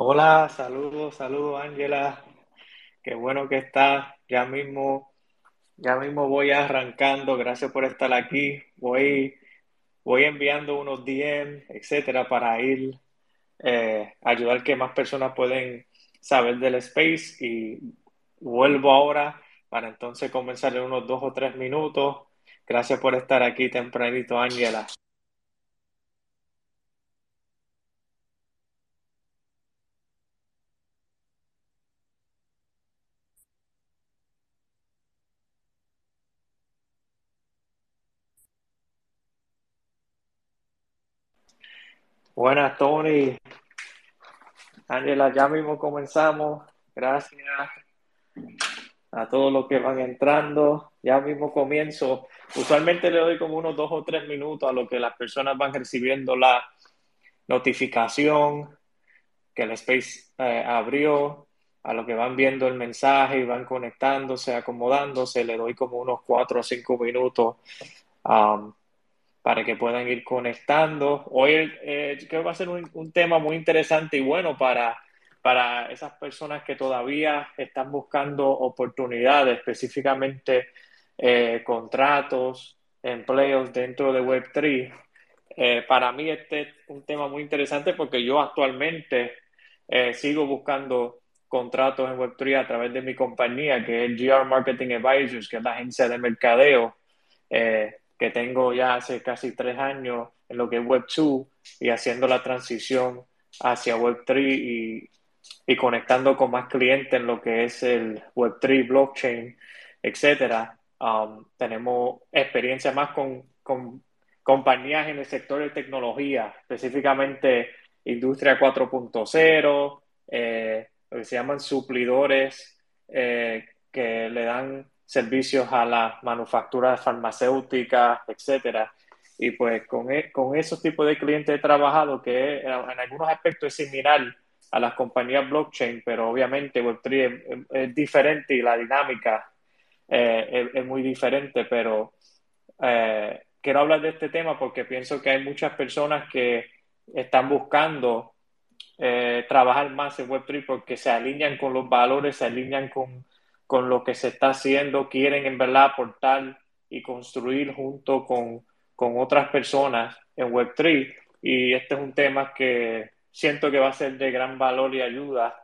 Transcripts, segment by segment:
Hola, saludos, saludos, Ángela. Qué bueno que estás. Ya mismo, ya mismo voy arrancando. Gracias por estar aquí. Voy, voy enviando unos DM, etcétera, para ir eh, ayudar que más personas pueden saber del space y vuelvo ahora para entonces comenzar en unos dos o tres minutos. Gracias por estar aquí tempranito, Ángela. Buenas, Tony. Ángela, ya mismo comenzamos. Gracias a todos los que van entrando. Ya mismo comienzo. Usualmente le doy como unos dos o tres minutos a lo que las personas van recibiendo la notificación que el space eh, abrió, a lo que van viendo el mensaje y van conectándose, acomodándose. Le doy como unos cuatro o cinco minutos um, para que puedan ir conectando. Hoy eh, que va a ser un, tema muy interesante y bueno para para esas personas que todavía están buscando oportunidades, específicamente eh, contratos, empleos dentro de Web3. Eh, para mí este es un tema muy interesante porque yo actualmente sigo buscando contratos en Web3 a través de mi compañía, que es GR Marketing Advisors, que es la agencia de mercadeo que tengo ya hace casi tres años en lo que es Web2 y haciendo la transición hacia Web3 y y conectando con más clientes en lo que es el Web3, blockchain, etcétera. Um, tenemos experiencia más con, con, compañías en el sector de tecnología, específicamente industria 4.0, eh, lo que se llaman suplidores eh, que le dan servicios a las manufacturas farmacéuticas, etcétera. Y pues con, e, con esos tipos de clientes he trabajado que en algunos aspectos es similar a las compañías blockchain, pero obviamente Web3 es, es diferente y la dinámica eh, es, es, muy diferente, pero eh, quiero hablar de este tema porque pienso que hay muchas personas que están buscando eh, trabajar más en Web3 porque se alinean con los valores, se alinean con, con lo que se está haciendo, quieren en verdad aportar y construir junto con, con otras personas en Web3. Y este es un tema que siento que va a ser de gran valor y ayuda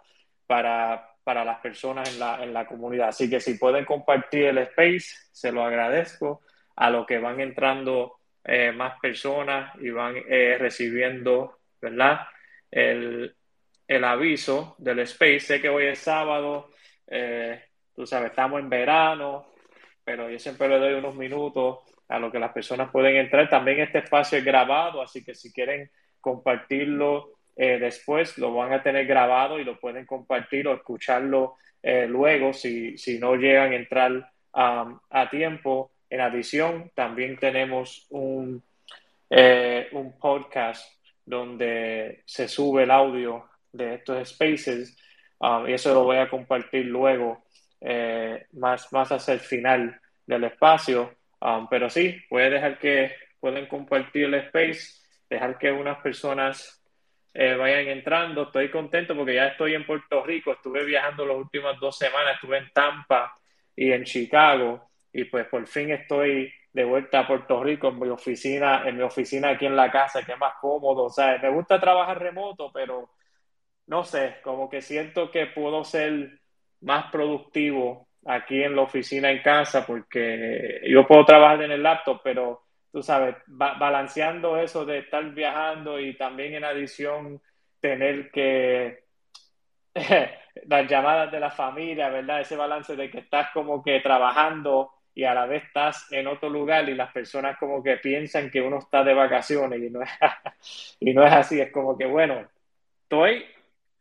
para, para las personas en la, en la comunidad. Así que si pueden compartir el space, se lo agradezco. A lo que van entrando eh, más personas y van eh, recibiendo, ¿verdad? El, el, aviso del space. Sé que hoy es sábado, eh, tú sabes, estamos en verano, pero yo siempre le doy unos minutos a lo que las personas pueden entrar. También este espacio es grabado, así que si quieren compartirlo eh, después lo van a tener grabado y lo pueden compartir o escucharlo eh, luego si, si, no llegan a entrar um, a tiempo. En adición, también tenemos un, eh, un podcast donde se sube el audio de estos spaces um, y eso lo voy a compartir luego eh, más, más hacia el final del espacio. Um, pero sí, voy a dejar que pueden compartir el space, dejar que unas personas eh, vayan entrando. Estoy contento porque ya estoy en Puerto Rico. Estuve viajando las últimas dos semanas. Estuve en Tampa y en Chicago. Y pues por fin estoy de vuelta a Puerto Rico en mi oficina, en mi oficina aquí en la casa, que es más cómodo. O sea, me gusta trabajar remoto, pero no sé, como que siento que puedo ser más productivo aquí en la oficina en casa porque yo puedo trabajar en el laptop, pero tú sabes, ba balanceando eso de estar viajando y también en adición tener que las llamadas de la familia, ¿verdad? Ese balance de que estás como que trabajando y a la vez estás en otro lugar y las personas como que piensan que uno está de vacaciones y no es, y no es así, es como que, bueno, estoy,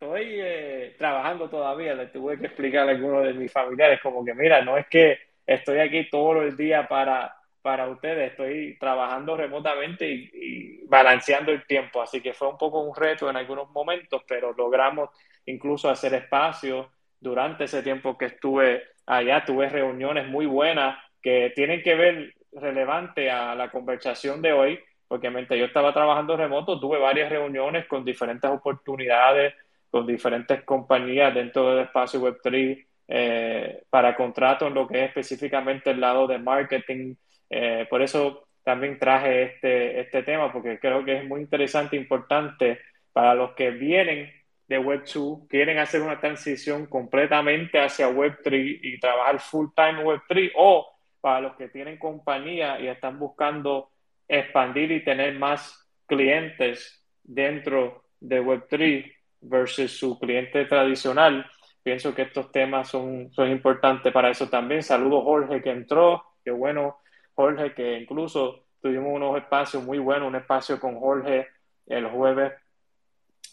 estoy eh, trabajando todavía, le tuve que explicar a algunos de mis familiares como que, mira, no es que estoy aquí todo el día para para ustedes. Estoy trabajando remotamente y, y, balanceando el tiempo, así que fue un poco un reto en algunos momentos, pero logramos incluso hacer espacio durante ese tiempo que estuve allá. Tuve reuniones muy buenas que tienen que ver relevante a la conversación de hoy, porque mientras yo estaba trabajando remoto, tuve varias reuniones con diferentes oportunidades, con diferentes compañías dentro del espacio Web3 eh, para contratos lo que es específicamente el lado de marketing. Eh, por eso también traje este, este tema, porque creo que es muy interesante e importante para los que vienen de Web2, quieren hacer una transición completamente hacia Web3 y trabajar full time Web3, o para los que tienen compañía y están buscando expandir y tener más clientes dentro de Web3 versus su cliente tradicional. Pienso que estos temas son, son importantes para eso también. Saludos Jorge que entró, qué bueno Jorge que incluso tuvimos unos espacios muy buenos, un espacio con Jorge el jueves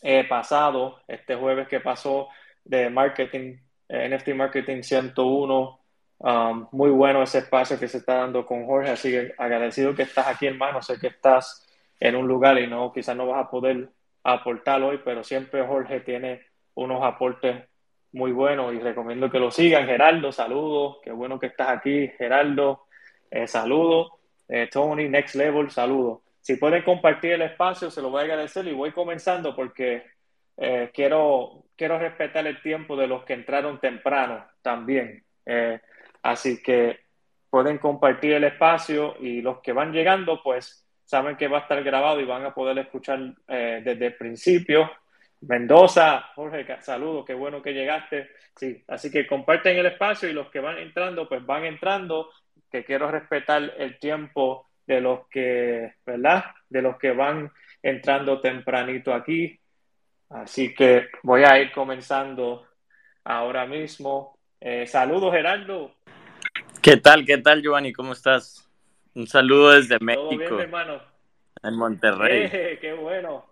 eh, pasado, este jueves que pasó de marketing, eh, NFT Marketing 101. Um, muy bueno ese espacio que se está dando con Jorge, así que agradecido que estás aquí, hermano. Sé que estás en un lugar y no, quizás no vas a poder aportar hoy, pero siempre Jorge tiene unos aportes muy buenos y recomiendo que lo sigan. Geraldo, saludos, qué bueno que estás aquí, Geraldo, eh, saludos. Tony, Next Level, saludos si pueden compartir el espacio, se lo voy a agradecer y voy comenzando porque eh, quiero, quiero respetar el tiempo de los que entraron temprano también. Eh, así que pueden compartir el espacio y los que van llegando, pues saben que va a estar grabado y van a poder escuchar eh, desde el principio. Mendoza, Jorge, saludos, qué bueno que llegaste. Sí, así que comparten el espacio y los que van entrando, pues van entrando, que quiero respetar el tiempo de los que, ¿verdad? De los que van entrando tempranito aquí. Así que voy a ir comenzando ahora mismo. Eh, saludos, Gerardo. ¿Qué tal? ¿Qué tal, Giovanni? ¿Cómo estás? Un saludo desde México. Todo bien, hermano. En Monterrey. Eh, qué bueno.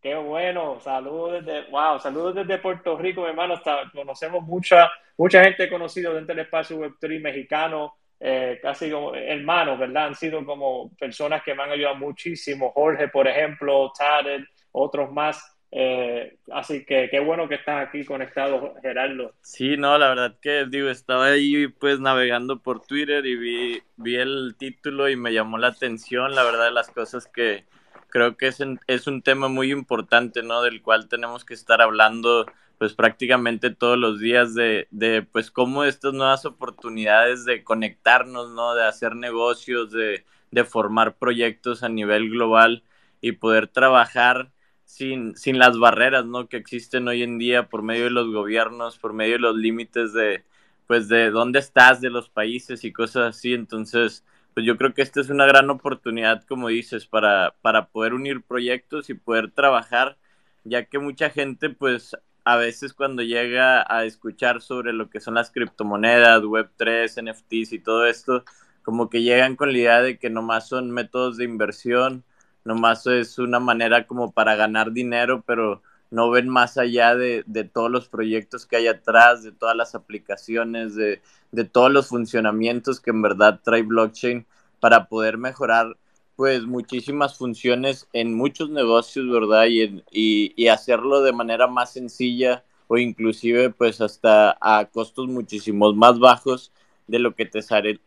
Qué bueno. Saludos desde, wow, saludos desde Puerto Rico, hermano. conocemos mucha, mucha gente conocida dentro del espacio Web3 mexicano. Eh, casi como hermanos, ¿verdad? Han sido como personas que me han ayudado muchísimo. Jorge, por ejemplo, Tarek, otros más. Eh, así que qué bueno que estás aquí conectado, Gerardo. Sí, no, la verdad que digo, estaba ahí pues navegando por Twitter y vi, vi el título y me llamó la atención, la verdad, las cosas que creo que es, es un tema muy importante, ¿no? Del cual tenemos que estar hablando pues prácticamente todos los días de, de pues cómo estas nuevas oportunidades de conectarnos, ¿no? De hacer negocios, de, de formar proyectos a nivel global y poder trabajar sin, sin las barreras, ¿no? Que existen hoy en día por medio de los gobiernos, por medio de los límites de, pues de dónde estás, de los países y cosas así. Entonces, pues yo creo que esta es una gran oportunidad, como dices, para, para poder unir proyectos y poder trabajar, ya que mucha gente, pues a veces cuando llega a escuchar sobre lo que son las criptomonedas, Web3, NFTs y todo esto, como que llegan con la idea de que nomás son métodos de inversión, nomás es una manera como para ganar dinero, pero no ven más allá de, todos los proyectos que hay atrás, de todas las aplicaciones, de, de todos los funcionamientos que en verdad trae blockchain para poder mejorar pues muchísimas funciones en muchos negocios, ¿verdad? Y, y, hacerlo de manera más sencilla o inclusive pues hasta a costos muchísimos más bajos de lo que te,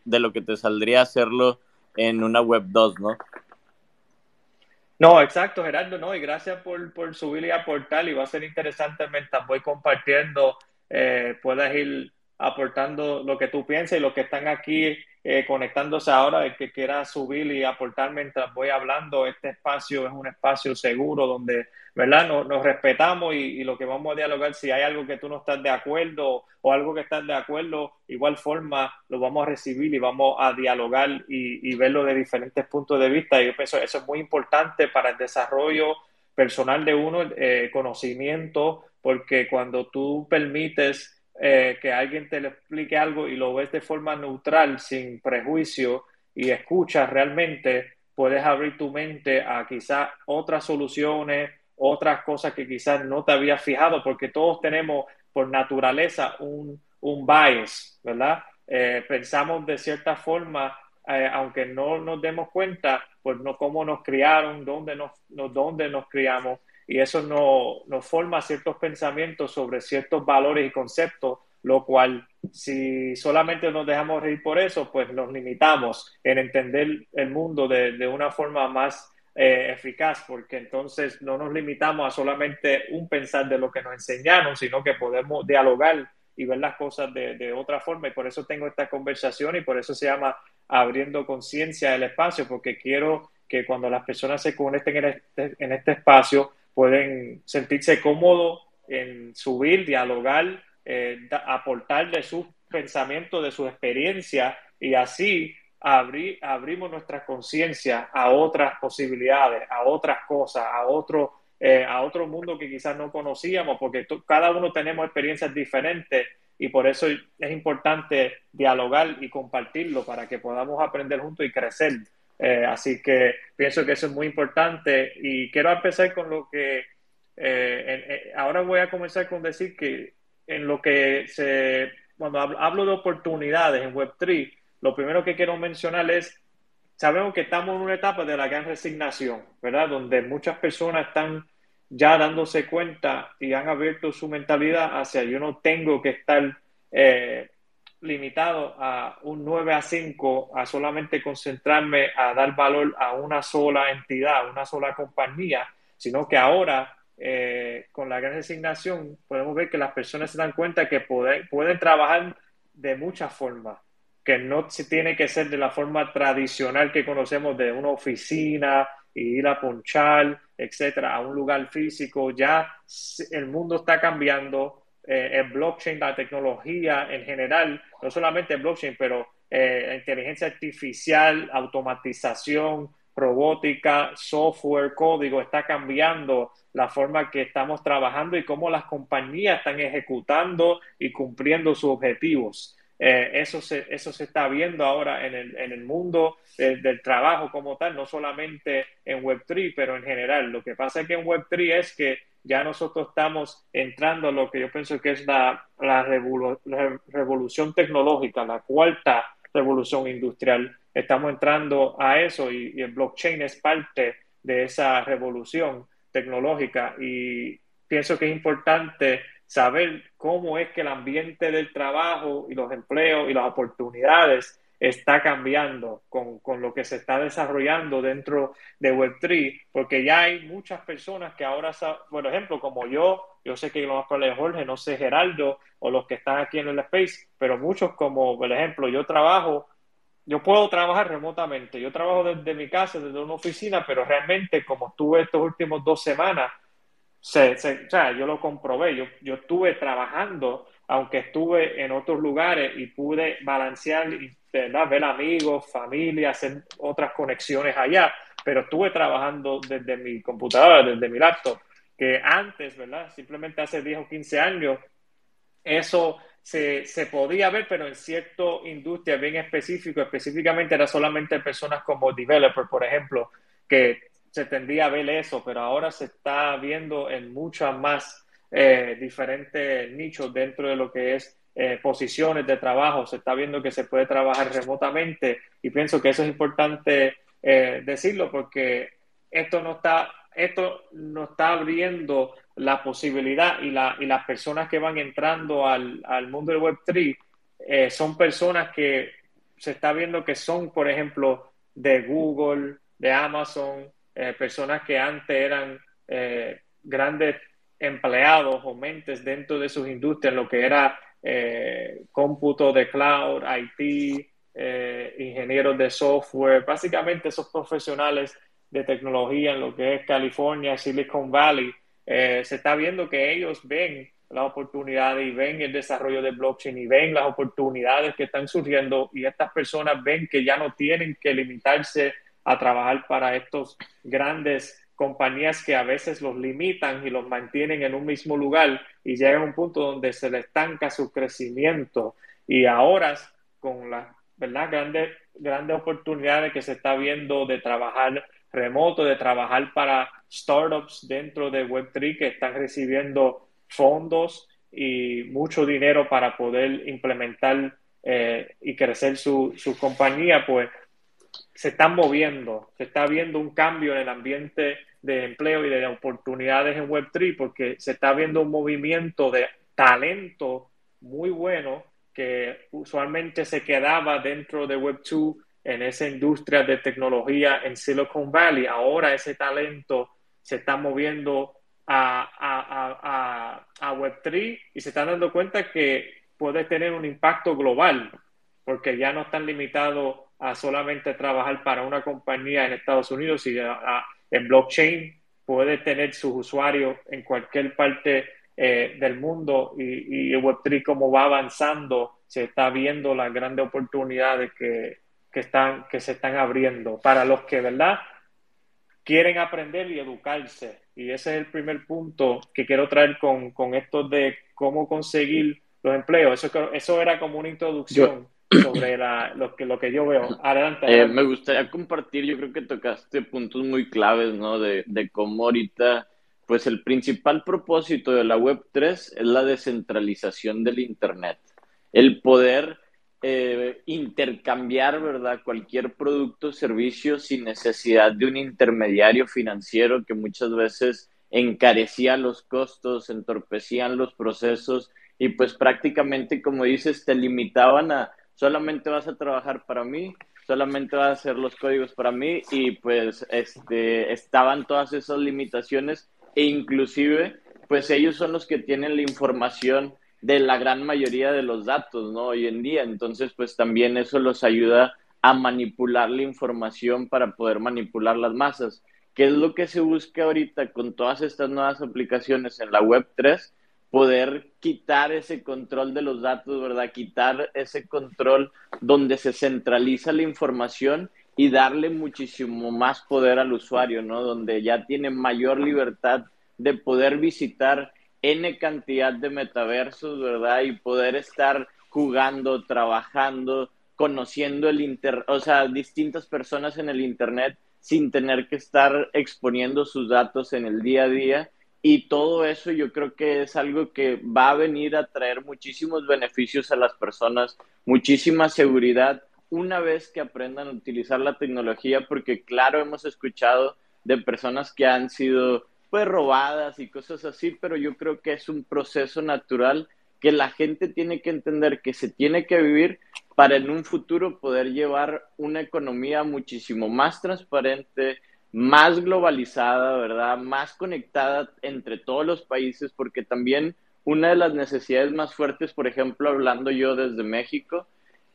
de lo que te saldría hacerlo en una web 2, ¿no? No, exacto, Gerardo, no, y gracias por, por subir y aportar, y va a ser interesante mientras voy compartiendo, eh, puedas ir aportando lo que tú piensas y los que están aquí eh, conectándose ahora, el que quiera subir y aportar mientras voy hablando, este espacio es un espacio seguro donde, ¿verdad? Nos, respetamos y, lo que vamos a dialogar, si hay algo que tú no estás de acuerdo o algo que estás de acuerdo, igual forma lo vamos a recibir y vamos a dialogar y, verlo de diferentes puntos de vista. Y yo pienso eso es muy importante para el desarrollo personal de uno, eh, conocimiento, porque cuando tú permites eh, que alguien te le explique algo y lo ves de forma neutral, sin prejuicio y escuchas realmente, puedes abrir tu mente a quizás otras soluciones, otras cosas que quizás no te habías fijado, porque todos tenemos por naturaleza un, un bias, ¿verdad? Eh, pensamos de cierta forma, eh, aunque no nos demos cuenta, pues no cómo nos criaron, dónde nos, dónde nos criamos, y eso nos no forma ciertos pensamientos sobre ciertos valores y conceptos, lo cual si solamente nos dejamos reír por eso, pues nos limitamos en entender el mundo de, de una forma más eh, eficaz, porque entonces no nos limitamos a solamente un pensar de lo que nos enseñaron, sino que podemos dialogar y ver las cosas de, de otra forma. Y por eso tengo esta conversación y por eso se llama abriendo conciencia del espacio, porque quiero que cuando las personas se conecten en este, en este espacio pueden sentirse cómodos en subir, dialogar, eh, aportar de sus pensamientos, de su experiencia y así abrir, abrimos nuestra conciencia a otras posibilidades, a otras cosas, a otro, eh, a otro mundo que quizás no conocíamos, porque cada uno tenemos experiencias diferentes y por eso es importante dialogar y compartirlo para que podamos aprender juntos y crecer. Eh, así que pienso que eso es muy importante y quiero empezar con lo que, eh, ahora voy a comenzar con decir que en lo que se, cuando hablo de oportunidades en Web3, lo primero que quiero mencionar es, sabemos que estamos en una etapa de la gran resignación, ¿verdad? Donde muchas personas están ya dándose cuenta y han abierto su mentalidad hacia yo no tengo que estar eh, limitado a un 9 a 5, a solamente concentrarme a dar valor a una sola entidad, a una sola compañía, sino que ahora eh, con la gran resignación podemos ver que las personas se dan cuenta que pueden, pueden trabajar de muchas formas, que no se tiene que ser de la forma tradicional que conocemos de una oficina, y ir a ponchar, etcétera, a un lugar físico. Ya el mundo está cambiando. Eh, blockchain, la tecnología en general, no solamente el blockchain, pero eh, inteligencia artificial, automatización, robótica, software, código, está cambiando la forma que estamos trabajando y cómo las compañías están ejecutando y cumpliendo sus objetivos. Eh, eso, se, eso se está viendo ahora en el, en el mundo del trabajo como tal, no solamente en Web3, pero en general. Lo que pasa es que en Web3 es que ya nosotros estamos entrando a lo que yo pienso que es la, la, revolución tecnológica, la cuarta revolución industrial. Estamos entrando a eso y, y el blockchain es parte de esa revolución tecnológica y pienso que es importante saber cómo es que el ambiente del trabajo y los empleos y las oportunidades está cambiando con, con, lo que se está desarrollando dentro de Web3, porque ya hay muchas personas que ahora, por ejemplo, como yo, yo sé que lo más probable es Jorge, no sé Geraldo o los que están aquí en el Space, pero muchos como, por ejemplo, yo trabajo, yo puedo trabajar remotamente, yo trabajo desde mi casa, desde una oficina, pero realmente como estuve estos últimos dos semanas se, yo lo comprobé, yo, yo estuve trabajando, aunque estuve en otros lugares y pude balancear, ¿verdad? ver amigos, familia, hacer otras conexiones allá, pero estuve trabajando desde mi computadora, desde mi laptop, que antes, ¿verdad? Simplemente hace 10 o 15 años, eso se, se, podía ver, pero en cierta industria bien específico, específicamente era solamente personas como developer, por ejemplo, que se tendría a ver eso, pero ahora se está viendo en muchas más eh, diferentes nichos dentro de lo que es eh, posiciones de trabajo. Se está viendo que se puede trabajar remotamente y pienso que eso es importante eh, decirlo porque esto no está, esto no está abriendo la posibilidad y, la, y las personas que van entrando al, al mundo del Web3 son personas que se está viendo que son, por ejemplo, de Google, de Amazon, eh, personas que antes eran eh, grandes empleados o mentes dentro de sus industrias, lo que era eh, cómputo de cloud, IT, ingenieros de software, básicamente esos profesionales de tecnología en lo que es California, Silicon Valley, se está viendo que ellos ven las oportunidades y ven el desarrollo de blockchain y ven las oportunidades que están surgiendo y estas personas ven que ya no tienen que limitarse a trabajar para estos grandes compañías que a veces los limitan y los mantienen en un mismo lugar y llegan a un punto donde se le estanca su crecimiento. Y ahora, con las. Grandes, grandes oportunidades que se está viendo de trabajar remoto, de trabajar para startups dentro de Web3 que están recibiendo fondos y mucho dinero para poder implementar eh, y crecer su, su compañía, pues se están moviendo, se está viendo un cambio en el ambiente de empleo y de oportunidades en Web3 porque se está viendo un movimiento de talento muy bueno que usualmente se quedaba dentro de Web2 en esa industria de tecnología en Silicon Valley, ahora ese talento se está moviendo a, a, a, a Web3 y se están dando cuenta que puede tener un impacto global, porque ya no están limitados a solamente trabajar para una compañía en Estados Unidos y en blockchain puede tener sus usuarios en cualquier parte eh, del mundo y, y Web3 como va avanzando, se está viendo las grandes oportunidades que, que, están, que se están abriendo para los que, ¿verdad? Quieren aprender y educarse. Y ese es el primer punto que quiero traer con, con esto de cómo conseguir los empleos. Eso, eso era como una introducción sobre la, lo, que, lo que yo veo. Adelante. Eh, me gustaría compartir, yo creo que tocaste puntos muy claves, ¿no? De, de cómo ahorita, pues el principal propósito de la Web3 es la descentralización del Internet. El poder eh, intercambiar, ¿verdad? Cualquier producto o servicio sin necesidad de un intermediario financiero que muchas veces encarecía los costos, entorpecían los procesos y pues prácticamente, como dices, te limitaban a solamente vas a trabajar para mí, solamente vas a hacer los códigos para mí y pues este, estaban todas esas limitaciones e inclusive pues ellos son los que tienen la información de la gran mayoría de los datos, ¿no? Hoy en día, entonces pues también eso los ayuda a manipular la información para poder manipular las masas. ¿Qué es lo que se busca ahorita con todas estas nuevas aplicaciones en la Web 3? Poder quitar ese control de los datos, ¿verdad? Quitar ese control donde se centraliza la información y darle muchísimo más poder al usuario, ¿no? Donde ya tiene mayor libertad de poder visitar N cantidad de metaversos, ¿verdad? Y poder estar jugando, trabajando, conociendo el inter, o sea, distintas personas en el internet sin tener que estar exponiendo sus datos en el día a día y todo eso yo creo que es algo que va a venir a traer muchísimos beneficios a las personas, muchísima seguridad una vez que aprendan a utilizar la tecnología, porque claro, hemos escuchado de personas que han sido pues robadas y cosas así, pero yo creo que es un proceso natural que la gente tiene que entender que se tiene que vivir para en un futuro poder llevar una economía muchísimo más transparente, más globalizada, ¿verdad? Más conectada entre todos los países, porque también una de las necesidades más fuertes, por ejemplo, hablando yo desde México,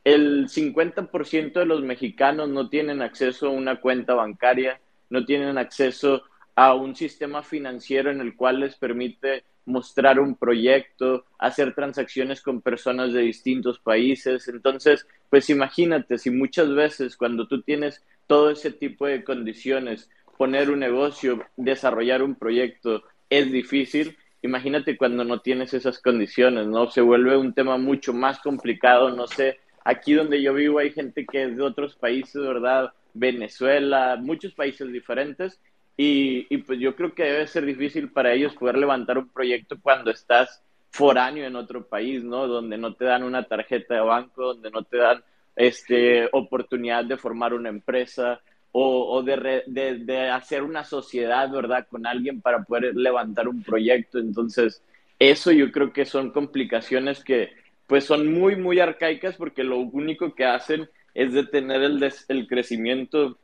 el 50% de los mexicanos no tienen acceso a una cuenta bancaria, no tienen acceso a un sistema financiero en el cual les permite mostrar un proyecto, hacer transacciones con personas de distintos países. Entonces, pues imagínate, si muchas veces cuando tú tienes todo ese tipo de condiciones, poner un negocio, desarrollar un proyecto es difícil, imagínate cuando no tienes esas condiciones, ¿no? Se vuelve un tema mucho más complicado, no sé, aquí donde yo vivo hay gente que es de otros países, ¿verdad? Venezuela, muchos países diferentes, y, pues yo creo que debe ser difícil para ellos poder levantar un proyecto cuando estás foráneo en otro país, ¿no? Donde no te dan una tarjeta de banco, donde no te dan este, oportunidad de formar una empresa o, de, de, de, hacer una sociedad, ¿verdad? Con alguien para poder levantar un proyecto. Entonces, eso yo creo que son complicaciones que pues son muy, muy arcaicas porque lo único que hacen es detener el, des, el crecimiento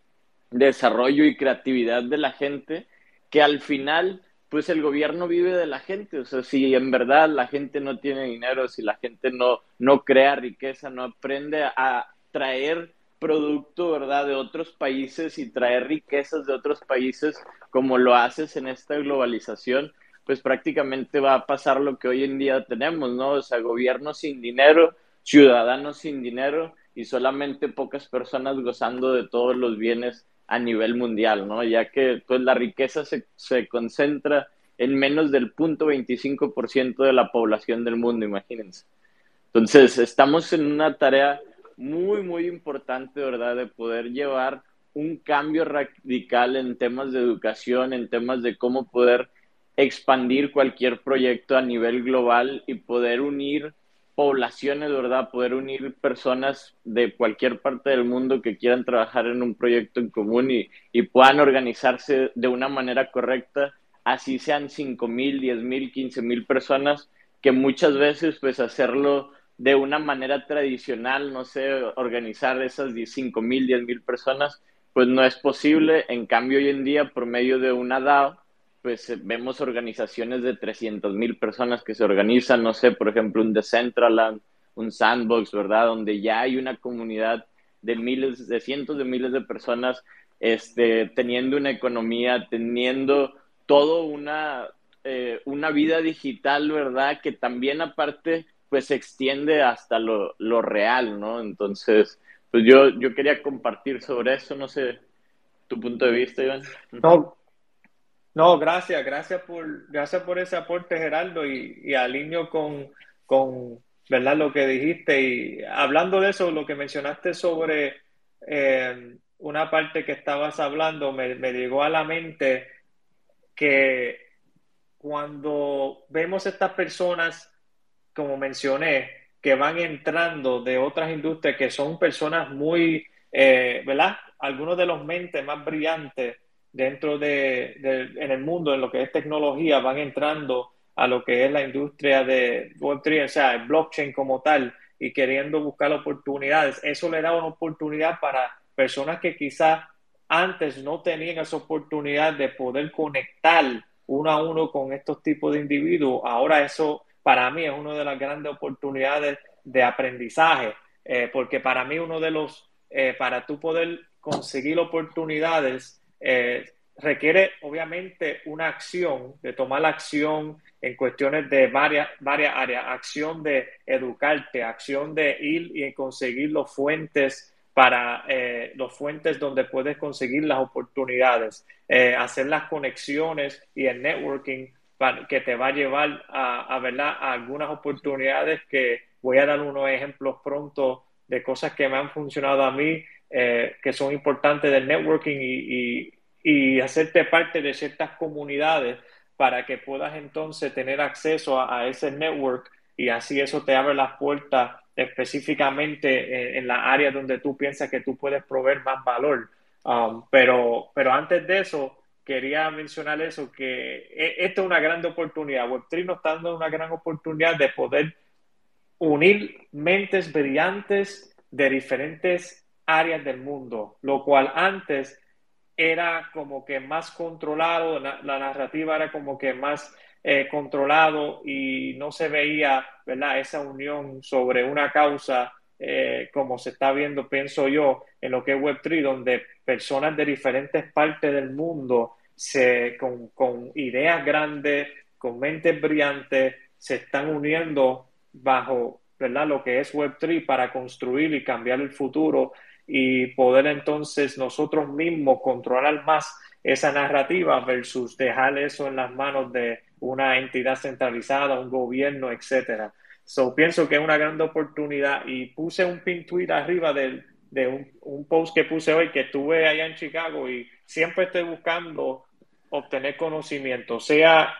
desarrollo y creatividad de la gente, que al final, pues el gobierno vive de la gente. O sea, si en verdad la gente no tiene dinero, si la gente no, no crea riqueza, no aprende a traer producto, ¿verdad?, de otros países y traer riquezas de otros países como lo haces en esta globalización, pues prácticamente va a pasar lo que hoy en día tenemos, ¿no? O sea, gobierno sin dinero, ciudadanos sin dinero y solamente pocas personas gozando de todos los bienes a nivel mundial, ¿no? Ya que pues la riqueza se, se concentra en menos del 0.25% de la población del mundo, imagínense. Entonces, estamos en una tarea muy, muy importante, ¿verdad? De poder llevar un cambio radical en temas de educación, en temas de cómo poder expandir cualquier proyecto a nivel global y poder unir poblaciones, ¿verdad? Poder unir personas de cualquier parte del mundo que quieran trabajar en un proyecto en común y, y puedan organizarse de una manera correcta, así sean 5 mil, 10 mil, 15 mil personas, que muchas veces pues hacerlo de una manera tradicional, no sé, organizar esas 5 mil, 10 mil personas, pues no es posible. En cambio, hoy en día, por medio de una DAO, pues eh, vemos organizaciones de 300 mil personas que se organizan, no sé, por ejemplo, un Decentraland, un Sandbox, ¿verdad? Donde ya hay una comunidad de miles, de cientos de miles de personas este, teniendo una economía, teniendo todo una, eh, una vida digital, ¿verdad? Que también aparte, pues se extiende hasta lo, lo real, ¿no? Entonces, pues yo, yo quería compartir sobre eso, no sé, tu punto de vista, Iván. No, no, gracias, gracias por, gracias por ese aporte, Geraldo, y, y alineo con, con, ¿verdad? Lo que dijiste. Y hablando de eso, lo que mencionaste sobre eh, una parte que estabas hablando, me, me llegó a la mente que cuando vemos estas personas, como mencioné, que van entrando de otras industrias que son personas muy, eh, ¿verdad? Algunos de los mentes más brillantes dentro de, en el mundo, en lo que es tecnología, van entrando a lo que es la industria de Web3, o sea, el blockchain como tal, y queriendo buscar oportunidades. Eso le da una oportunidad para personas que quizás antes no tenían esa oportunidad de poder conectar uno a uno con estos tipos de individuos. Ahora eso para mí es una de las grandes oportunidades de aprendizaje, eh, porque para mí uno de los, eh, para tú poder conseguir oportunidades, eh, requiere obviamente una acción, de tomar la acción en cuestiones de varias, varias áreas, acción de educarte, acción de ir y conseguir los fuentes para eh, los fuentes donde puedes conseguir las oportunidades, eh, hacer las conexiones y el networking para, que te va a llevar a, algunas oportunidades que voy a dar unos ejemplos pronto de cosas que me han funcionado a mí, eh, que son importantes del networking y, y, hacerte parte de ciertas comunidades para que puedas entonces tener acceso a, a, ese network y así eso te abre las puertas específicamente en, en la área donde tú piensas que tú puedes proveer más valor. Um, pero, pero antes de eso, quería mencionar eso, que e, esta es una gran oportunidad. Web3 nos está dando una gran oportunidad de poder unir mentes brillantes de diferentes áreas del mundo, lo cual antes era como que más controlado, la, narrativa era como que más eh, controlado y no se veía, ¿verdad? Esa unión sobre una causa eh, como se está viendo, pienso yo, en lo que es Web3, donde personas de diferentes partes del mundo se, con, con ideas grandes, con mentes brillantes, se están uniendo bajo, ¿verdad? Lo que es Web3 para construir y cambiar el futuro y poder entonces nosotros mismos controlar más esa narrativa versus dejar eso en las manos de una entidad centralizada, un gobierno, etcétera. So, pienso que es una gran oportunidad y puse un pin tweet arriba de, de un, un, post que puse hoy que estuve allá en Chicago y siempre estoy buscando obtener conocimiento, sea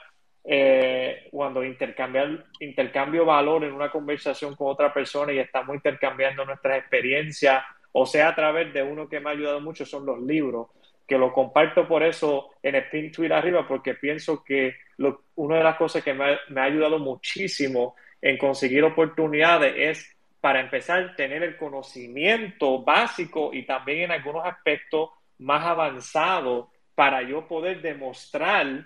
eh, cuando intercambiar, intercambio valor en una conversación con otra persona y estamos intercambiando nuestras experiencias, o sea a través de uno que me ha ayudado mucho son los libros que lo comparto por eso en el pin tweet arriba, porque pienso que lo, una de las cosas que me ha, ayudado muchísimo en conseguir oportunidades es, para empezar, tener el conocimiento básico y también en algunos aspectos más avanzados para yo poder demostrar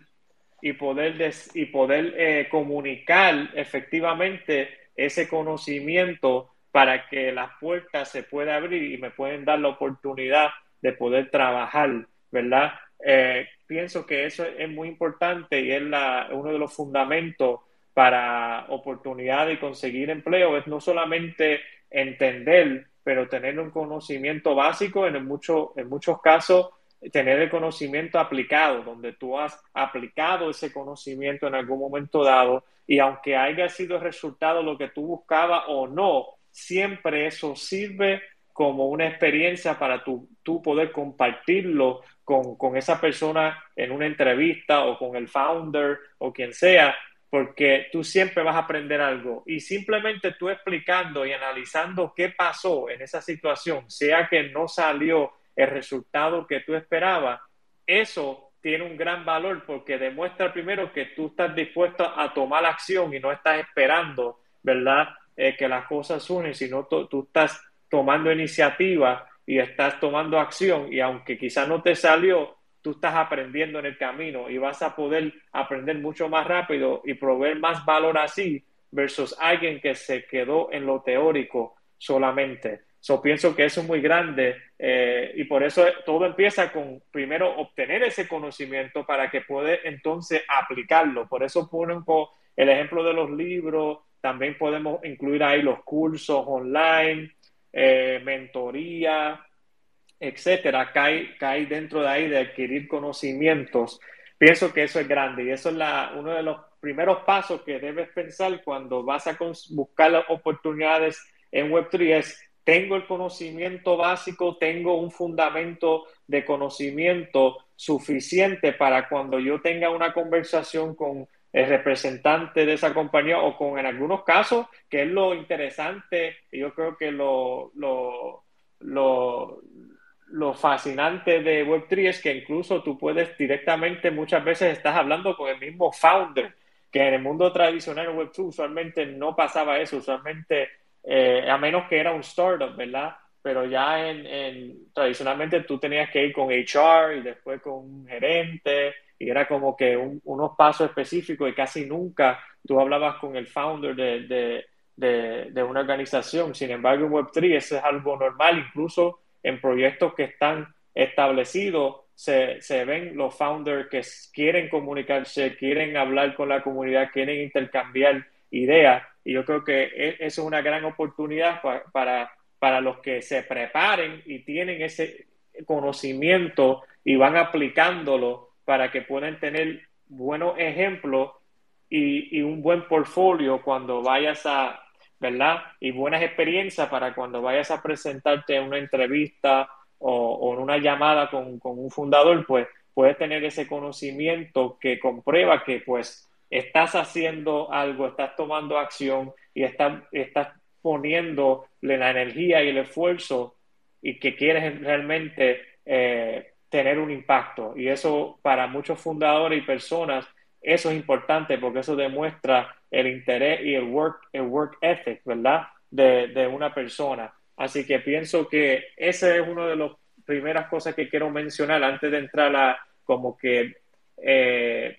y poder, des, y poder eh, comunicar efectivamente ese conocimiento para que las puertas se puedan abrir y me pueden dar la oportunidad de poder trabajar ¿verdad? Eh, pienso que eso es muy importante y es la, uno de los fundamentos para oportunidad de conseguir empleo, es no solamente entender, pero tener un conocimiento básico, en, en muchos casos tener el conocimiento aplicado, donde tú has aplicado ese conocimiento en algún momento dado y aunque haya sido el resultado lo que tú buscabas o no, siempre eso sirve como una experiencia para tú, tú poder compartirlo con, con, esa persona en una entrevista o con el founder o quien sea, porque tú siempre vas a aprender algo. Y simplemente tú explicando y analizando qué pasó en esa situación, sea que no salió el resultado que tú esperabas, eso tiene un gran valor porque demuestra primero que tú estás dispuesto a tomar acción y no estás esperando, ¿verdad? Eh, que las cosas suenen, sino tú estás tomando iniciativa y estás tomando acción y aunque quizás no te salió, tú estás aprendiendo en el camino y vas a poder aprender mucho más rápido y proveer más valor así versus alguien que se quedó en lo teórico solamente. So, pienso que eso es muy grande eh, y por eso todo empieza con primero obtener ese conocimiento para que pueda entonces aplicarlo. Por eso ponen el ejemplo de los libros, también podemos incluir ahí los cursos online, eh, mentoría, etcétera, cae, cae dentro de ahí de adquirir conocimientos. Pienso que eso es grande y eso es la, uno de los primeros pasos que debes pensar cuando vas a buscar las oportunidades en Web3 es tengo el conocimiento básico, tengo un fundamento de conocimiento suficiente para cuando yo tenga una conversación con el representante de esa compañía o con en algunos casos, que es lo interesante, yo creo que lo, lo, lo, lo fascinante de Web3 es que incluso tú puedes directamente, muchas veces estás hablando con el mismo founder, que en el mundo tradicional Web2 usualmente no pasaba eso, usualmente eh, a menos que era un startup, ¿verdad? Pero ya en, tradicionalmente tú tenías que ir con HR y después con un gerente y era como que unos pasos específicos y casi nunca tú hablabas con el founder de, de, una organización. Sin embargo, en Web3 eso es algo normal, incluso en proyectos que están establecidos se, se, ven los founders que quieren comunicarse, quieren hablar con la comunidad, quieren intercambiar ideas y yo creo que e, eso es una gran oportunidad para, para, los que se preparen y tienen ese conocimiento y van aplicándolo para que puedan tener buenos ejemplos y, un buen portfolio cuando vayas a, ¿verdad? Y buenas experiencias para cuando vayas a presentarte en una entrevista o, en una llamada con, un fundador, pues puedes tener ese conocimiento que comprueba que pues estás haciendo algo, estás tomando acción y estás, estás poniéndole la energía y el esfuerzo y que quieres realmente eh, tener un impacto. Y eso para muchos fundadores y personas, eso es importante porque eso demuestra el interés y el work, el work ethic, ¿verdad? De, de una persona. Así que pienso que esa es una de las primeras cosas que quiero mencionar antes de entrar a como que eh,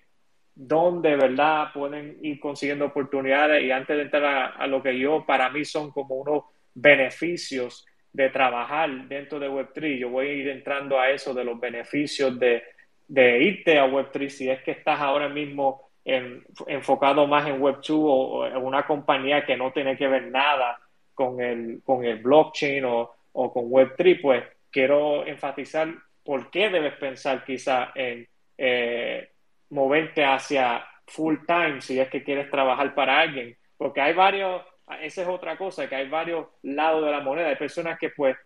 donde, ¿verdad?, pueden ir consiguiendo oportunidades y antes de entrar a, lo que yo, para mí son como unos beneficios de trabajar dentro de Web3. Yo voy a ir entrando a eso de los beneficios de, irte a Web3 si es que estás ahora mismo enfocado más en Web2 o, en una compañía que no tiene que ver nada con el, con el blockchain o, o con Web3, pues quiero enfatizar por qué debes pensar quizá en... Eh, moverte hacia full time si es que quieres trabajar para alguien, porque hay varios, esa es otra cosa, que hay varios lados de la moneda, hay personas que pues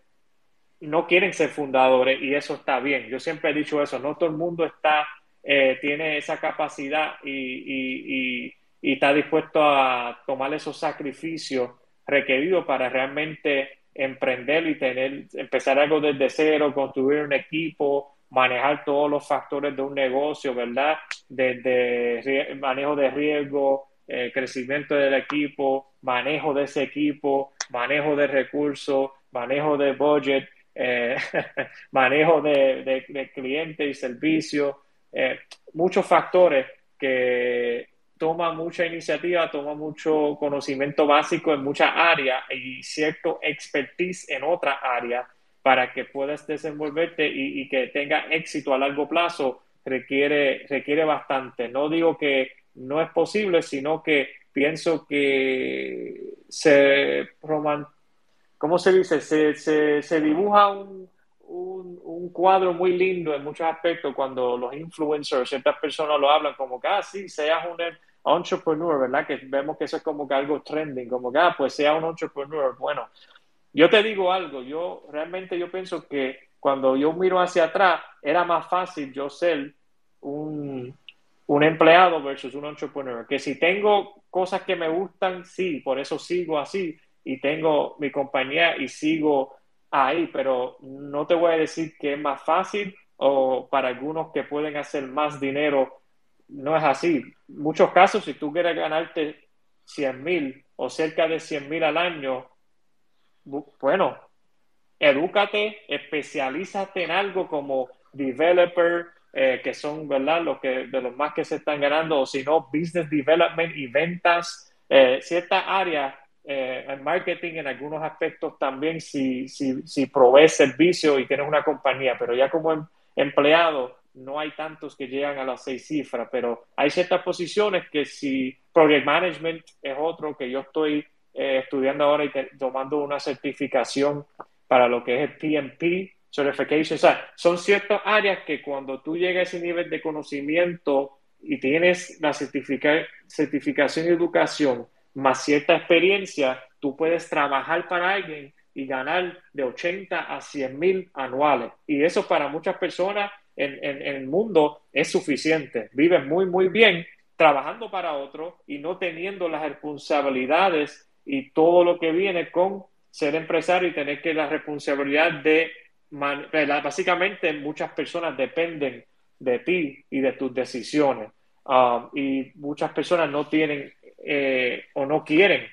no quieren ser fundadores y eso está bien. Yo siempre he dicho eso, no todo el mundo está, eh, tiene esa capacidad y, y, está dispuesto a tomar esos sacrificios requeridos para realmente emprender y tener, empezar algo desde cero, construir un equipo, manejar todos los factores de un negocio, ¿verdad? Desde manejo de riesgo, crecimiento del equipo, manejo de ese equipo, manejo de recursos, manejo de budget, eh, manejo de, de, clientes y servicios, eh, muchos factores que toma mucha iniciativa, toma mucho conocimiento básico en muchas áreas y cierto expertise en otras áreas para que puedas desenvolverte y, que tenga éxito a largo plazo requiere, requiere bastante. No digo que no es posible, sino que pienso que se, ¿cómo se dice? Se, se, dibuja un, un, cuadro muy lindo en muchos aspectos cuando los influencers, ciertas personas lo hablan como que, ah, sí, seas un entrepreneur, ¿verdad? Que vemos que eso es como que algo trending, como que, ah, pues sea un entrepreneur. Bueno, yo te digo algo, yo realmente yo pienso que cuando yo miro hacia atrás, era más fácil yo ser un, empleado versus un entrepreneur. Que si tengo cosas que me gustan, sí, por eso sigo así y tengo mi compañía y sigo ahí, pero no te voy a decir que es más fácil o para algunos que pueden hacer más dinero, no es así. En muchos casos, si tú quieres ganarte 100 mil o cerca de 100 mil al año, bueno, edúcate, especialízate en algo como developer, eh, que son, ¿verdad?, lo que, de los más que se están ganando, o si no, business development y ventas, eh, cierta área eh, marketing en algunos aspectos también si, si, si provees servicio y tienes una compañía, pero ya como em, empleado no hay tantos que llegan a las seis cifras, pero hay ciertas posiciones que si Project Management es otro que yo estoy estudiando ahora y tomando una certificación para lo que es el PMP, certification. Son ciertas áreas que cuando tú llegas a ese nivel de conocimiento y tienes la certificación y educación más cierta experiencia, tú puedes trabajar para alguien y ganar de 80 a 100 mil anuales. Y eso para muchas personas en, en, el mundo es suficiente. Viven muy, muy bien trabajando para otro y no teniendo las responsabilidades y todo lo que viene con ser empresario y tener que la responsabilidad de básicamente muchas personas dependen de ti y de tus decisiones. Um, y muchas personas no tienen eh, o no quieren.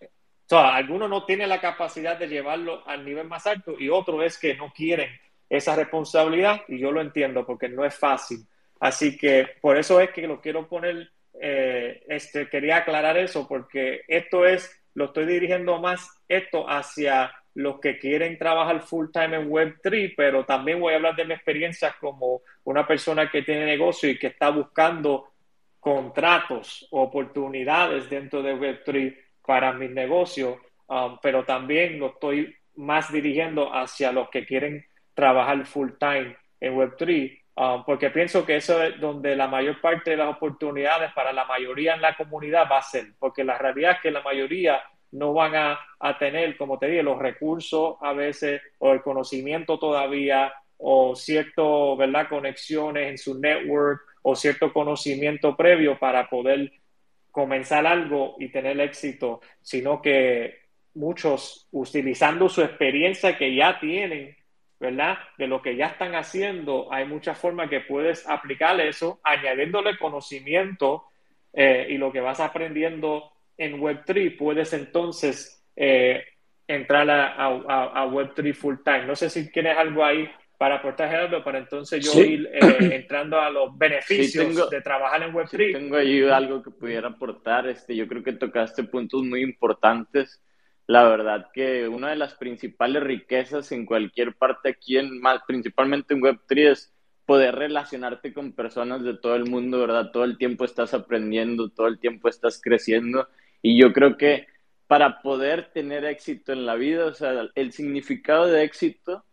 O sea, algunos no tienen la capacidad de llevarlo al nivel más alto y otro es que no quieren esa responsabilidad y yo lo entiendo porque no es fácil. Así que por eso es que lo quiero poner, eh, este, quería aclarar eso porque esto es, lo estoy dirigiendo más esto hacia los que quieren trabajar full time en Web3, pero también voy a hablar de mi experiencia como una persona que tiene negocio y que está buscando contratos, oportunidades dentro de Web3 para mi negocio, um, pero también lo estoy más dirigiendo hacia los que quieren trabajar full time en Web3, um, porque pienso que eso es donde la mayor parte de las oportunidades para la mayoría en la comunidad va a ser, porque la realidad es que la mayoría no van a, tener, como te dije, los recursos a veces o el conocimiento todavía o cierto, ¿verdad?, conexiones en su network o cierto conocimiento previo para poder comenzar algo y tener éxito, sino que muchos utilizando su experiencia que ya tienen, ¿verdad? De lo que ya están haciendo, hay muchas formas que puedes aplicar eso, añadiéndole conocimiento eh, y lo que vas aprendiendo en Web3, puedes entonces eh, entrar a, Web3 full time. No sé si tienes algo ahí para aportar, Gerardo, para entonces yo ir eh, entrando a los beneficios de trabajar en Web3. tengo ahí algo que pudiera aportar. Este, yo creo que tocaste puntos muy importantes. La verdad que una de las principales riquezas en cualquier parte aquí, en, principalmente en Web3, es poder relacionarte con personas de todo el mundo, ¿verdad? Todo el tiempo estás aprendiendo, todo el tiempo estás creciendo y yo creo que para poder tener éxito en la vida, o sea, el significado de éxito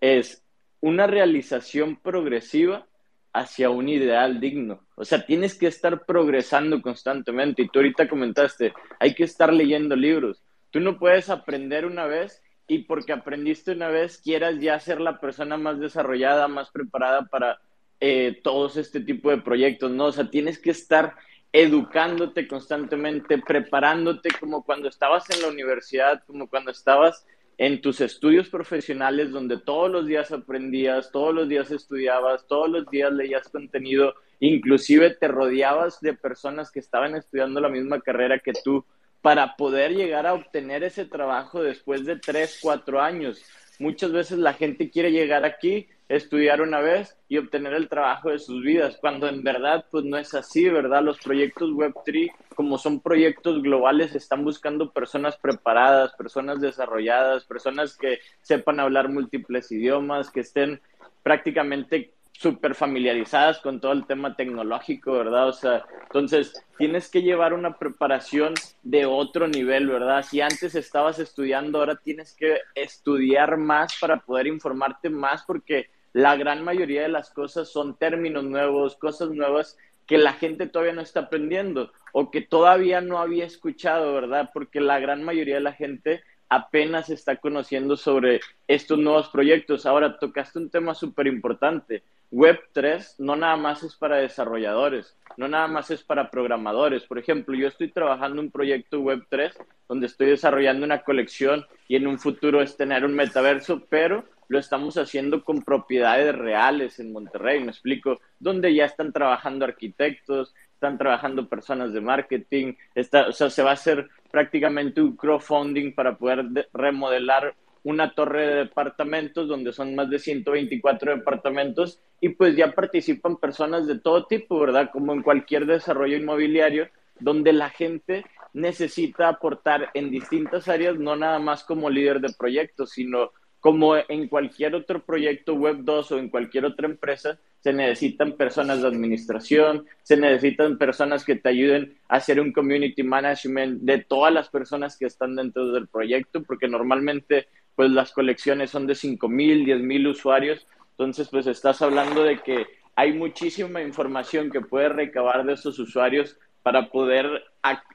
es una realización progresiva hacia un ideal digno. O sea, tienes que estar progresando constantemente. Y tú ahorita comentaste, hay que estar leyendo libros. Tú no puedes aprender una vez y porque aprendiste una vez quieras ya ser la persona más desarrollada, más preparada para eh, todos este tipo de proyectos, ¿no? O sea, tienes que estar educándote constantemente, preparándote como cuando estabas en la universidad, como cuando estabas en tus estudios profesionales donde todos los días aprendías, todos los días estudiabas, todos los días leías contenido, inclusive te rodeabas de personas que estaban estudiando la misma carrera que tú para poder llegar a obtener ese trabajo después de tres, cuatro años. Muchas veces la gente quiere llegar aquí, estudiar una vez y obtener el trabajo de sus vidas, cuando en verdad pues no es así, ¿verdad? Los proyectos Web3, como son proyectos globales, están buscando personas preparadas, personas desarrolladas, personas que sepan hablar múltiples idiomas, que estén prácticamente súper familiarizadas con todo el tema tecnológico, ¿verdad? O sea, entonces tienes que llevar una preparación de otro nivel, ¿verdad? Si antes estabas estudiando, ahora tienes que estudiar más para poder informarte más porque la gran mayoría de las cosas son términos nuevos, cosas nuevas que la gente todavía no está aprendiendo o que todavía no había escuchado, ¿verdad? Porque la gran mayoría de la gente apenas está conociendo sobre estos nuevos proyectos. Ahora, tocaste un tema súper importante Web 3 no nada más es para desarrolladores, no nada más es para programadores. Por ejemplo, yo estoy trabajando un proyecto Web 3 donde estoy desarrollando una colección y en un futuro es tener un metaverso, pero lo estamos haciendo con propiedades reales en Monterrey, me explico, donde ya están trabajando arquitectos, están trabajando personas de marketing, está, o sea, se va a hacer prácticamente un crowdfunding para poder remodelar una torre de departamentos donde son más de 124 departamentos y pues ya participan personas de todo tipo, ¿verdad? Como en cualquier desarrollo inmobiliario, donde la gente necesita aportar en distintas áreas, no nada más como líder de proyectos, sino como en cualquier otro proyecto Web 2 o en cualquier otra empresa, se necesitan personas de administración, se necesitan personas que te ayuden a hacer un community management de todas las personas que están dentro del proyecto, porque normalmente pues las colecciones son de 5 mil, 10 mil usuarios, entonces pues estás hablando de que hay muchísima información que puedes recabar de esos usuarios para poder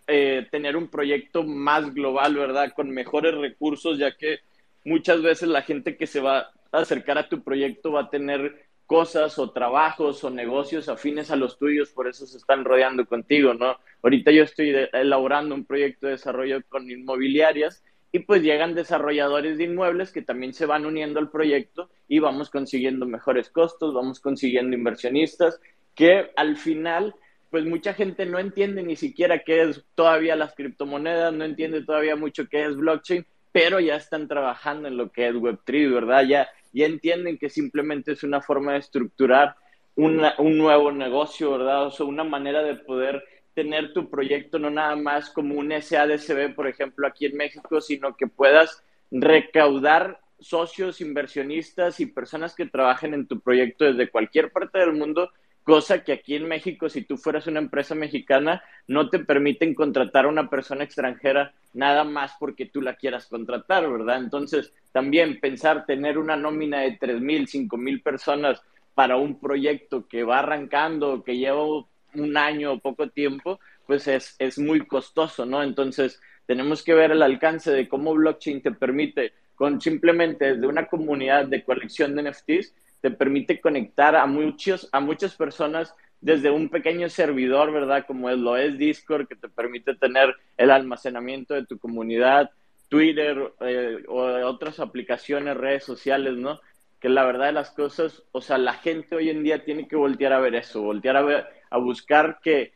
eh, tener un proyecto más global, ¿verdad? Con mejores recursos, ya que muchas veces la gente que se va a acercar a tu proyecto va a tener cosas o trabajos o negocios afines a los tuyos, por eso se están rodeando contigo, ¿no? Ahorita yo estoy elaborando un proyecto de desarrollo con inmobiliarias y pues llegan desarrolladores de inmuebles que también se van uniendo al proyecto y vamos consiguiendo mejores costos, vamos consiguiendo inversionistas que al final pues mucha gente no entiende ni siquiera qué es todavía las criptomonedas, no entiende todavía mucho qué es blockchain, pero ya están trabajando en lo que es Web3, ¿verdad? Ya, ya entienden que simplemente es una forma de estructurar un nuevo negocio, ¿verdad? O sea, una manera de poder tener tu proyecto no nada más como un SADCB, por ejemplo, aquí en México, sino que puedas recaudar socios, inversionistas y personas que trabajen en tu proyecto desde cualquier parte del mundo cosa que aquí en México, si tú fueras una empresa mexicana, no te permiten contratar a una persona extranjera nada más porque tú la quieras contratar, ¿verdad? Entonces, también pensar tener una nómina de tres mil, cinco mil personas para un proyecto que va arrancando, que lleva un año o poco tiempo, pues es, es muy costoso, ¿no? Entonces, tenemos que ver el alcance de cómo blockchain te permite, con simplemente desde una comunidad de colección de NFTs, te permite conectar a, muchos, a muchas personas desde un pequeño servidor, ¿verdad? Como lo es Discord, que te permite tener el almacenamiento de tu comunidad, Twitter eh, o otras aplicaciones, redes sociales, ¿no? Que la verdad de las cosas, o sea, la gente hoy en día tiene que voltear a ver eso, voltear a, ver, a buscar que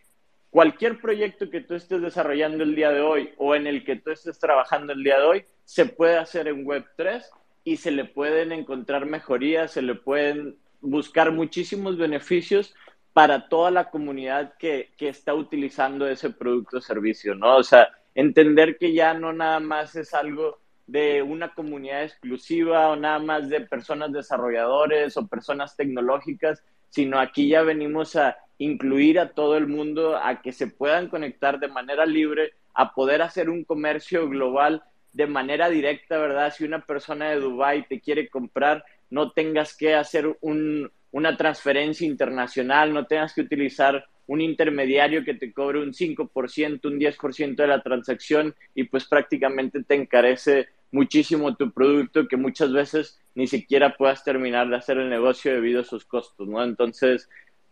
cualquier proyecto que tú estés desarrollando el día de hoy o en el que tú estés trabajando el día de hoy, se puede hacer en Web3 y se le pueden encontrar mejorías, se le pueden buscar muchísimos beneficios para toda la comunidad que, que está utilizando ese producto o servicio, ¿no? O sea, entender que ya no nada más es algo de una comunidad exclusiva o nada más de personas desarrolladores o personas tecnológicas, sino aquí ya venimos a incluir a todo el mundo a que se puedan conectar de manera libre, a poder hacer un comercio global de manera directa, ¿verdad? Si una persona de Dubai te quiere comprar, no tengas que hacer un, una transferencia internacional, no tengas que utilizar un intermediario que te cobre un 5%, un 10% de la transacción y pues prácticamente te encarece muchísimo tu producto que muchas veces ni siquiera puedas terminar de hacer el negocio debido a sus costos, ¿no? Entonces,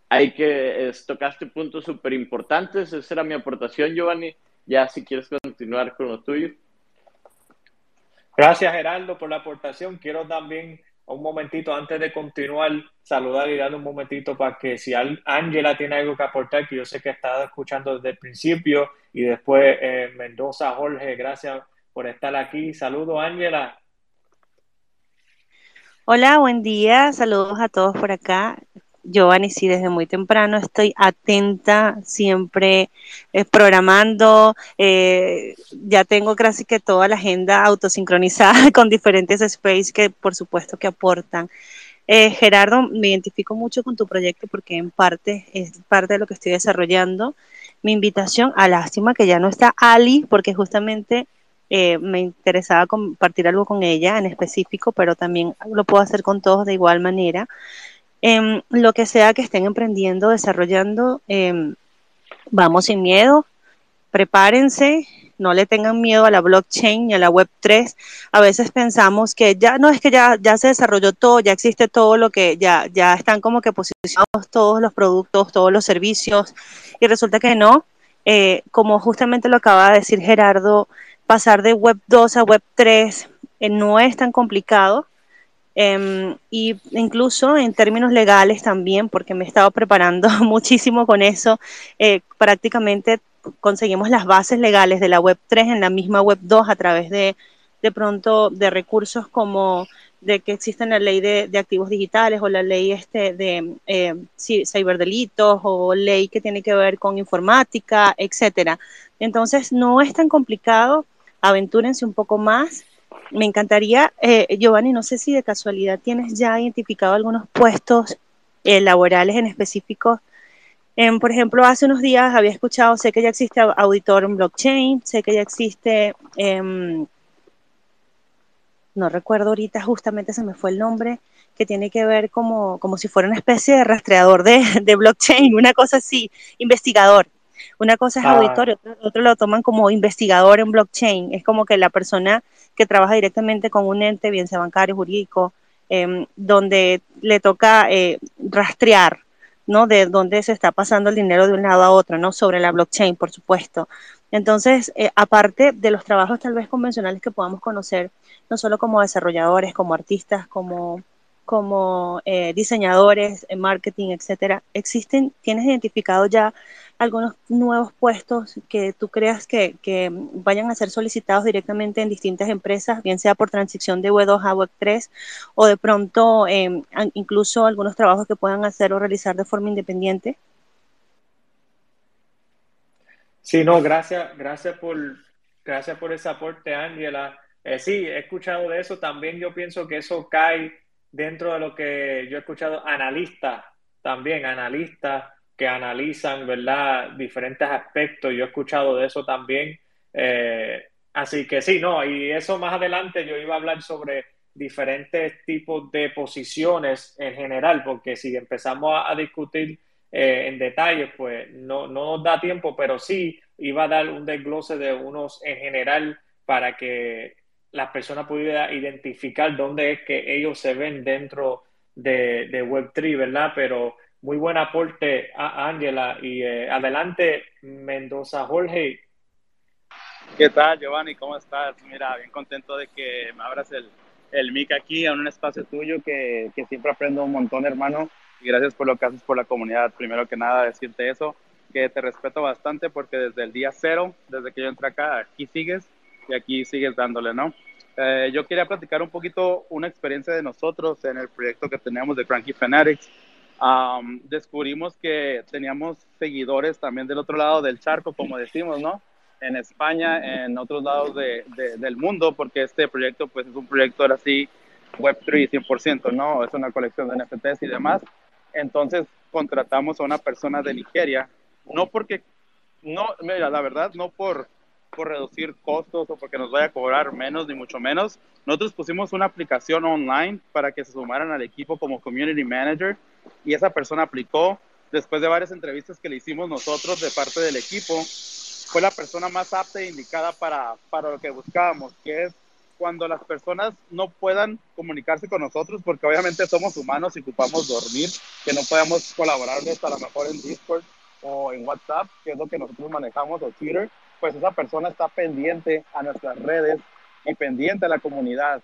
hay que tocaste puntos súper importantes. Esa era mi aportación, Giovanni. Ya si quieres continuar con lo tuyo. Gracias, Gerardo, por la aportación. Quiero también, un momentito antes de continuar, saludar y dar un momentito para que si Ángela tiene algo que aportar, que yo sé que está escuchando desde el principio, y después eh, Mendoza, Jorge, gracias por estar aquí. Saludos, Ángela. Hola, buen día. Saludos a todos por acá. Giovanni, sí, desde muy temprano estoy atenta, siempre eh, programando, eh, ya tengo casi que toda la agenda autosincronizada con diferentes space que por supuesto que aportan. Eh, Gerardo, me identifico mucho con tu proyecto porque en parte es parte de lo que estoy desarrollando. Mi invitación, a lástima que ya no está Ali, porque justamente me interesaba compartir algo con ella en específico, pero también lo puedo hacer con todos de igual manera. Em, lo que sea que estén emprendiendo, desarrollando, em, vamos sin miedo, prepárense, no le tengan miedo a la blockchain y a la web 3. A veces pensamos que ya no es que ya, ya se desarrolló todo, ya existe todo lo que ya, ya están como que posicionados todos los productos, todos los servicios, y resulta que no. Eh, como justamente lo acaba de decir Gerardo, pasar de web 2 a web 3 eh, no es tan complicado eh, y incluso en términos legales también, porque me he estado preparando muchísimo con eso, eh, prácticamente conseguimos las bases legales de la Web 3 en la misma Web 2 a través de, de pronto, de recursos como de que existe la ley de, activos digitales o la ley este de eh, ciberdelitos o ley que tiene que ver con informática, etcétera. Entonces, no es tan complicado, aventúrense un poco más. Me encantaría, eh, Giovanni, no sé si de casualidad tienes ya identificado algunos puestos eh, laborales en específico. por ejemplo, hace unos días había escuchado, sé que ya existe auditor en blockchain, sé que ya existe em, no recuerdo ahorita, justamente se me fue el nombre, que tiene que ver como, como si fuera una especie de rastreador de, de blockchain, una cosa así, investigador. Una cosa es auditorio, otro, lo toman como investigador en blockchain. Es como que la persona que trabaja directamente con un ente, bien sea bancario, jurídico, em, donde le toca eh, rastrear, ¿no? De dónde se está pasando el dinero de un lado a otro, ¿no? Sobre la blockchain, por supuesto. Entonces, eh, aparte de los trabajos tal vez convencionales que podamos conocer, no solo como desarrolladores, como artistas, como, como eh, diseñadores, en marketing, etcétera, existen, tienes identificado ya algunos nuevos puestos que tú creas que, vayan a ser solicitados directamente en distintas empresas, bien sea por transición de Web 2 a Web 3 o de pronto em, incluso algunos trabajos que puedan hacer o realizar de forma independiente? Sí, no, gracias, gracias por, gracias por ese aporte, Ángela. Eh, sí, he escuchado de eso. También yo pienso que eso cae dentro de lo que yo he escuchado, analistas, también analistas analizan, ¿verdad?, diferentes aspectos. Yo he escuchado de eso también. Eh, así que sí, no, y eso más adelante yo iba a hablar sobre diferentes tipos de posiciones en general, porque si empezamos a, discutir eh, en detalle, pues no, no nos da tiempo, pero sí iba a dar un desglose de unos en general para que las personas pudieran identificar dónde es que ellos se ven dentro de, Web3, ¿verdad? Pero muy buen aporte a Ángela y eh, adelante Mendoza Jorge. ¿Qué tal Giovanni? ¿Cómo estás? Mira, bien contento de que me abras el, el mic aquí en un espacio tuyo que, que siempre aprendo un montón, hermano. Y gracias por lo que haces por la comunidad. Primero que nada, decirte eso, que te respeto bastante porque desde el día cero, desde que yo entré acá, aquí sigues y aquí sigues dándole, ¿no? Eh, yo quería platicar un poquito una experiencia de nosotros en el proyecto que teníamos de Cranky Fanatics. Descubrimos que teníamos seguidores también del otro lado del charco, como decimos, ¿no? En España, en otros lados de, del mundo, porque este proyecto pues es un proyecto ahora sí Web3 100%, ¿no? Es una colección de NFTs y demás. Entonces contratamos a una persona de Nigeria, no porque, no, mira, la verdad, no por por reducir costos o porque nos vaya a cobrar menos ni mucho menos. Nosotros pusimos una aplicación online para que se sumaran al equipo como community manager y esa persona aplicó. Después de varias entrevistas que le hicimos nosotros de parte del equipo, fue la persona más apta e indicada para, para lo que buscábamos, que es cuando las personas no puedan comunicarse con nosotros, porque obviamente somos humanos y ocupamos dormir, que no podemos colaborarles a lo mejor en Discord o en WhatsApp, que es lo que nosotros manejamos, o Twitter, pues esa persona está pendiente a nuestras redes y pendiente a la comunidad.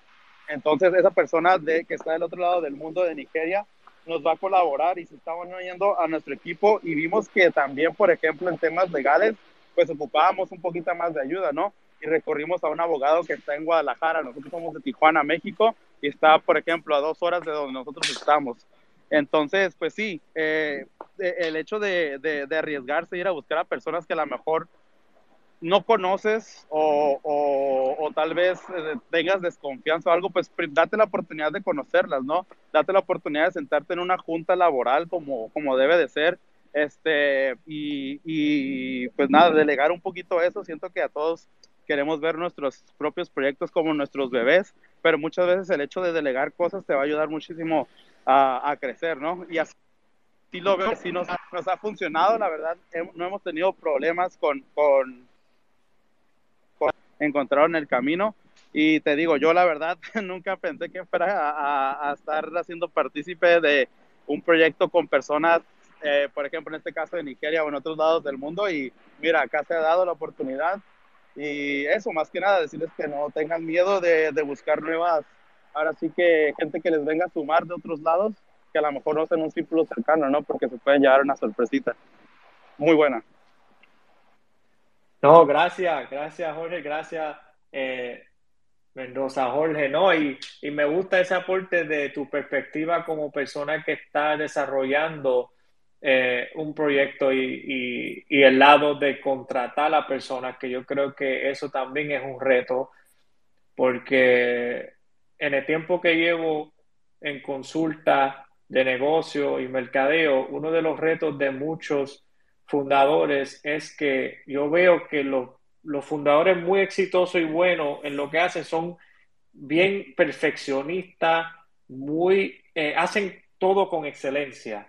Entonces esa persona de, que está del otro lado del mundo de Nigeria nos va a colaborar y se está uniendo a nuestro equipo y vimos que también, por ejemplo, en temas legales, pues ocupábamos un poquito más de ayuda, ¿no? Y recorrimos a un abogado que está en Guadalajara, nosotros somos de Tijuana, México, y está, por ejemplo, a dos horas de donde nosotros estamos. Entonces, pues sí, eh, el hecho de, de, de arriesgarse, ir a buscar a personas que a lo mejor no conoces o, o, tal vez eh, tengas desconfianza o algo, pues date la oportunidad de conocerlas, ¿no? Date la oportunidad de sentarte en una junta laboral como, como debe de ser. Este, y, y pues nada, delegar un poquito eso. Siento que a todos queremos ver nuestros propios proyectos como nuestros bebés, pero muchas veces el hecho de delegar cosas te va a ayudar muchísimo a, a crecer, ¿no? Y así lo veo, sí nos, nos ha funcionado, la verdad, no hemos tenido problemas con encontraron el camino. Y te digo, yo la verdad nunca pensé que fuera a, estar haciendo partícipe de un proyecto con personas, eh, por ejemplo, en este caso de Nigeria o en otros lados del mundo. Y mira, acá se ha dado la oportunidad. Y eso, más que nada, decirles que no tengan miedo de, de buscar nuevas, ahora sí que gente que les venga a sumar de otros lados, que a lo mejor no sean un círculo cercano, ¿no? Porque se pueden llevar una sorpresita muy buena. No, gracias, gracias Jorge, gracias eh, Mendoza Jorge, ¿no? Y, y, me gusta ese aporte de tu perspectiva como persona que está desarrollando eh, un proyecto y, y, y, el lado de contratar a la persona, que yo creo que eso también es un reto, porque en el tiempo que llevo en consulta de negocio y mercadeo, uno de los retos de muchos fundadores es que yo veo que los, los fundadores muy exitosos y buenos en lo que hacen son bien perfeccionistas, muy, eh, hacen todo con excelencia,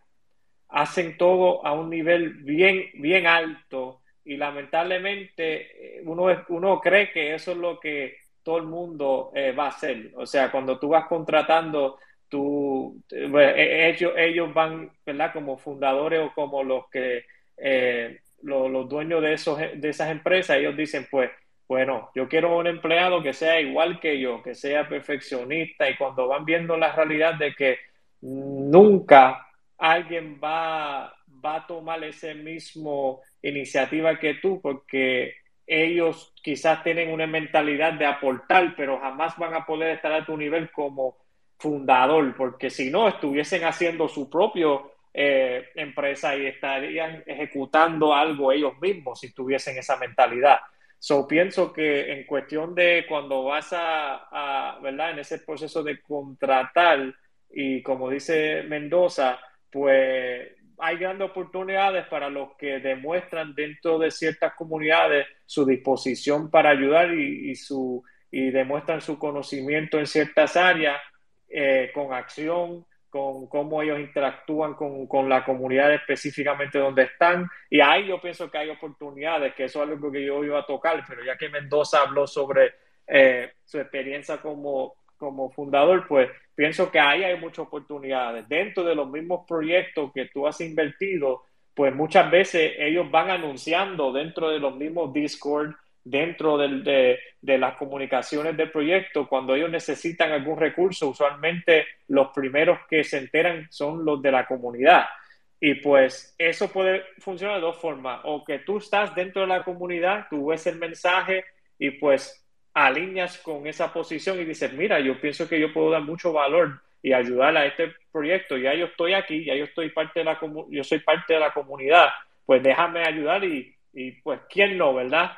hacen todo a un nivel bien, bien alto y lamentablemente eh, uno, uno cree que eso es lo que todo el mundo eh, va a hacer. O sea, cuando tú vas contratando tú, e, ellos, ellos van, ¿verdad? Como fundadores o como los que eh, los, los, dueños de, esos, de esas empresas, ellos dicen, pues, bueno, yo quiero un empleado que sea igual que yo, que sea perfeccionista y cuando van viendo la realidad de que nunca alguien va, va a tomar ese mismo iniciativa que tú porque ellos quizás tienen una mentalidad de aportar, pero jamás van a poder estar a tu nivel como fundador, porque si no, estuviesen haciendo su propio eh, empresa y estarían ejecutando algo ellos mismos si tuviesen esa mentalidad. So, pienso que en cuestión de cuando vas a, ¿verdad? En ese proceso de contratar y como dice Mendoza, pues hay grandes oportunidades para los que demuestran dentro de ciertas comunidades su disposición para ayudar y, y su, y demuestran su conocimiento en ciertas áreas eh, con acción, con cómo ellos interactúan con, con, la comunidad específicamente donde están. Y ahí yo pienso que hay oportunidades, que eso es algo que yo iba a tocar, pero ya que Mendoza habló sobre eh, su experiencia como, como fundador, pues pienso que ahí hay muchas oportunidades. Dentro de los mismos proyectos que tú has invertido, pues muchas veces ellos van anunciando dentro de los mismos Discord dentro de, de, las comunicaciones del proyecto, cuando ellos necesitan algún recurso, usualmente los primeros que se enteran son los de la comunidad. Y pues eso puede funcionar de dos formas, o que tú estás dentro de la comunidad, tú ves el mensaje y pues alineas con esa posición y dices, mira, yo pienso que yo puedo dar mucho valor y ayudar a este proyecto, ya yo estoy aquí, ya yo estoy parte de la yo soy parte de la comunidad, pues déjame ayudar y, y pues quién no, ¿verdad?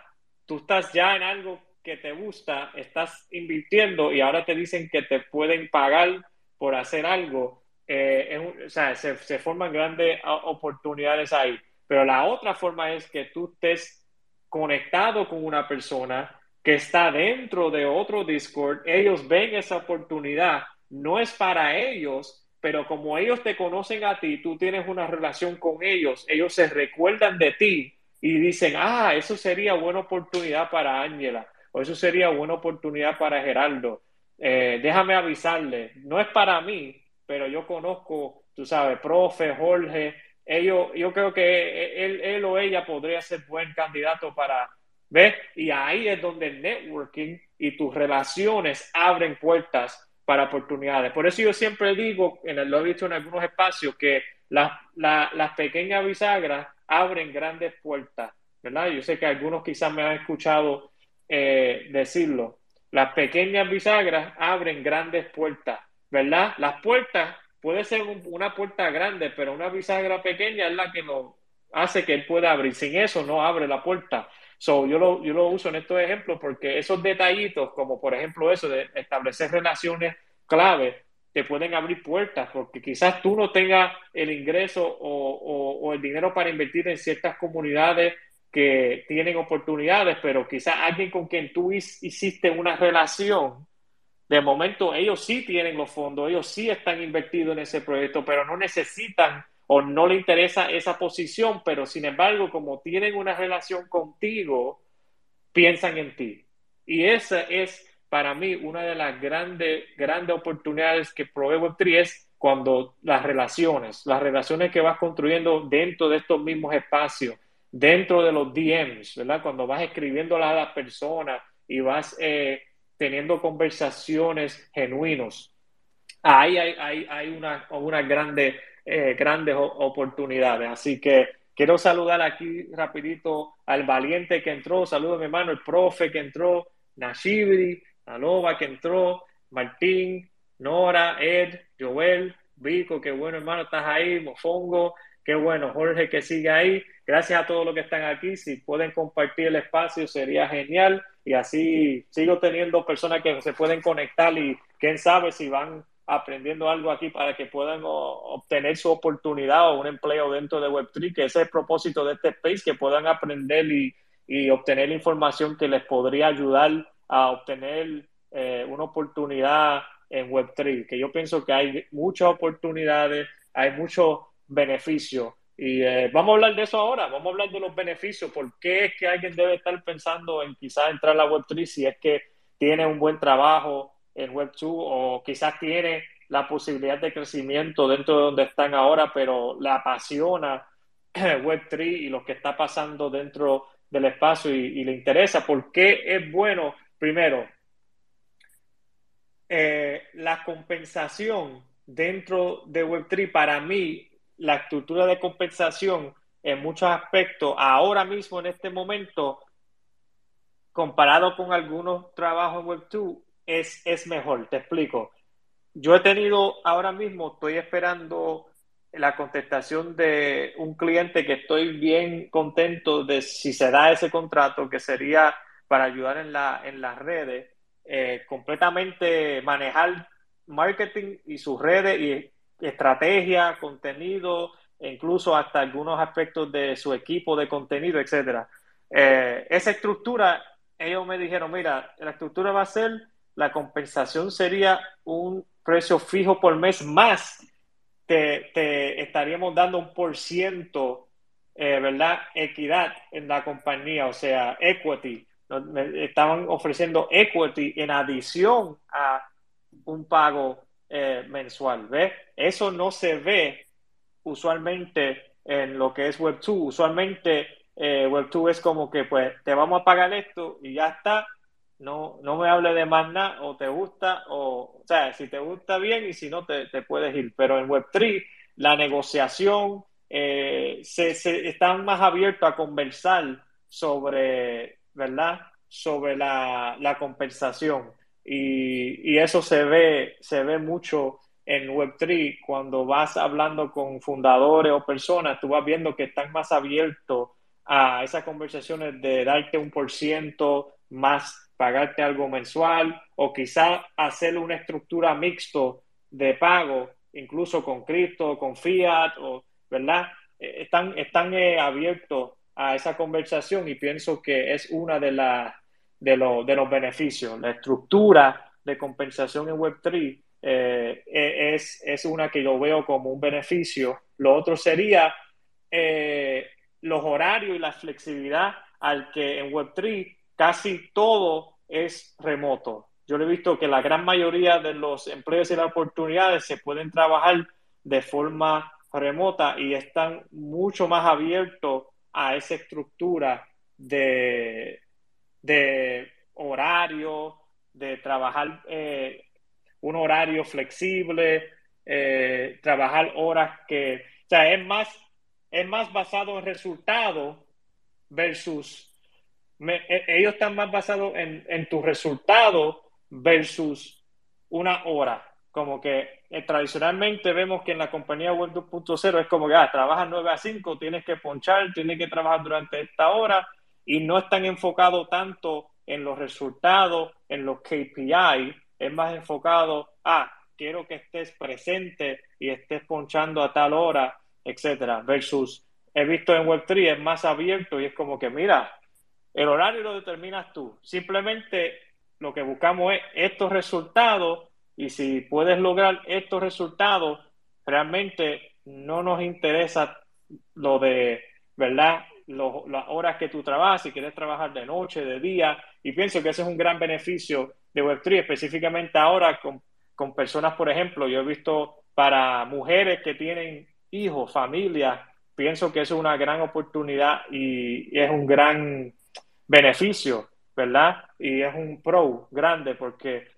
Tú estás ya en algo que te gusta, estás invirtiendo y ahora te dicen que te pueden pagar por hacer algo, eh, es, o sea, se, se, forman grandes oportunidades ahí. Pero la otra forma es que tú estés conectado con una persona que está dentro de otro Discord, ellos ven esa oportunidad, no es para ellos, pero como ellos te conocen a ti, tú tienes una relación con ellos, ellos se recuerdan de ti y dicen, ah, eso sería buena oportunidad para Ángela, o eso sería buena oportunidad para Geraldo. Eh, déjame avisarle, no es para mí, pero yo conozco, tú sabes, profe, Jorge, ellos, yo creo que él, él o ella podría ser buen candidato para, ¿ves? Y ahí es donde el networking y tus relaciones abren puertas para oportunidades. Por eso yo siempre digo, en el, lo he visto en algunos espacios, que las, la, las pequeñas bisagras abren grandes puertas, ¿verdad? Yo sé que algunos quizás me han escuchado eh, decirlo. Las pequeñas bisagras abren grandes puertas, ¿verdad? Las puertas puede ser un, una puerta grande, pero una bisagra pequeña es la que nos hace que él pueda abrir. Sin eso no abre la puerta. So, yo, lo, yo lo uso en estos ejemplos porque esos detallitos, como por ejemplo eso de establecer relaciones clave, te pueden abrir puertas, porque quizás tú no tengas el ingreso o, o, o, el dinero para invertir en ciertas comunidades que tienen oportunidades, pero quizás alguien con quien tú hiciste una relación, de momento ellos sí tienen los fondos, ellos sí están invertidos en ese proyecto, pero no necesitan o no le interesa esa posición, pero sin embargo, como tienen una relación contigo, piensan en ti. Y esa es para mí una de las grandes, grandes oportunidades que provee Web3 es cuando las relaciones, las relaciones que vas construyendo dentro de estos mismos espacios, dentro de los DMs, ¿verdad? Cuando vas escribiendo a las personas y vas eh, teniendo conversaciones genuinos. Ahí hay, hay, hay una, una grande, eh, grandes oportunidades. Así que quiero saludar aquí rapidito al valiente que entró, saludo mi hermano, el profe que entró, Nashibri, Alova que entró, Martín, Nora, Ed, Joel, Vico, qué bueno hermano, estás ahí, Mofongo, qué bueno, Jorge que sigue ahí. Gracias a todos los que están aquí. Si pueden compartir el espacio sería genial y así sigo teniendo personas que se pueden conectar y quién sabe si van aprendiendo algo aquí para que puedan obtener su oportunidad o un empleo dentro de Web3, que ese es el propósito de este space, que puedan aprender y obtener información que les podría ayudar a obtener eh, una oportunidad en Web3, que yo pienso que hay muchas oportunidades, hay muchos beneficios. Y eh, vamos a hablar de eso ahora, vamos a hablar de los beneficios, por qué es que alguien debe estar pensando en quizás entrar a la Web3 si es que tiene un buen trabajo en Web2 o quizás tiene la posibilidad de crecimiento dentro de donde están ahora, pero le apasiona Web3 y lo que está pasando dentro del espacio y, le interesa. ¿Por qué es bueno? Primero, eh, la compensación dentro de Web3 para mí, la estructura de compensación en muchos aspectos, ahora mismo en este momento, comparado con algunos trabajos en Web2, es, es mejor. Te explico. Yo he tenido ahora mismo, estoy esperando la contestación de un cliente que estoy bien contento de si se da ese contrato, que sería para ayudar en, la, en las redes, eh, completamente manejar marketing y sus redes y estrategia, contenido, e incluso hasta algunos aspectos de su equipo de contenido, etcétera. Eh, esa estructura, ellos me dijeron, mira, la estructura va a ser, la compensación sería un precio fijo por mes más te, estaríamos dando un por ciento, eh, ¿verdad? Equidad en la compañía, o sea, equity. Estaban ofreciendo equity en adición a un pago eh, mensual, ¿ves? Eso no se ve usualmente en lo que es Web2. Usualmente eh, Web2 es como que, pues, te vamos a pagar esto y ya está, no, no me hable de más nada, o te gusta, o, o sea, si te gusta bien y si no, te, puedes ir. Pero en Web3, la negociación, eh, se, se, están más abiertos a conversar sobre, ¿verdad? Sobre la, la compensación. Y, y, eso se ve, se ve mucho en Web3 cuando vas hablando con fundadores o personas, tú vas viendo que están más abiertos a esas conversaciones de darte un por ciento más pagarte algo mensual o quizá hacer una estructura mixto de pago, incluso con cripto, con fiat, o, ¿verdad? Eh, están, están eh, abiertos a esa conversación y pienso que es una de, las de, de los beneficios. La estructura de compensación en Web3 eh, e, es, es, una que yo veo como un beneficio. Lo otro sería los horarios y la flexibilidad al que en Web3 casi todo es remoto. Yo he visto que la gran mayoría de los empleos y las oportunidades se pueden trabajar de forma remota y están mucho más abiertos a esa estructura de, de horario, de trabajar eh, un horario flexible, eh, trabajar horas que, o sea, es más, es más basado en resultados versus e, ellos están más basados en, en tus resultados versus una hora. Como que eh, tradicionalmente vemos que en la compañía web 2.0 es como que ah, trabajas 9 a 5, tienes que ponchar, tienes que trabajar durante esta hora y no están enfocados tanto en los resultados, en los KPI, es más enfocado, ah, quiero que estés presente y estés ponchando a tal hora, etcétera, versus he visto en Web3 es más abierto y es como que, mira, el horario lo determinas tú. Simplemente lo que buscamos es estos resultados y si puedes lograr estos resultados, realmente no nos interesa lo de, ¿verdad? las horas que tú trabajas, si quieres trabajar de noche, de día, y pienso que ese es un gran beneficio de Web3, específicamente ahora con, con personas, por ejemplo, yo he visto para mujeres que tienen hijos, familia, pienso que eso es una gran oportunidad y es un gran beneficio, ¿verdad? Y es un pro grande porque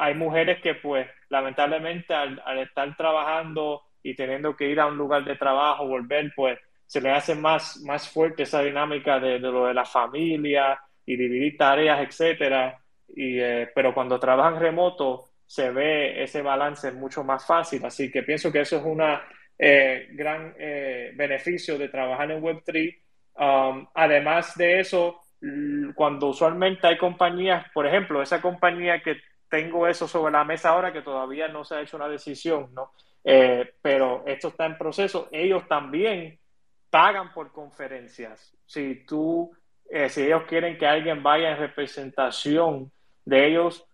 hay mujeres que pues lamentablemente al, estar trabajando y teniendo que ir a un lugar de trabajo, volver, pues se le hace más, más fuerte esa dinámica de, lo de la familia y dividir tareas, etcétera. Y, eh, pero cuando trabajan remoto se ve ese balance mucho más fácil. Así que pienso que eso es un eh, gran eh, beneficio de trabajar en Web3. Um, además de eso, cuando usualmente hay compañías, por ejemplo, esa compañía que tengo eso sobre la mesa ahora, que todavía no se ha hecho una decisión, ¿no? Eh, pero esto está en proceso. Ellos también pagan por conferencias. Si tú, eh, si ellos quieren que alguien vaya en representación de ellos,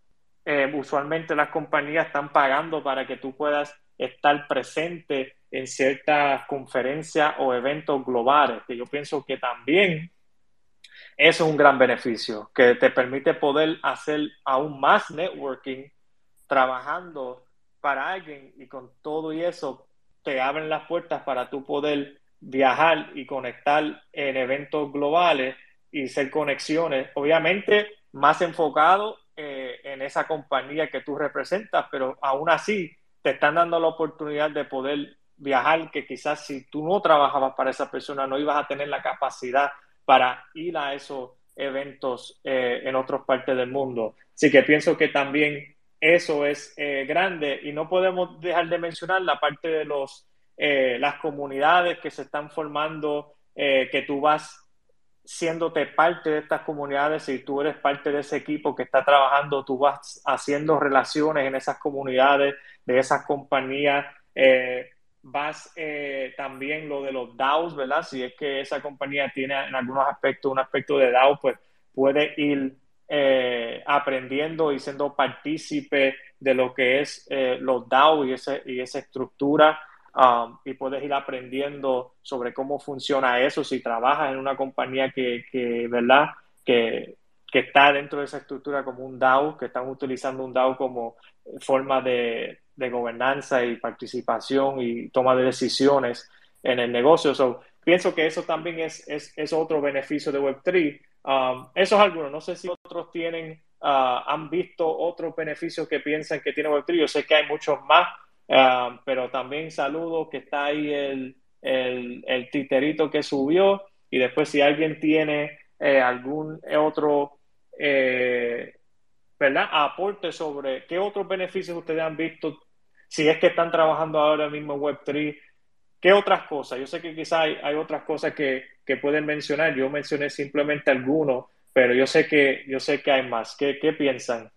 eh, usualmente las compañías están pagando para que tú puedas estar presente en ciertas conferencias o eventos globales, que yo pienso que también eso es un gran beneficio, que te permite poder hacer aún más networking trabajando para alguien y con todo y eso te abren las puertas para tú poder viajar y conectar en eventos globales y hacer conexiones, obviamente más enfocado eh, en esa compañía que tú representas, pero aún así te están dando la oportunidad de poder viajar que quizás si tú no trabajabas para esa persona no ibas a tener la capacidad para ir a esos eventos eh, en otras partes del mundo. Así que pienso que también eso es eh, grande y no podemos dejar de mencionar la parte de los, eh, las comunidades que se están formando, que tú vas siéndote parte de estas comunidades y tú eres parte de ese equipo que está trabajando, tú vas haciendo relaciones en esas comunidades, de esas compañías, vas también lo de los DAOs, ¿verdad? Si es que esa compañía tiene en algunos aspectos un aspecto de DAO, pues puede ir eh, aprendiendo y siendo partícipe de lo que es eh, los DAO y, ese, y esa estructura um, y puedes ir aprendiendo sobre cómo funciona eso si trabajas en una compañía que, que ¿verdad? Que, que está dentro de esa estructura como un DAO, que están utilizando un DAO como forma de, de gobernanza y participación y toma de decisiones en el negocio. So, pienso que eso también es, es, es otro beneficio de Web3 Um, eso es alguno. No sé si otros tienen, uh, han visto otros beneficios que piensan que tiene Web3. Yo sé que hay muchos más, um, pero también saludo que está ahí el, el, titerito que subió. Y después, si alguien tiene eh, algún otro eh, ¿verdad? aporte sobre qué otros beneficios ustedes han visto, si es que están trabajando ahora mismo en Web3 ¿Qué otras cosas? Yo sé que quizá hay, otras cosas que, pueden mencionar. Yo mencioné simplemente algunos, pero yo sé que, yo sé que hay más. ¿Qué, qué piensan?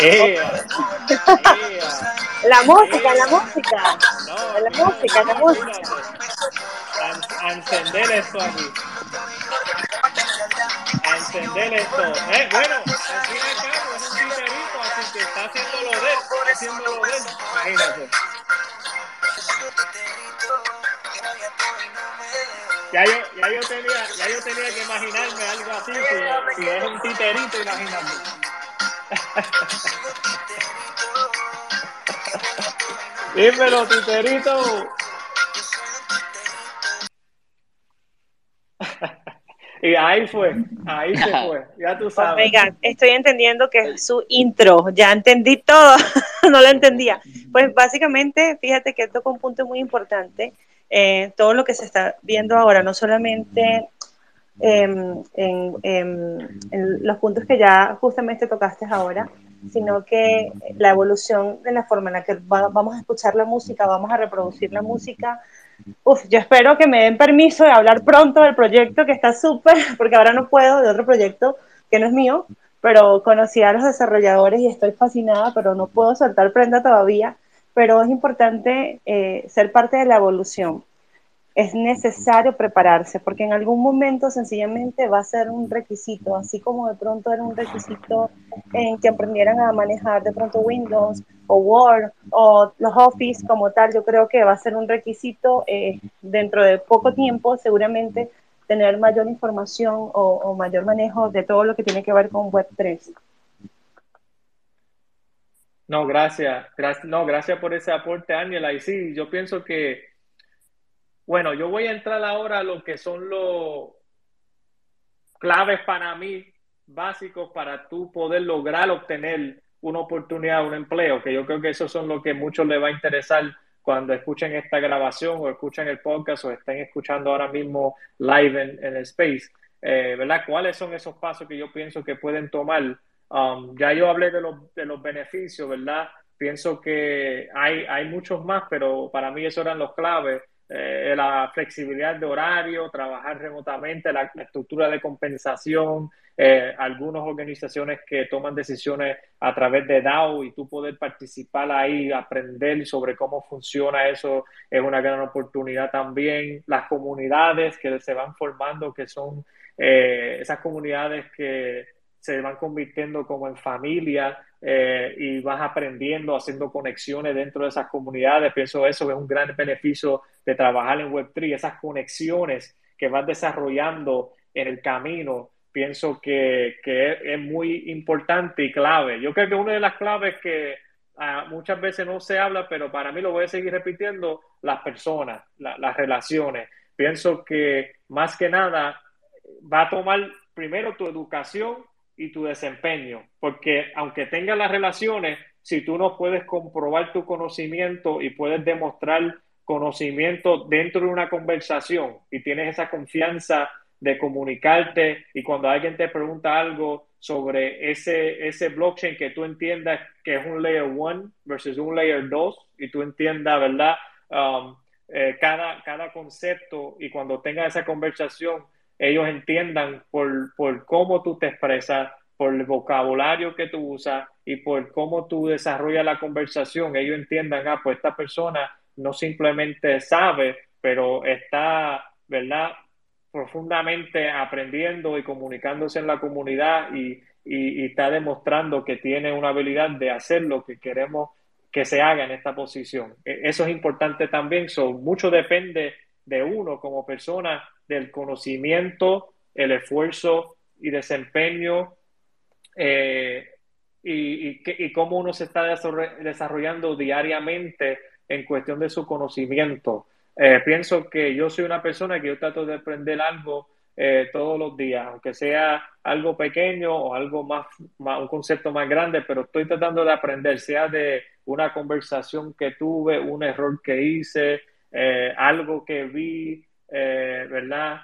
La música, la música. la música, la música. A, encender esto aquí. A encender esto. Eh, bueno, al fin y al cabo es un titerito, así que está haciendo lo de él. Haciendo lo de él. Imagínate. Ya yo, ya yo tenía, ya yo tenía que imaginarme algo así, si, si es un titerito, imagínate. Dímelo, titerito. y ahí fue, ahí se fue, ya tú sabes. Estoy entendiendo que su intro, ya entendí todo, no lo entendía. Pues básicamente, fíjate que toca un punto muy importante, eh, todo lo que se está viendo ahora, no solamente en, los puntos que ya justamente tocaste ahora, sino que la evolución de la forma en la que vamos a escuchar la música, vamos a reproducir la música. Uf, yo espero que me den permiso de hablar pronto del proyecto que está súper, porque ahora no puedo, de otro proyecto que no es mío, pero conocí a los desarrolladores y estoy fascinada, pero no puedo soltar prenda todavía. Pero es importante eh, ser parte de la evolución es necesario prepararse, porque en algún momento sencillamente va a ser un requisito, así como de pronto era un requisito en que aprendieran a manejar de pronto Windows o Word o los Office como tal, yo creo que va a ser un requisito eh, dentro de poco tiempo, seguramente tener mayor información o, mayor manejo de todo lo que tiene que ver con Web3. No, gracias. No, gracias por ese aporte, Ángela. Y sí, yo pienso que, bueno, yo voy a entrar ahora a lo que son los claves para mí básicos para tú poder lograr obtener una oportunidad, un empleo, que yo creo que eso son lo que muchos les va a interesar cuando escuchen esta grabación o escuchen el podcast o estén escuchando ahora mismo live en, el space, eh, ¿verdad? ¿Cuáles son esos pasos que yo pienso que pueden tomar? Um, ya yo hablé de los, de los beneficios, ¿verdad? Pienso que hay, hay muchos más, pero para mí esos eran los claves. Eh, la flexibilidad de horario, trabajar remotamente, la, estructura de compensación, eh, algunas organizaciones que toman decisiones a través de DAO y tú poder participar ahí, aprender sobre cómo funciona eso es una gran oportunidad también. Las comunidades que se van formando, que son eh, esas comunidades que se van convirtiendo como en familia eh, y vas aprendiendo, haciendo conexiones dentro de esas comunidades. Pienso eso es un gran beneficio de trabajar en Web3, esas conexiones que vas desarrollando en el camino. Pienso que, es, muy importante y clave. Yo creo que una de las claves que ah, muchas veces no se habla, pero para mí lo voy a seguir repitiendo, las personas, las relaciones. Pienso que más que nada va a tomar primero tu educación y tu desempeño, porque aunque tengas las relaciones, si tú no puedes comprobar tu conocimiento y puedes demostrar conocimiento dentro de una conversación y tienes esa confianza de comunicarte y cuando alguien te pregunta algo sobre ese, ese blockchain que tú entiendas que es un layer 1 versus un layer 2 y tú entiendas, ¿verdad? Um, eh, cada, cada concepto y cuando tengas esa conversación ellos entiendan por, por cómo tú te expresas, por el vocabulario que tú usas y por cómo tú desarrollas la conversación, ellos entiendan, ah, pues esta persona no simplemente sabe, pero está, ¿verdad? profundamente aprendiendo y comunicándose en la comunidad y, y, está demostrando que tiene una habilidad de hacer lo que queremos que se haga en esta posición. E, eso es importante también, so, mucho depende de uno como persona del conocimiento, el esfuerzo y desempeño eh, y, cómo uno se está desarrollando diariamente en cuestión de su conocimiento. Eh, pienso que yo soy una persona que yo trato de aprender algo eh, todos los días, aunque sea algo pequeño o algo más, un concepto más grande, pero estoy tratando de aprender, sea de una conversación que tuve, un error que hice, algo que vi, eh, ¿verdad?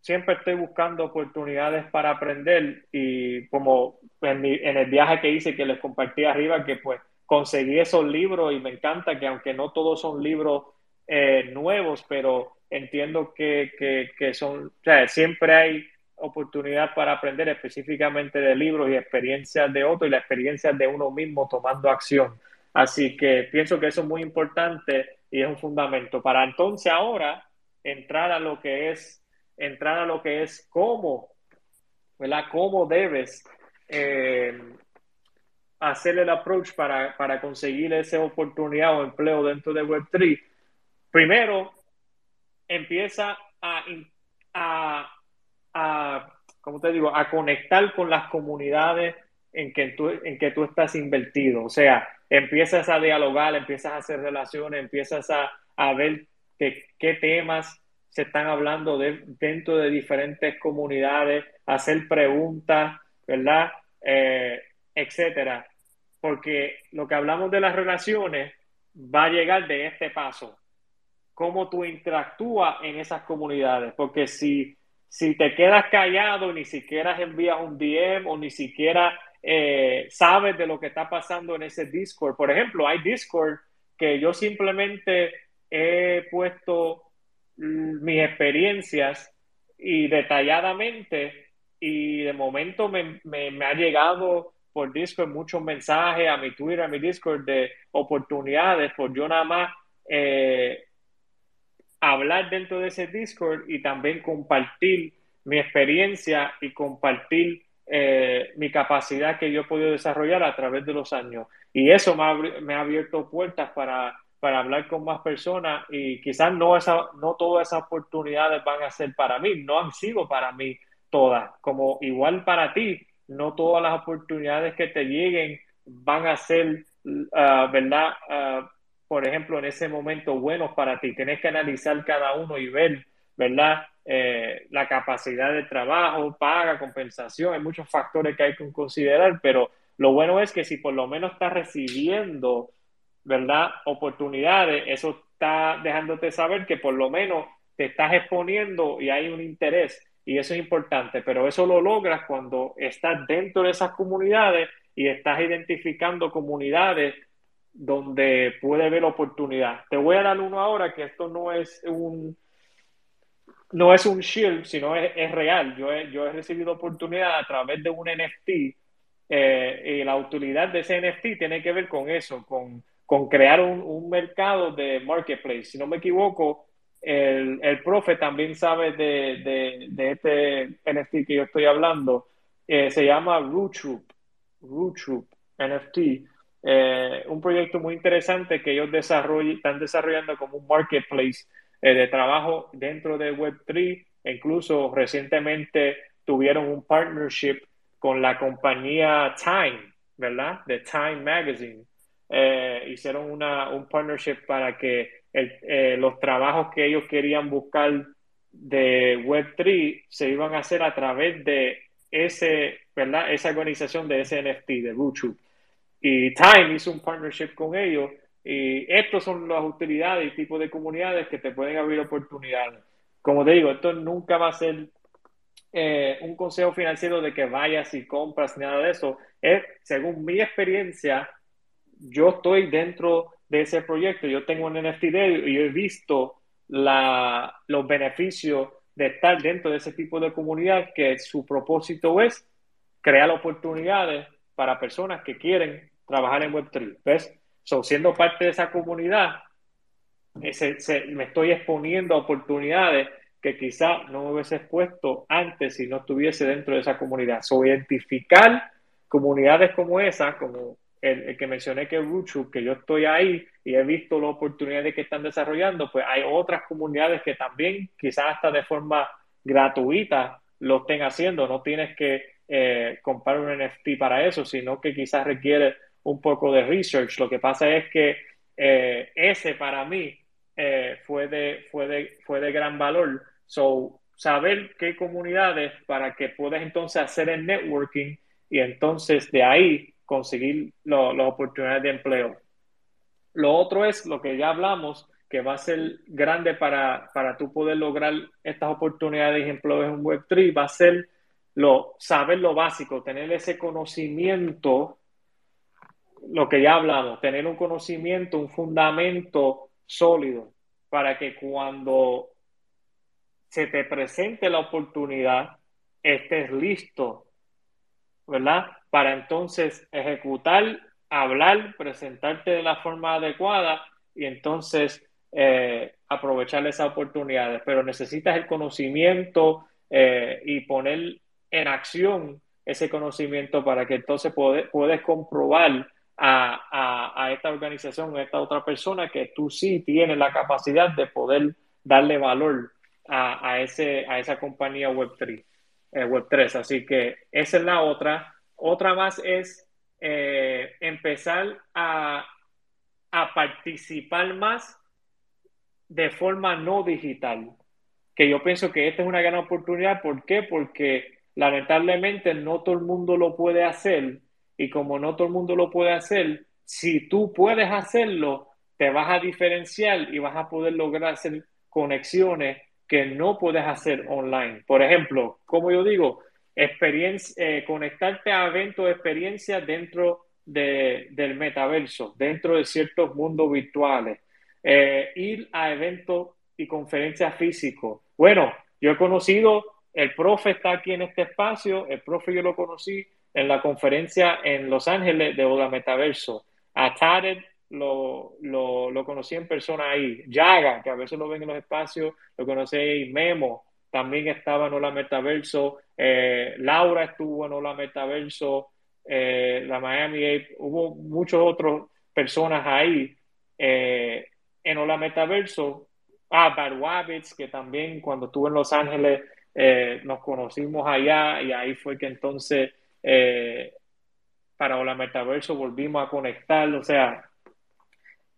Siempre estoy buscando oportunidades para aprender y como en, el viaje que hice que les compartí arriba, que pues conseguí esos libros y me encanta que aunque no todos son libros eh, nuevos, pero entiendo que, que, son, siempre hay oportunidad para aprender específicamente de libros y experiencias de otros y la experiencia de uno mismo tomando acción. Así que pienso que eso es muy importante y es un fundamento. Para entonces ahora entrar a lo que es, entrar a lo que es cómo, ¿verdad? Cómo debes eh, hacer el approach para, para conseguir esa oportunidad o empleo dentro de Web3. Primero, empieza a, a, a como te digo, a conectar con las comunidades en que tú, en que tú estás invertido. O sea, empiezas a dialogar, empiezas a hacer relaciones, empiezas a, a ver qué temas se están hablando dentro de diferentes comunidades, hacer preguntas, ¿verdad? Eh, etcétera. Porque lo que hablamos de las relaciones va a llegar de este paso. Cómo tú interactúas en esas comunidades. Porque si, si te quedas callado, ni siquiera envías un DM o ni siquiera eh, sabes de lo que está pasando en ese Discord. Por ejemplo, hay Discord que yo simplemente he puesto mis experiencias y detalladamente y de momento me, me, ha llegado por Discord muchos mensajes a mi Twitter, a mi Discord de oportunidades por yo nada más eh, hablar dentro de ese Discord y también compartir mi experiencia y compartir eh, mi capacidad que yo he podido desarrollar a través de los años. Y eso me ha, me ha abierto puertas para para hablar con más personas y quizás no, esa, no todas esas oportunidades van a ser para mí, no han sido para mí todas, como igual para ti, no todas las oportunidades que te lleguen van a ser, ah, ¿verdad? Ah, por ejemplo, en ese momento buenos para ti. Tienes que analizar cada uno y ver, ¿verdad? Eh, la capacidad de trabajo, paga, compensación, hay muchos factores que hay que considerar, pero lo bueno es que si por lo menos estás recibiendo ¿verdad? Oportunidades, eso está dejándote saber que por lo menos te estás exponiendo y hay un interés y eso es importante, pero eso lo logras cuando estás dentro de esas comunidades y estás identificando comunidades donde puede haber oportunidad. Te voy a dar uno ahora que esto no es un no es un shield, sino es, real. Yo he, yo he recibido oportunidad a través de un NFT eh, y la utilidad de ese NFT tiene que ver con eso, con con crear un, mercado de marketplace. Si no me equivoco, el, profe también sabe de, este NFT que yo estoy hablando. Eh, se llama Roottroop, Roottroop NFT. Eh, un proyecto muy interesante que ellos están desarrollando como un marketplace eh, de trabajo dentro de Web3. E incluso recientemente tuvieron un partnership con la compañía Time, ¿verdad? De Time Magazine. Eh, hicieron una, un partnership para que eh, los trabajos que ellos querían buscar de Web3 se iban a hacer a través de ese, ¿verdad? esa organización de ese NFT, de YouTube. Y Time hizo un partnership con ellos y estos son las utilidades y tipos de comunidades que te pueden abrir oportunidades. Como te digo, esto nunca va a ser eh, un consejo financiero de que vayas y compras, nada de eso. Es, según mi experiencia, yo estoy dentro de ese proyecto, yo tengo un NFT de y he visto la, los beneficios de estar dentro de ese tipo de comunidad que su propósito es crear oportunidades para personas que quieren trabajar en Web3. ¿Ves? So, siendo parte de esa comunidad, ese, me estoy exponiendo a oportunidades que quizá no me hubiese expuesto antes si no estuviese dentro de esa comunidad. So, identificar comunidades como esa, como el, que mencioné que Ruchu, que yo estoy ahí y he visto las oportunidades que están desarrollando, pues hay otras comunidades que también quizás hasta de forma gratuita lo estén haciendo. No tienes que eh, comprar un NFT para eso, sino que quizás requiere un poco de research. Lo que pasa es que eh, ese para mí eh, fue, de, fue, de, fue de gran valor. So, saber qué comunidades para que puedas entonces hacer el networking y entonces de ahí conseguir las oportunidades de empleo. Lo otro es lo que ya hablamos, que va a ser grande para, para tú poder lograr estas oportunidades de empleo en Web3, va a ser lo, saber lo básico, tener ese conocimiento, lo que ya hablamos, tener un conocimiento, un fundamento sólido para que cuando se te presente la oportunidad, estés listo, ¿verdad? Para entonces ejecutar, hablar, presentarte de la forma adecuada y entonces eh, aprovechar esas oportunidades. Pero necesitas el conocimiento eh, y poner en acción ese conocimiento para que entonces puedes comprobar a, esta organización, a esta otra persona, que tú sí tienes la capacidad de poder darle valor a, ese, a esa compañía Web3. Eh, Web3. Así que esa es la otra. Otra más es eh, empezar a, participar más de forma no digital. Que yo pienso que esta es una gran oportunidad. ¿Por qué? Porque lamentablemente no todo el mundo lo puede hacer. Y como no todo el mundo lo puede hacer, si tú puedes hacerlo, te vas a diferenciar y vas a poder lograr hacer conexiones que no puedes hacer online. Por ejemplo, como yo digo, experiencia, eh, conectarte a eventos de experiencia dentro del metaverso, dentro de ciertos mundos virtuales, eh, ir a eventos y conferencias físicos. Bueno, yo he conocido, el profe está aquí en este espacio, el profe yo lo conocí en la conferencia en Los Ángeles de Oda Metaverso. A Tarek lo, lo, conocí en persona ahí. Yaga, que a veces lo ven en los espacios, lo conocí ahí. Memo, también estaba en Hola Metaverso, eh, Laura estuvo en Hola Metaverso, eh, la Miami hubo muchas otras personas ahí. Eh, en Hola Metaverso, ah, Bad Wabbits, que también cuando estuve en Los Ángeles nos conocimos allá y ahí fue que entonces para Hola Metaverso volvimos a conectar, o sea,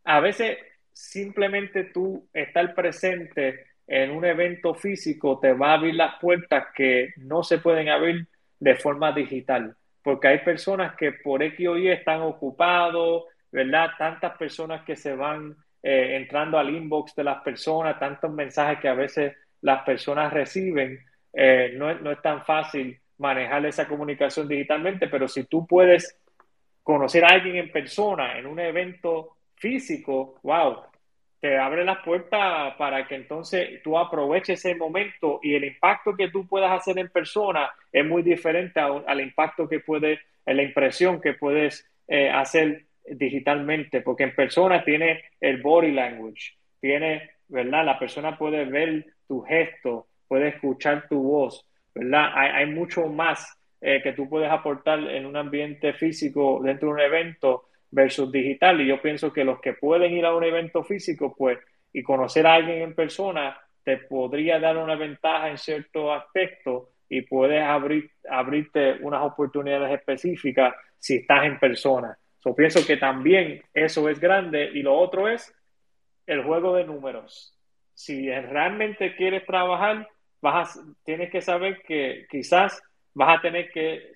a veces simplemente tú estar presente en un evento físico te va a abrir las puertas que no se pueden abrir de forma digital, porque hay personas que por X o Y están ocupados, ¿verdad? Tantas personas que se van eh, entrando al inbox de las personas, tantos mensajes que a veces las personas reciben, eh, no, no es tan fácil manejar esa comunicación digitalmente, pero si tú puedes conocer a alguien en persona en un evento físico, wow, te abre las puertas para que entonces tú aproveches ese momento y el impacto que tú puedas hacer en persona es muy diferente al impacto que puede, la impresión que puedes eh, hacer digitalmente, porque en persona tiene el body language, tiene, ¿verdad? La persona puede ver tu gesto, puede escuchar tu voz, ¿verdad? Hay, hay mucho más eh, que tú puedes aportar en un ambiente físico dentro de un evento versus digital. Y yo pienso que los que pueden ir a un evento físico, pues, y conocer a alguien en persona, te podría dar una ventaja en cierto aspecto y puedes abrir, abrirte unas oportunidades específicas si estás en persona. Yo pienso que también eso es grande y lo otro es el juego de números. Si realmente quieres trabajar, vas tienes que saber que quizás vas a tener que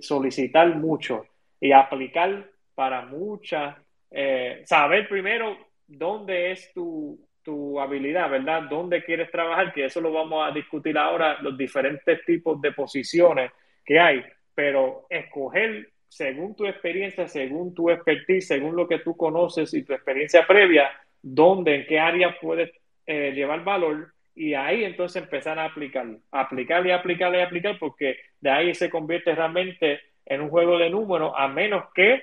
solicitar mucho y aplicar para muchas, eh, saber primero dónde es tu, tu habilidad, ¿verdad? ¿Dónde quieres trabajar? Que eso lo vamos a discutir ahora, los diferentes tipos de posiciones que hay, pero escoger según tu experiencia, según tu expertise, según lo que tú conoces y tu experiencia previa, dónde, en qué área puedes eh, llevar valor y ahí entonces empezar a aplicar, aplicar y aplicar y aplicar, porque de ahí se convierte realmente en un juego de números, a menos que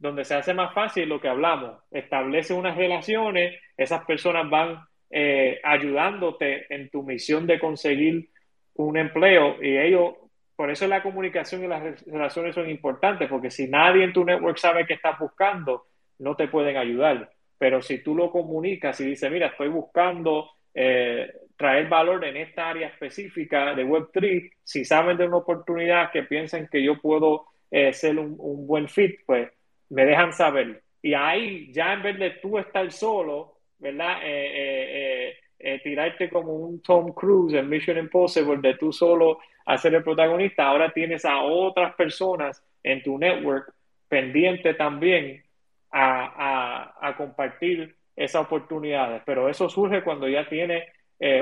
donde se hace más fácil lo que hablamos. Establece unas relaciones, esas personas van eh, ayudándote en tu misión de conseguir un empleo y ellos, por eso la comunicación y las relaciones son importantes, porque si nadie en tu network sabe qué estás buscando, no te pueden ayudar. Pero si tú lo comunicas y dices, mira, estoy buscando eh, traer valor en esta área específica de Web3, si saben de una oportunidad que piensen que yo puedo eh, ser un, un, buen fit, pues me dejan saber. Y ahí, ya en vez de tú estar solo, ¿verdad? Eh, eh, eh, tirarte como un Tom Cruise en Mission Impossible, de tú solo hacer el protagonista, ahora tienes a otras personas en tu network pendiente también a, a, a compartir esas oportunidades. Pero eso surge cuando ya tienes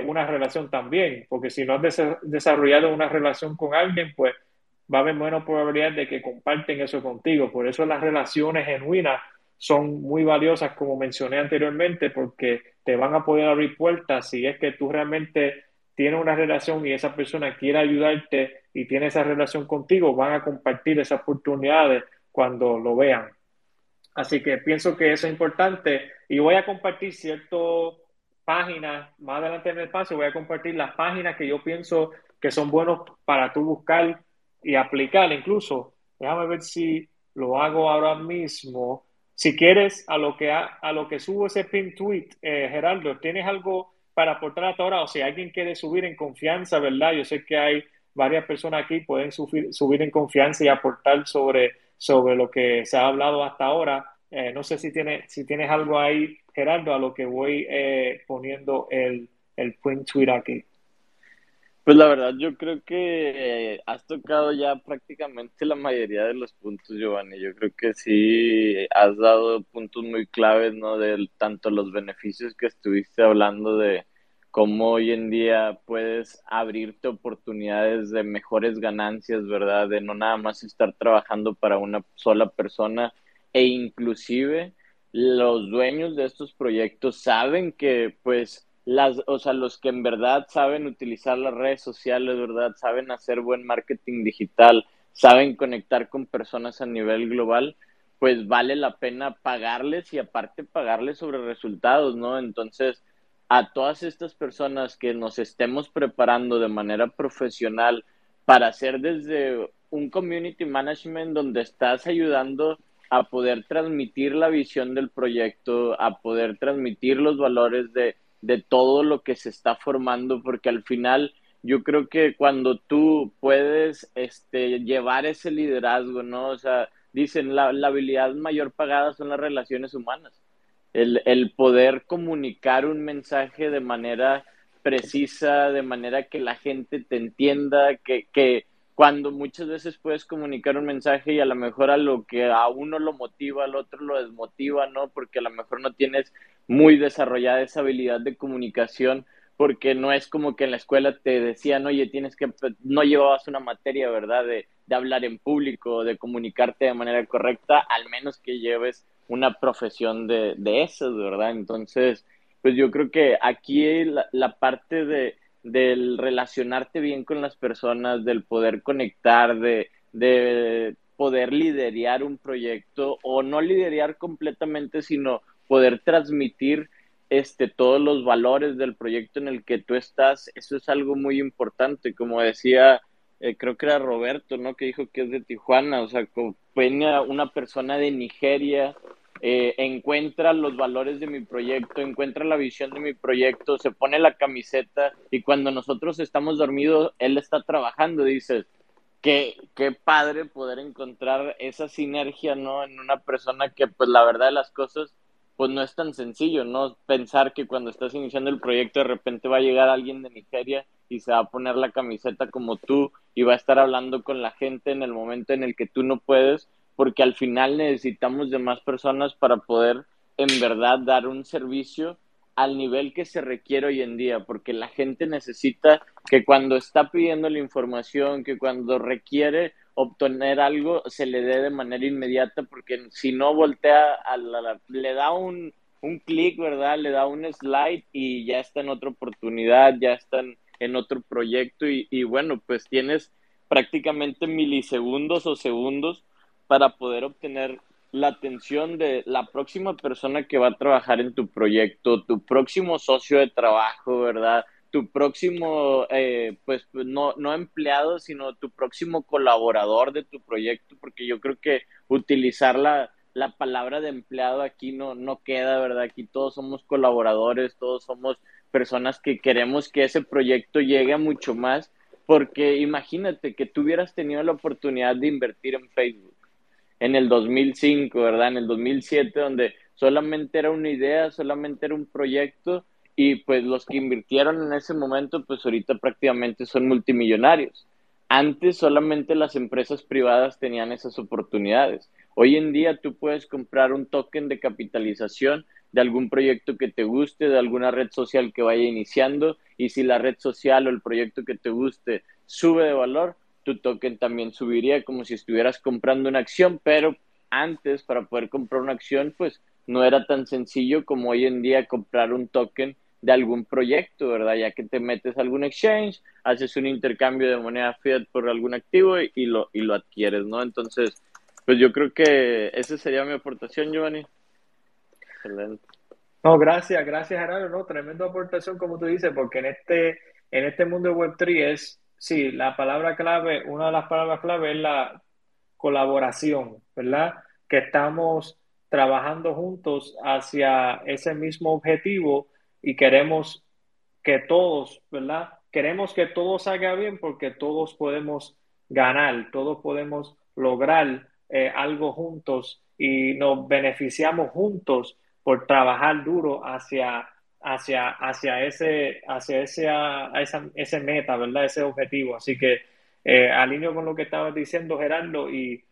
una relación también, porque si no has desarrollado una relación con alguien, pues va a haber buena probabilidad de que comparten eso contigo. Por eso las relaciones genuinas son muy valiosas, como mencioné anteriormente, porque te van a poder abrir puertas si es que tú realmente tienes una relación y esa persona quiere ayudarte y tiene esa relación contigo, van a compartir esas oportunidades cuando lo vean. Así que pienso que eso es importante y voy a compartir ciertas páginas, más adelante en el paso voy a compartir las páginas que yo pienso que son buenos para tú buscar y aplicar incluso. Déjame ver si lo hago ahora mismo. Si quieres, a lo que, a, lo que subo ese pin tweet, eh, Gerardo, ¿tienes algo para aportar hasta ahora? O si alguien quiere subir en confianza, ¿verdad? Yo sé que hay varias personas aquí, pueden subir, subir en confianza y aportar sobre, sobre lo que se ha hablado hasta ahora. Eh, no sé si, tiene, si tienes algo ahí, Gerardo, a lo que voy eh, poniendo el, el pin tweet aquí. Pues la verdad, yo creo que eh, has tocado ya prácticamente la mayoría de los puntos, Giovanni. Yo creo que sí has dado puntos muy claves, ¿no? De tanto los beneficios que estuviste hablando de cómo hoy en día puedes abrirte oportunidades de mejores ganancias, ¿verdad? De no nada más estar trabajando para una sola persona e inclusive los dueños de estos proyectos saben que pues las, o sea, los que en verdad saben utilizar las redes sociales, ¿verdad? Saben hacer buen marketing digital, saben conectar con personas a nivel global, pues vale la pena pagarles y aparte pagarles sobre resultados, ¿no? Entonces, a todas estas personas que nos estemos preparando de manera profesional para hacer desde un community management donde estás ayudando a poder transmitir la visión del proyecto, a poder transmitir los valores de, de todo lo que se está formando, porque al final yo creo que cuando tú puedes este, llevar ese liderazgo, ¿no? O sea, dicen, la, la habilidad mayor pagada son las relaciones humanas. El, el, poder comunicar un mensaje de manera precisa, de manera que la gente te entienda, que, que cuando muchas veces puedes comunicar un mensaje y a lo mejor a lo que a uno lo motiva, al otro lo desmotiva, ¿no? Porque a lo mejor no tienes muy desarrollada esa habilidad de comunicación, porque no es como que en la escuela te decían, oye, tienes que, no llevabas una materia, ¿verdad? De, de hablar en público, de comunicarte de manera correcta, al menos que lleves una profesión de, de esas, ¿verdad? Entonces, pues yo creo que aquí la, la parte de, del relacionarte bien con las personas, del poder conectar, de, de poder liderar un proyecto o no liderar completamente, sino poder transmitir este, todos los valores del proyecto en el que tú estás, eso es algo muy importante, como decía, eh, creo que era Roberto, ¿no? Que dijo que es de Tijuana, o sea, venía una persona de Nigeria, eh, encuentra los valores de mi proyecto, encuentra la visión de mi proyecto, se pone la camiseta y cuando nosotros estamos dormidos, él está trabajando, dices, qué, qué padre poder encontrar esa sinergia, ¿no? En una persona que, pues, la verdad de las cosas, pues no es tan sencillo, ¿no? Pensar que cuando estás iniciando el proyecto de repente va a llegar alguien de Nigeria y se va a poner la camiseta como tú y va a estar hablando con la gente en el momento en el que tú no puedes, porque al final necesitamos de más personas para poder en verdad dar un servicio al nivel que se requiere hoy en día, porque la gente necesita que cuando está pidiendo la información, que cuando requiere obtener algo se le dé de manera inmediata porque si no voltea a la, le da un, un clic, ¿verdad? Le da un slide y ya está en otra oportunidad, ya están en otro proyecto y, y bueno, pues tienes prácticamente milisegundos o segundos para poder obtener la atención de la próxima persona que va a trabajar en tu proyecto, tu próximo socio de trabajo, ¿verdad? Tu próximo, eh, pues no, no empleado, sino tu próximo colaborador de tu proyecto, porque yo creo que utilizar la, la palabra de empleado aquí no, no queda, ¿verdad? Aquí todos somos colaboradores, todos somos personas que queremos que ese proyecto llegue a mucho más, porque imagínate que tú hubieras tenido la oportunidad de invertir en Facebook en el 2005, ¿verdad? En el 2007, donde solamente era una idea, solamente era un proyecto y pues los que invirtieron en ese momento, pues ahorita prácticamente son multimillonarios. Antes solamente las empresas privadas tenían esas oportunidades. Hoy en día tú puedes comprar un token de capitalización de algún proyecto que te guste, de alguna red social que vaya iniciando, y si la red social o el proyecto que te guste sube de valor, tu token también subiría como si estuvieras comprando una acción, pero antes para poder comprar una acción, pues no era tan sencillo como hoy en día comprar un token de algún proyecto, ¿verdad? Ya que te metes a algún exchange, haces un intercambio de moneda fiat por algún activo y, lo, y lo adquieres, ¿no? Entonces, pues yo creo que esa sería mi aportación, Giovanni. Excelente. No, gracias, gracias Gerardo, no, tremenda aportación como tú dices, porque en este, en este mundo de Web3 es, sí, la palabra clave, una de las palabras clave es la colaboración, ¿verdad? Que estamos trabajando juntos hacia ese mismo objetivo y queremos que todos, ¿verdad? Queremos que todo salga bien porque todos podemos ganar, todos podemos lograr eh, algo juntos y nos beneficiamos juntos por trabajar duro hacia, hacia, hacia, ese, hacia ese, esa, ese meta, ¿verdad? Ese objetivo. Así que eh, alineo con lo que estabas diciendo, Gerardo, y,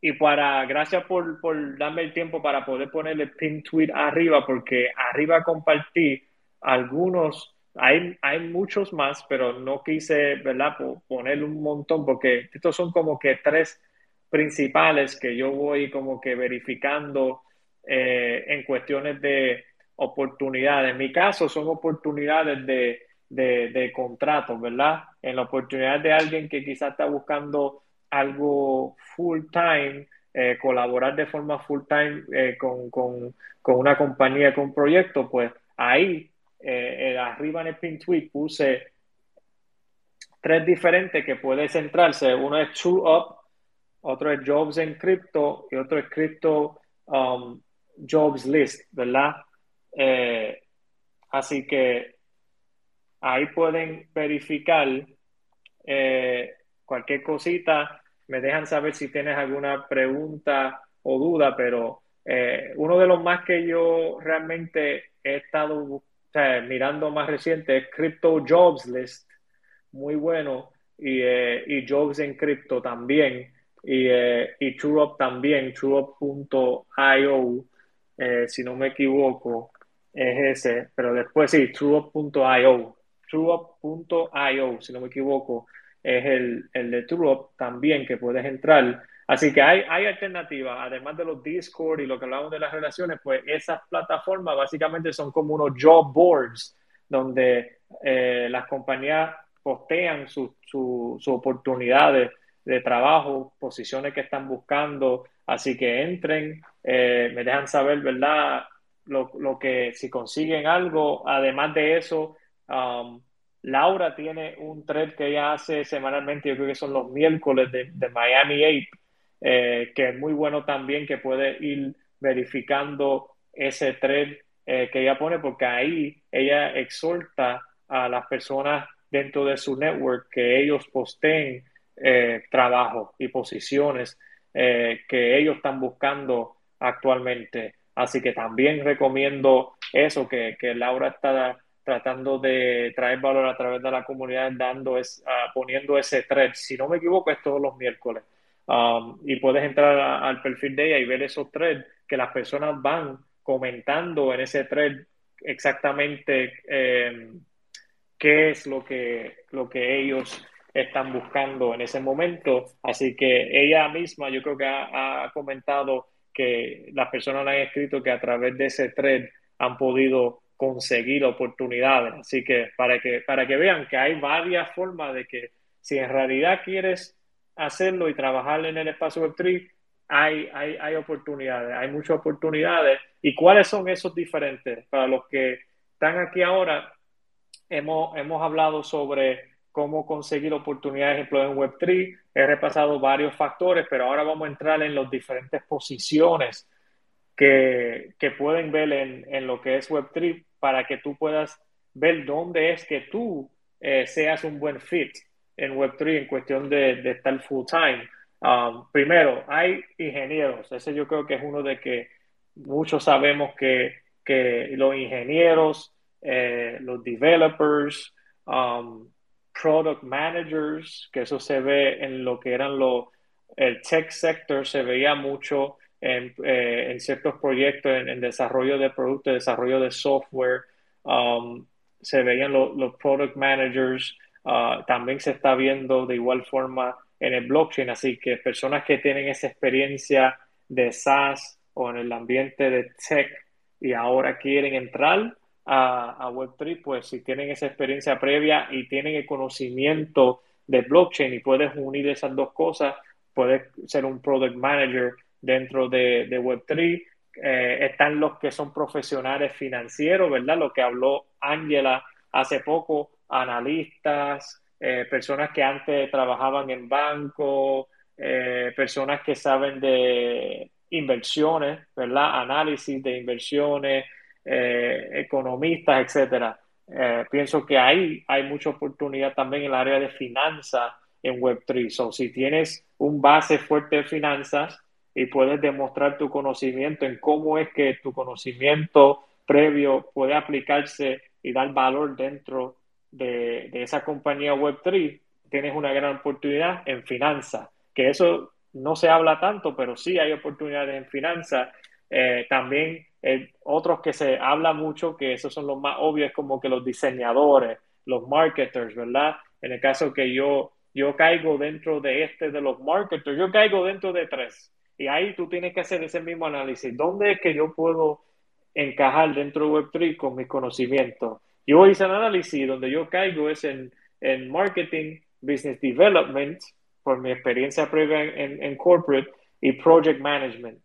y para, gracias por, por, darme el tiempo para poder poner el pin tweet arriba, porque arriba compartí algunos, hay, hay muchos más, pero no quise, ¿verdad?, poner un montón, porque estos son como que tres principales que yo voy como que verificando eh, en cuestiones de oportunidades. En mi caso son oportunidades de, de, de contratos, ¿verdad? En la oportunidad de alguien que quizás está buscando algo full time, eh, colaborar de forma full time eh, con, con, con, una compañía, con un proyecto, pues ahí, eh, arriba en el pin tweet, puse tres diferentes que puede centrarse. Uno es True Up, otro es Jobs en Crypto y otro es Crypto um, Jobs List, ¿verdad? Así que ahí pueden verificar cualquier cosita, me dejan saber si tienes alguna pregunta o duda, pero eh, uno de los más que yo realmente he estado mirando más reciente es Crypto Jobs List, muy bueno, y, y Jobs en Crypto también, y, y TrueUp también, TrueUp.io, si no me equivoco, es ese, pero después sí, TrueUp.io, TrueUp.io, si no me equivoco, es el, el de TrueUp también que puedes entrar. Así que hay, hay alternativas, además de los Discord y lo que hablamos de las relaciones, pues esas plataformas básicamente son como unos job boards donde eh, las compañías postean sus su, oportunidades de trabajo, posiciones que están buscando, así que entren, eh, me dejan saber, ¿verdad? Lo, lo, que si consiguen algo, además de eso, um, Laura tiene un thread que ella hace semanalmente, yo creo que son los miércoles de, Miami 8, eh, que es muy bueno también, que puede ir verificando ese thread eh, que ella pone, porque ahí ella exhorta a las personas dentro de su network que ellos posteen eh, trabajo y posiciones eh, que ellos están buscando actualmente. Así que también recomiendo eso, que Laura está tratando de traer valor a través de la comunidad, dando es, uh, poniendo ese thread. Si no me equivoco, es todos los miércoles. Um, y puedes entrar al perfil de ella y ver esos threads que las personas van comentando en ese thread exactamente eh, qué es lo que, lo que ellos están buscando en ese momento. Así que ella misma yo creo que ha, ha comentado que las personas le han escrito que a través de ese thread han podido conseguir oportunidades. Así que para que, para que vean que hay varias formas de que si en realidad quieres hacerlo y trabajar en el espacio Web3, hay, hay, hay oportunidades, hay muchas oportunidades. ¿Y cuáles son esos diferentes? Para los que están aquí ahora, hemos, hemos hablado sobre cómo conseguir oportunidades de empleo en Web3. He repasado varios factores, pero ahora vamos a entrar en las diferentes posiciones que, pueden ver en, en, lo que es Web3 para que tú puedas ver dónde es que tú eh, seas un buen fit en Web3 en cuestión de, de estar full time. Um, primero, hay ingenieros. Ese yo creo que es uno de que muchos sabemos que, que los ingenieros, eh, los developers, um, product managers, que eso se ve en lo que eran los, el tech sector, se veía mucho en, eh, en ciertos proyectos, en, en, desarrollo de productos, desarrollo de software, um, se veían lo, los product managers, uh, también se está viendo de igual forma en el blockchain, así que personas que tienen esa experiencia de SaaS o en el ambiente de tech y ahora quieren entrar a, a Web3, pues si tienen esa experiencia previa y tienen el conocimiento de blockchain y puedes unir esas dos cosas, puedes ser un product manager dentro de, de Web3. Eh, están los que son profesionales financieros, ¿verdad? Lo que habló Ángela hace poco, analistas, eh, personas que antes trabajaban en banco, eh, personas que saben de inversiones, ¿verdad? Análisis de inversiones, economistas, etcétera. pienso que ahí hay mucha oportunidad también en el área de finanzas en Web3. So, si tienes un base fuerte de finanzas, y puedes demostrar tu conocimiento en cómo es que tu conocimiento previo puede aplicarse y dar valor dentro de, de esa compañía Web3, tienes una gran oportunidad en finanzas, que eso no se habla tanto, pero sí hay oportunidades en finanzas. Eh, también eh, otros que se habla mucho, que esos son los más obvios, como que los diseñadores, los marketers, ¿verdad? En el caso que yo, yo caigo dentro de este de los marketers, yo caigo dentro de tres. Y ahí tú tienes que hacer ese mismo análisis. ¿Dónde es que yo puedo encajar dentro de Web3 con mis conocimientos? Yo hice un análisis donde yo caigo es en, en marketing, business development, por mi experiencia previa en, en, corporate, y project management.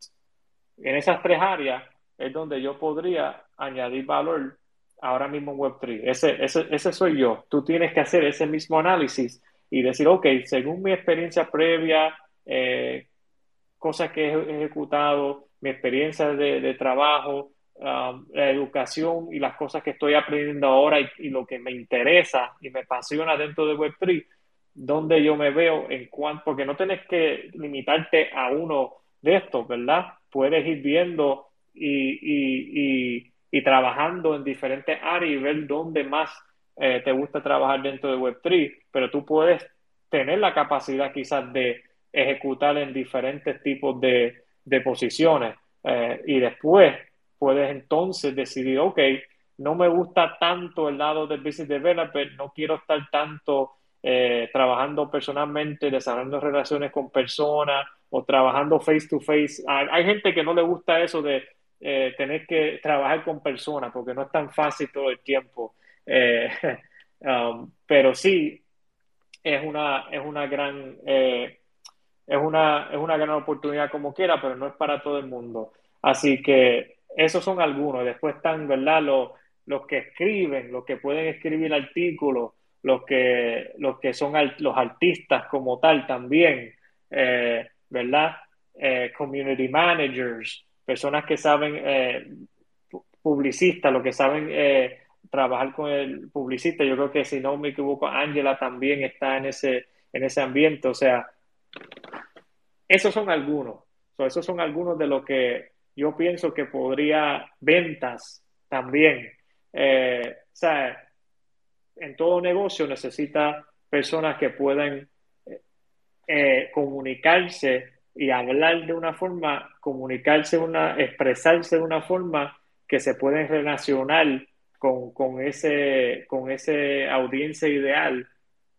En esas tres áreas es donde yo podría añadir valor ahora mismo en Web3. Ese, ese, ese soy yo. Tú tienes que hacer ese mismo análisis y decir, ok, según mi experiencia previa, eh, cosas que he ejecutado, mi experiencia de, trabajo, la educación y las cosas que estoy aprendiendo ahora y, lo que me interesa y me apasiona dentro de Web3, donde yo me veo en cuanto, porque no tienes que limitarte a uno de estos, ¿verdad? Puedes ir viendo y, y, trabajando en diferentes áreas y ver dónde más eh, te gusta trabajar dentro de Web3, pero tú puedes tener la capacidad quizás de ejecutar en diferentes tipos de, de posiciones eh, y después puedes entonces decidir, ok, no me gusta tanto el lado del business developer, no quiero estar tanto eh, trabajando personalmente, desarrollando relaciones con personas o trabajando face to face. Hay, gente que no le gusta eso de eh, tener que trabajar con personas porque no es tan fácil todo el tiempo. Um, pero sí, es una, es una gran es una, es una gran oportunidad como quiera, pero no es para todo el mundo. Así que esos son algunos. Después están, ¿verdad? Los, los que escriben, los que pueden escribir artículos, los que, los que son los artistas como tal también, eh, ¿verdad? Eh, community managers, personas que saben, eh, publicistas, los que saben trabajar con el publicista. Yo creo que si no me equivoco, Angela también está en ese, en ese ambiente. O sea, esos son algunos. esos son algunos de lo que yo pienso que podría ventas también. Eh, o sea, en todo negocio necesita personas que puedan eh, eh, comunicarse y hablar de una forma, comunicarse, una, expresarse de una forma que se pueden relacionar con, con, ese, con ese audiencia ideal,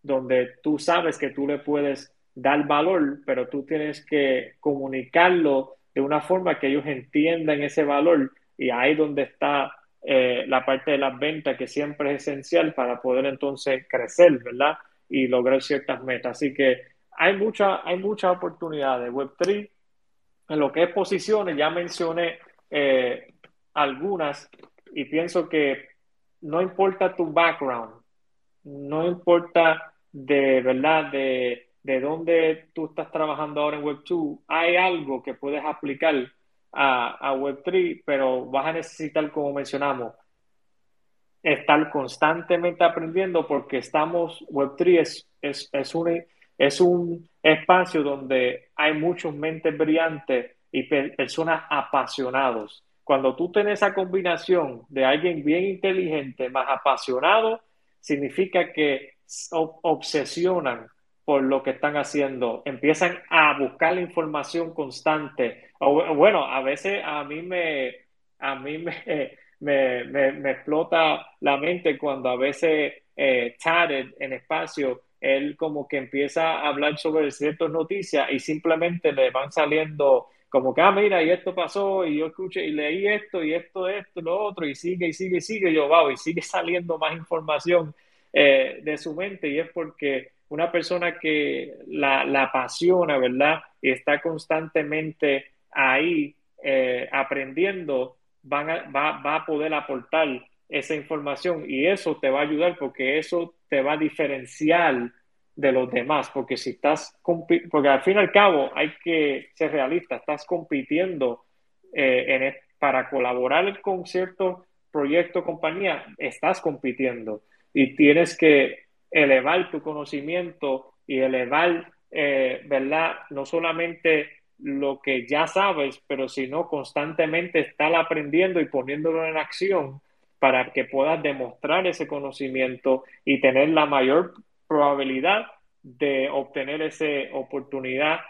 donde tú sabes que tú le puedes dar valor, pero tú tienes que comunicarlo de una forma que ellos entiendan ese valor y ahí donde está eh, la parte de las ventas que siempre es esencial para poder entonces crecer, ¿verdad? Y lograr ciertas metas. Así que hay hay muchas oportunidades. Web3, en lo que es posiciones, ya mencioné eh, algunas y pienso que no importa tu background, no importa de verdad de de dónde tú estás trabajando ahora en Web2, hay algo que puedes aplicar a, Web3, pero vas a necesitar, como mencionamos, estar constantemente aprendiendo porque estamos, Web3 es, es, es, un, es un espacio donde hay muchos mentes brillantes y personas apasionados. Cuando tú tienes esa combinación de alguien bien inteligente más apasionado, significa que obsesionan por lo que están haciendo, empiezan a buscar la información constante. O, bueno, a veces a mí me, a mí me, me, me, explota la mente cuando a veces eh, en espacio, él como que empieza a hablar sobre ciertas noticias y simplemente le van saliendo como que, ah, mira, y esto pasó, y yo escuché y leí esto, y esto, esto, lo otro, y sigue, y sigue, y sigue, y yo, wow, y sigue saliendo más información eh, de su mente, y es porque una persona que la, apasiona, ¿verdad? Y está constantemente ahí eh, aprendiendo, van va, va a poder aportar esa información y eso te va a ayudar porque eso te va a diferenciar de los demás, porque si estás, porque al fin y al cabo hay que ser realista, estás compitiendo eh, en, para colaborar con cierto proyecto, compañía, estás compitiendo y tienes que elevar tu conocimiento y elevar, eh, ¿verdad? No solamente lo que ya sabes, pero sino constantemente estar aprendiendo y poniéndolo en acción para que puedas demostrar ese conocimiento y tener la mayor probabilidad de obtener esa oportunidad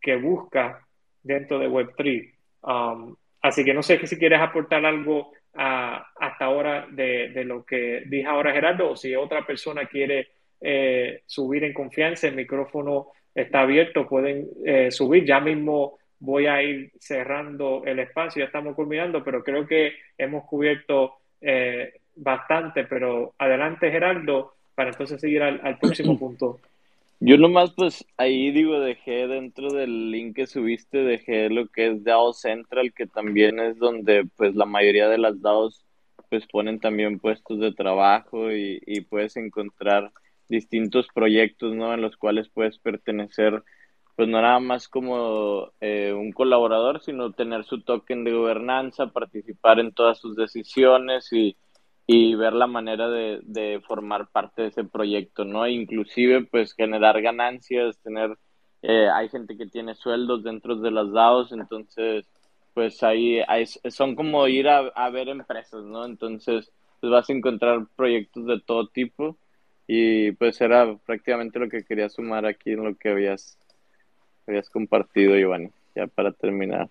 que busca dentro de Web3. Um, así que no sé si quieres aportar algo hasta ahora de, lo que dije ahora Gerardo, o si otra persona quiere eh, subir en confianza, el micrófono está abierto, pueden eh, subir, ya mismo voy a ir cerrando el espacio, ya estamos culminando, pero creo que hemos cubierto eh, bastante, pero adelante Gerardo, para entonces seguir al, al próximo punto. Yo nomás, pues ahí digo, dejé dentro del link que subiste, dejé lo que es DAO Central, que también es donde pues la mayoría de las DAOs pues ponen también puestos de trabajo y, puedes encontrar distintos proyectos, ¿no? En los cuales puedes pertenecer pues no nada más como eh, un colaborador, sino tener su token de gobernanza, participar en todas sus decisiones y, y ver la manera de, de, formar parte de ese proyecto, ¿no? Inclusive, pues generar ganancias, tener, eh, hay gente que tiene sueldos dentro de las DAOs, entonces, pues ahí son como ir a, a, ver empresas, ¿no? Entonces, pues vas a encontrar proyectos de todo tipo y pues era prácticamente lo que quería sumar aquí en lo que habías, habías compartido, Giovanni, ya para terminar.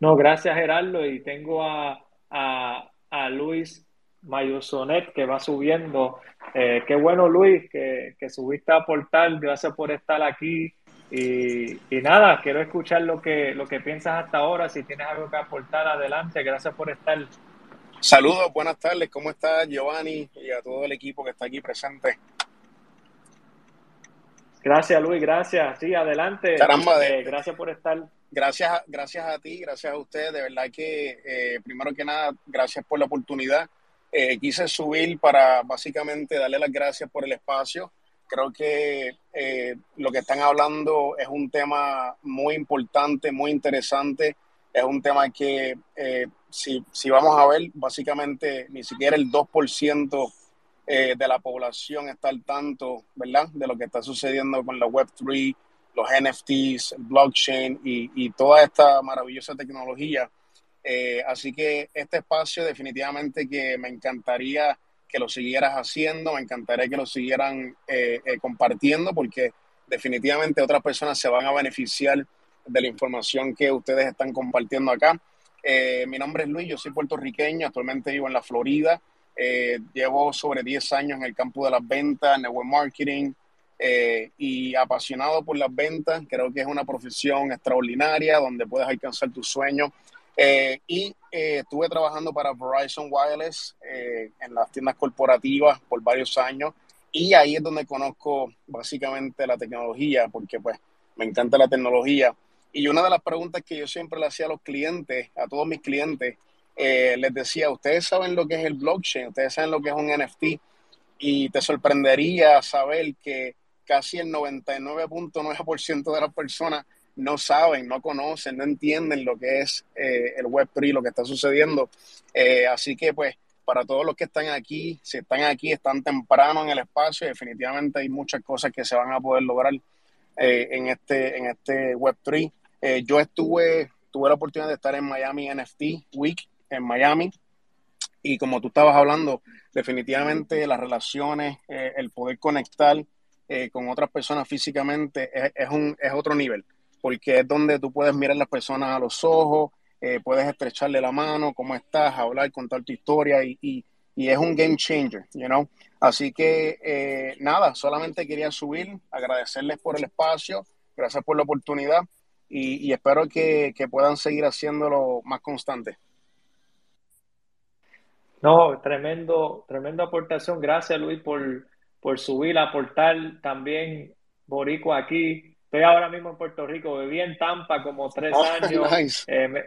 No, gracias Gerardo y tengo a, a, a Luis Mayosonet que va subiendo. Eh, qué bueno, Luis, que, que, subiste a aportar. Gracias por estar aquí. Y, y, nada, quiero escuchar lo que, lo que piensas hasta ahora. Si tienes algo que aportar, adelante. Gracias por estar. Saludos, buenas tardes. ¿Cómo estás, Giovanni? Y a todo el equipo que está aquí presente. Gracias, Luis. Gracias. Sí, adelante. Caramba, de, eh, gracias por estar. Gracias, gracias a ti, gracias a ustedes. De verdad que, eh, primero que nada, gracias por la oportunidad eh, quise subir para básicamente darle las gracias por el espacio. Creo que eh, lo que están hablando es un tema muy importante, muy interesante. Es un tema que, eh, si, si, vamos a ver, básicamente ni siquiera el 2% eh, de la población está al tanto, ¿verdad?, de lo que está sucediendo con la Web3, los NFTs, el blockchain y, y toda esta maravillosa tecnología eh, así que este espacio definitivamente que me encantaría que lo siguieras haciendo, me encantaría que lo siguieran eh, eh, compartiendo porque definitivamente otras personas se van a beneficiar de la información que ustedes están compartiendo acá. mi nombre es Luis, yo soy puertorriqueño, actualmente vivo en la Florida, llevo sobre 10 años en el campo de las ventas, network marketing, y apasionado por las ventas. Creo que es una profesión extraordinaria donde puedes alcanzar tus sueños eh, y eh, estuve trabajando para Verizon Wireless eh, en las tiendas corporativas por varios años. Y ahí es donde conozco básicamente la tecnología porque pues me encanta la tecnología. Y una de las preguntas que yo siempre le hacía a los clientes, a todos mis clientes, les decía, ustedes saben lo que es el blockchain, ustedes saben lo que es un NFT y te sorprendería saber que casi el 99.9% de las personas no saben, no conocen, no entienden lo que es eh, el Web3, lo que está sucediendo. Eh, así que pues para todos los que están aquí, si están aquí, están temprano en el espacio, definitivamente hay muchas cosas que se van a poder lograr eh, en, este, en este Web3. yo estuve, tuve la oportunidad de estar en Miami NFT Week en Miami y como tú estabas hablando, definitivamente las relaciones, el poder conectar con otras personas físicamente es, un, es otro nivel porque es donde tú puedes mirar a las personas a los ojos, eh, puedes estrecharle la mano, cómo estás, hablar, contar tu historia y, y, es un game changer, you know. Así que eh, nada, solamente quería subir, agradecerles por el espacio, gracias por la oportunidad y, y espero que, que, puedan seguir haciéndolo más constante. No, tremendo, tremenda aportación. Gracias Luis por, por subir, aportar también Boricua aquí. Estoy ahora mismo en Puerto Rico, viví en Tampa como tres Oh, años. nice. Eh, me,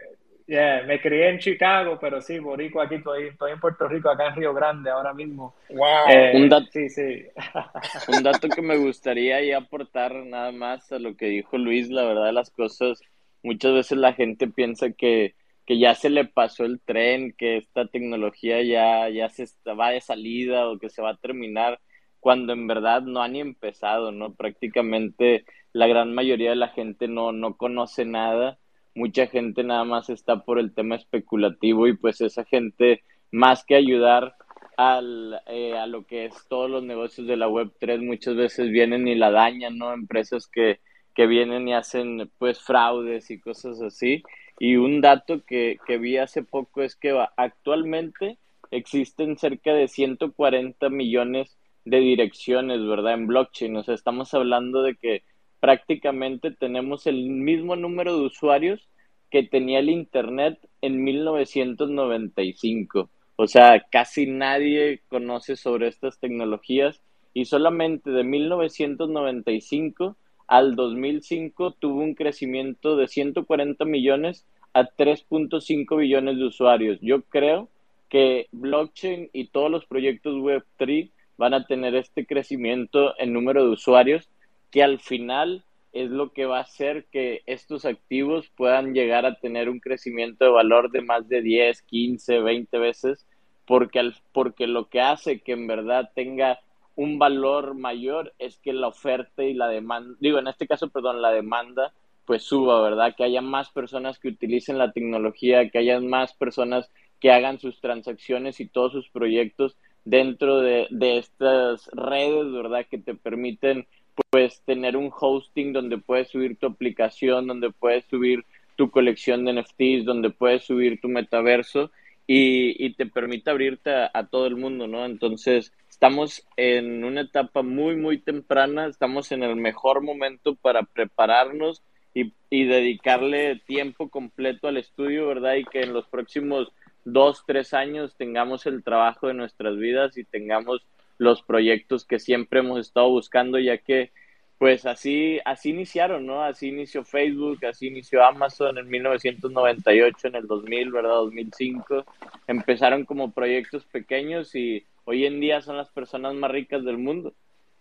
yeah, me crié en Chicago, pero sí, Borico aquí, estoy, estoy en Puerto Rico, acá en Río Grande ahora mismo. Wow. Eh, Un dato, sí, sí. un dato que me gustaría ahí aportar nada más a lo que dijo Luis, la verdad de las cosas, muchas veces la gente piensa que, que ya se le pasó el tren, que esta tecnología ya, ya se está- va de salida o que se va a terminar, cuando en verdad no han ni empezado, ¿no? Prácticamente la gran mayoría de la gente no, no conoce nada, mucha gente nada más está por el tema especulativo y pues esa gente, más que ayudar al, eh, a lo que es todos los negocios de la Web3, muchas veces vienen y la dañan, ¿no? Empresas que, que vienen y hacen pues fraudes y cosas así. Y un dato que, que vi hace poco es que actualmente existen cerca de 140 millones de direcciones, ¿verdad? En blockchain. O sea, estamos hablando de que prácticamente tenemos el mismo número de usuarios que tenía el Internet en 1995. O sea, casi nadie conoce sobre estas tecnologías y solamente de 1995 al 2005 tuvo un crecimiento de 140 millones a 3.5 billones de usuarios. Yo creo que blockchain y todos los proyectos Web3 van a tener este crecimiento en número de usuarios que al final es lo que va a hacer que estos activos puedan llegar a tener un crecimiento de valor de más de 10, 15, 20 veces, porque, al, porque lo que hace que en verdad tenga un valor mayor es que la oferta y la demanda, digo, en este caso, perdón, la demanda, pues suba, ¿verdad? Que haya más personas que utilicen la tecnología, que haya más personas que hagan sus transacciones y todos sus proyectos dentro de, de estas redes, ¿verdad? Que te permiten pues tener un hosting donde puedes subir tu aplicación, donde puedes subir tu colección de NFTs, donde puedes subir tu metaverso y, y te permite abrirte a, todo el mundo, ¿no? Entonces, estamos en una etapa muy, muy temprana, estamos en el mejor momento para prepararnos y, y dedicarle tiempo completo al estudio, ¿verdad? Y que en los próximos dos, tres años tengamos el trabajo de nuestras vidas y tengamos los proyectos que siempre hemos estado buscando, ya que pues así, así iniciaron, ¿no? Así inició Facebook, así inició Amazon en 1998, en el 2000, ¿verdad? 2005. Empezaron como proyectos pequeños y hoy en día son las personas más ricas del mundo.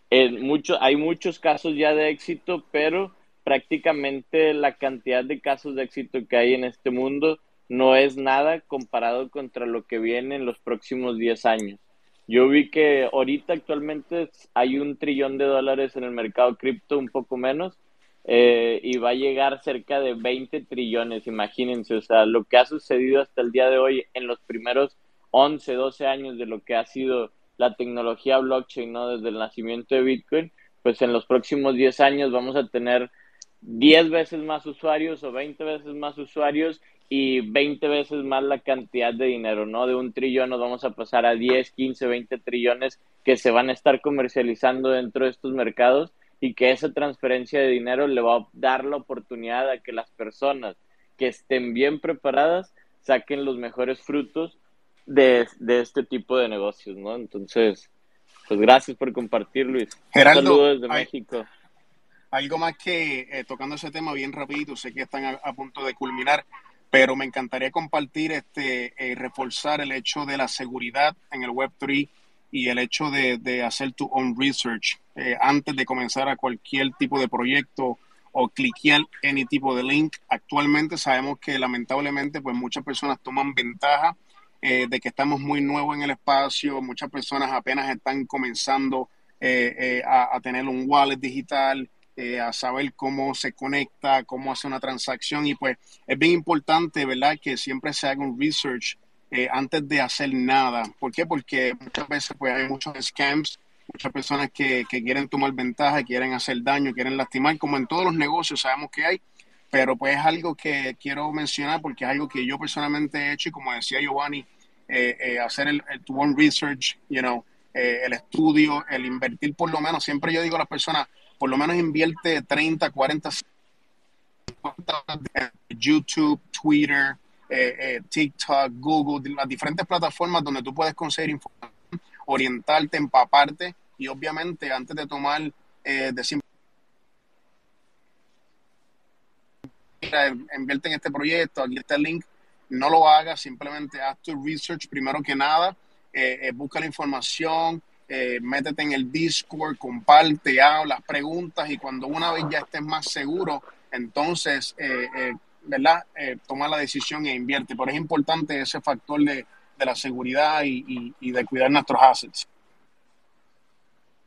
En mucho, hay muchos casos ya de éxito, pero prácticamente la cantidad de casos de éxito que hay en este mundo no es nada comparado contra lo que viene en los próximos 10 años. Yo vi que ahorita actualmente hay un trillón de dólares en el mercado cripto, un poco menos, eh, y va a llegar cerca de 20 trillones, imagínense, o sea, lo que ha sucedido hasta el día de hoy en los primeros 11, 12 años de lo que ha sido la tecnología blockchain, ¿no? Desde el nacimiento de Bitcoin, pues en los próximos 10 años vamos a tener 10 veces más usuarios o 20 veces más usuarios y 20 veces más la cantidad de dinero, ¿no? De un trillón nos vamos a pasar a 10, 15, 20 trillones que se van a estar comercializando dentro de estos mercados y que esa transferencia de dinero le va a dar la oportunidad a que las personas que estén bien preparadas saquen los mejores frutos de, de este tipo de negocios, ¿no? Entonces, pues gracias por compartir, Luis. Geraldo, desde México. Algo más que eh, tocando ese tema bien rapidito, sé que están a punto de culminar pero me encantaría compartir, este, eh, reforzar el hecho de la seguridad en el Web3 y el hecho de, de hacer tu own research eh, antes de comenzar a cualquier tipo de proyecto o cliquear any tipo de link. Actualmente sabemos que lamentablemente pues muchas personas toman ventaja eh, de que estamos muy nuevos en el espacio, muchas personas apenas están comenzando a, a, tener un wallet digital, eh, a saber cómo se conecta, cómo hace una transacción y pues es bien importante, ¿verdad? Que siempre se haga un research eh, antes de hacer nada. ¿Por qué? Porque muchas veces pues hay muchos scams, muchas personas que, que quieren tomar ventaja, quieren hacer daño, quieren lastimar, como en todos los negocios sabemos que hay, pero pues es algo que quiero mencionar porque es algo que yo personalmente he hecho y como decía Giovanni, eh, hacer el, el one research, you know, el estudio, el invertir por lo menos, siempre yo digo a las personas, por lo menos invierte 30, 40, YouTube, Twitter, eh, eh, TikTok, Google, las diferentes plataformas donde tú puedes conseguir información, orientarte, empaparte y obviamente antes de tomar eh, de invierte en este proyecto, aquí está el link, no lo hagas, simplemente haz tu research primero que nada, busca la información, eh, métete en el Discord, comparte, habla, preguntas y cuando una vez ya estés más seguro, entonces, eh, eh, ¿verdad? toma la decisión e invierte. Pero es importante ese factor de, la seguridad y, de cuidar nuestros assets.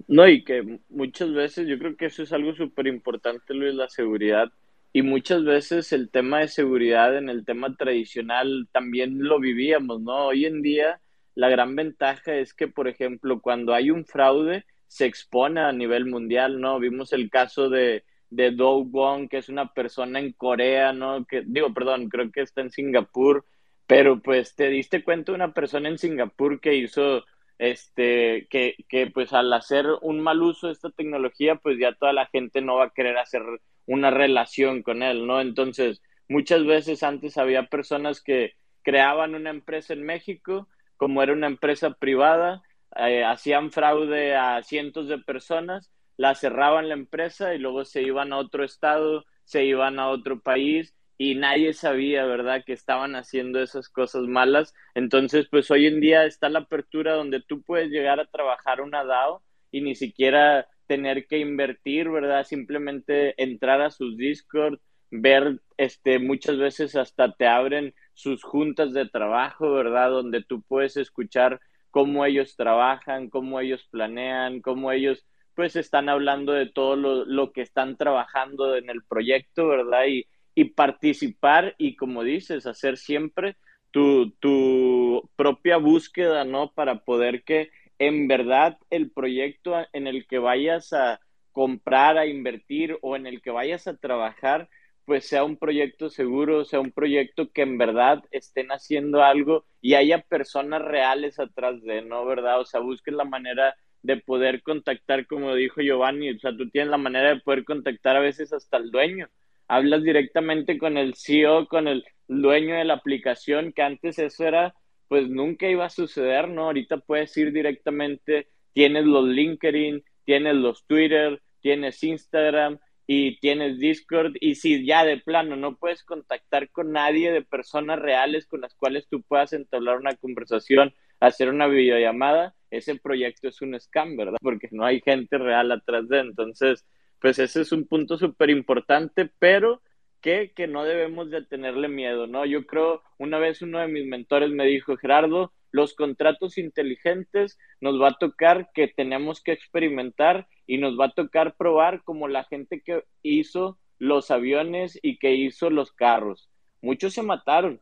No, y que muchas veces yo creo que eso es algo súper importante, Luis, la seguridad. Y muchas veces el tema de seguridad en el tema tradicional también lo vivíamos, ¿no? Hoy en día la gran ventaja es que, por ejemplo, cuando hay un fraude, se expone a nivel mundial, ¿no? Vimos el caso de, de Do Wong, que es una persona en Corea, ¿no? Que, digo, perdón, creo que está en Singapur, pero pues te diste cuenta de una persona en Singapur que hizo, este, que, que pues al hacer un mal uso de esta tecnología, pues ya toda la gente no va a querer hacer una relación con él, ¿no? Entonces, muchas veces antes había personas que creaban una empresa en México, como era una empresa privada, eh, hacían fraude a cientos de personas, la cerraban la empresa y luego se iban a otro estado, se iban a otro país y nadie sabía, ¿verdad?, que estaban haciendo esas cosas malas. Entonces, pues hoy en día está la apertura donde tú puedes llegar a trabajar una DAO y ni siquiera tener que invertir, ¿verdad? Simplemente entrar a sus Discord, ver, este, muchas veces hasta te abren sus juntas de trabajo, ¿verdad? Donde tú puedes escuchar cómo ellos trabajan, cómo ellos planean, cómo ellos pues están hablando de todo lo, que están trabajando en el proyecto, ¿verdad? Y, y participar y como dices, hacer siempre tu, tu propia búsqueda, ¿no? Para poder que en verdad el proyecto en el que vayas a comprar, a invertir o en el que vayas a trabajar, pues sea un proyecto seguro, sea un proyecto que en verdad estén haciendo algo y haya personas reales atrás de, ¿no? ¿Verdad? O sea, busquen la manera de poder contactar, como dijo Giovanni, o sea, tú tienes la manera de poder contactar a veces hasta el dueño. Hablas directamente con el CEO, con el dueño de la aplicación, que antes eso era, pues nunca iba a suceder, ¿no? Ahorita puedes ir directamente, tienes los LinkedIn, tienes los Twitter, tienes Instagram, y tienes Discord y si ya de plano no puedes contactar con nadie de personas reales con las cuales tú puedas entablar una conversación, hacer una videollamada, ese proyecto es un scam, ¿verdad? Porque no hay gente real atrás de, entonces, pues ese es un punto súper importante, pero que, que no debemos de tenerle miedo, ¿no? Yo creo, una vez uno de mis mentores me dijo, Gerardo, los contratos inteligentes nos va a tocar que tenemos que experimentar y nos va a tocar probar como la gente que hizo los aviones y que hizo los carros. Muchos se mataron,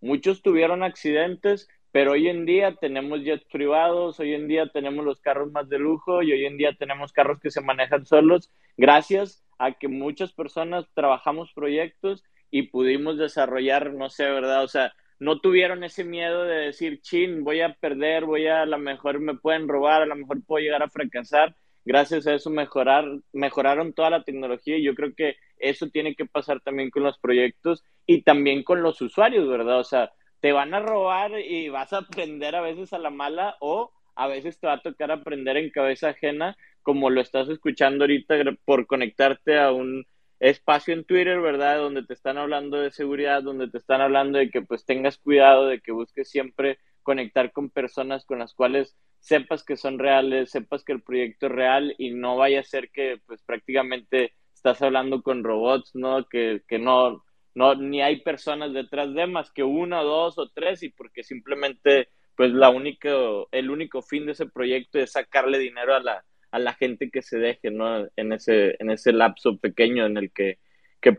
muchos tuvieron accidentes, pero hoy en día tenemos jets privados, hoy en día tenemos los carros más de lujo y hoy en día tenemos carros que se manejan solos gracias a que muchas personas trabajamos proyectos y pudimos desarrollar, no sé, ¿verdad? O sea, no tuvieron ese miedo de decir, chin, voy a perder, voy a, a lo mejor me pueden robar, a lo mejor puedo llegar a fracasar. Gracias a eso mejorar, mejoraron toda la tecnología y yo creo que eso tiene que pasar también con los proyectos y también con los usuarios, ¿verdad? O sea, te van a robar y vas a aprender a veces a la mala o a veces te va a tocar aprender en cabeza ajena, como lo estás escuchando ahorita por conectarte a un espacio en Twitter, ¿verdad? Donde te están hablando de seguridad, donde te están hablando de que pues tengas cuidado, de que busques siempre conectar con personas con las cuales sepas que son reales, sepas que el proyecto es real y no vaya a ser que pues prácticamente estás hablando con robots, ¿no? Que, que no, no, ni hay personas detrás de más que una, dos o tres y porque simplemente pues la única, el único fin de ese proyecto es sacarle dinero a la, a la gente que se deje, ¿no? En ese, en ese lapso pequeño en el que,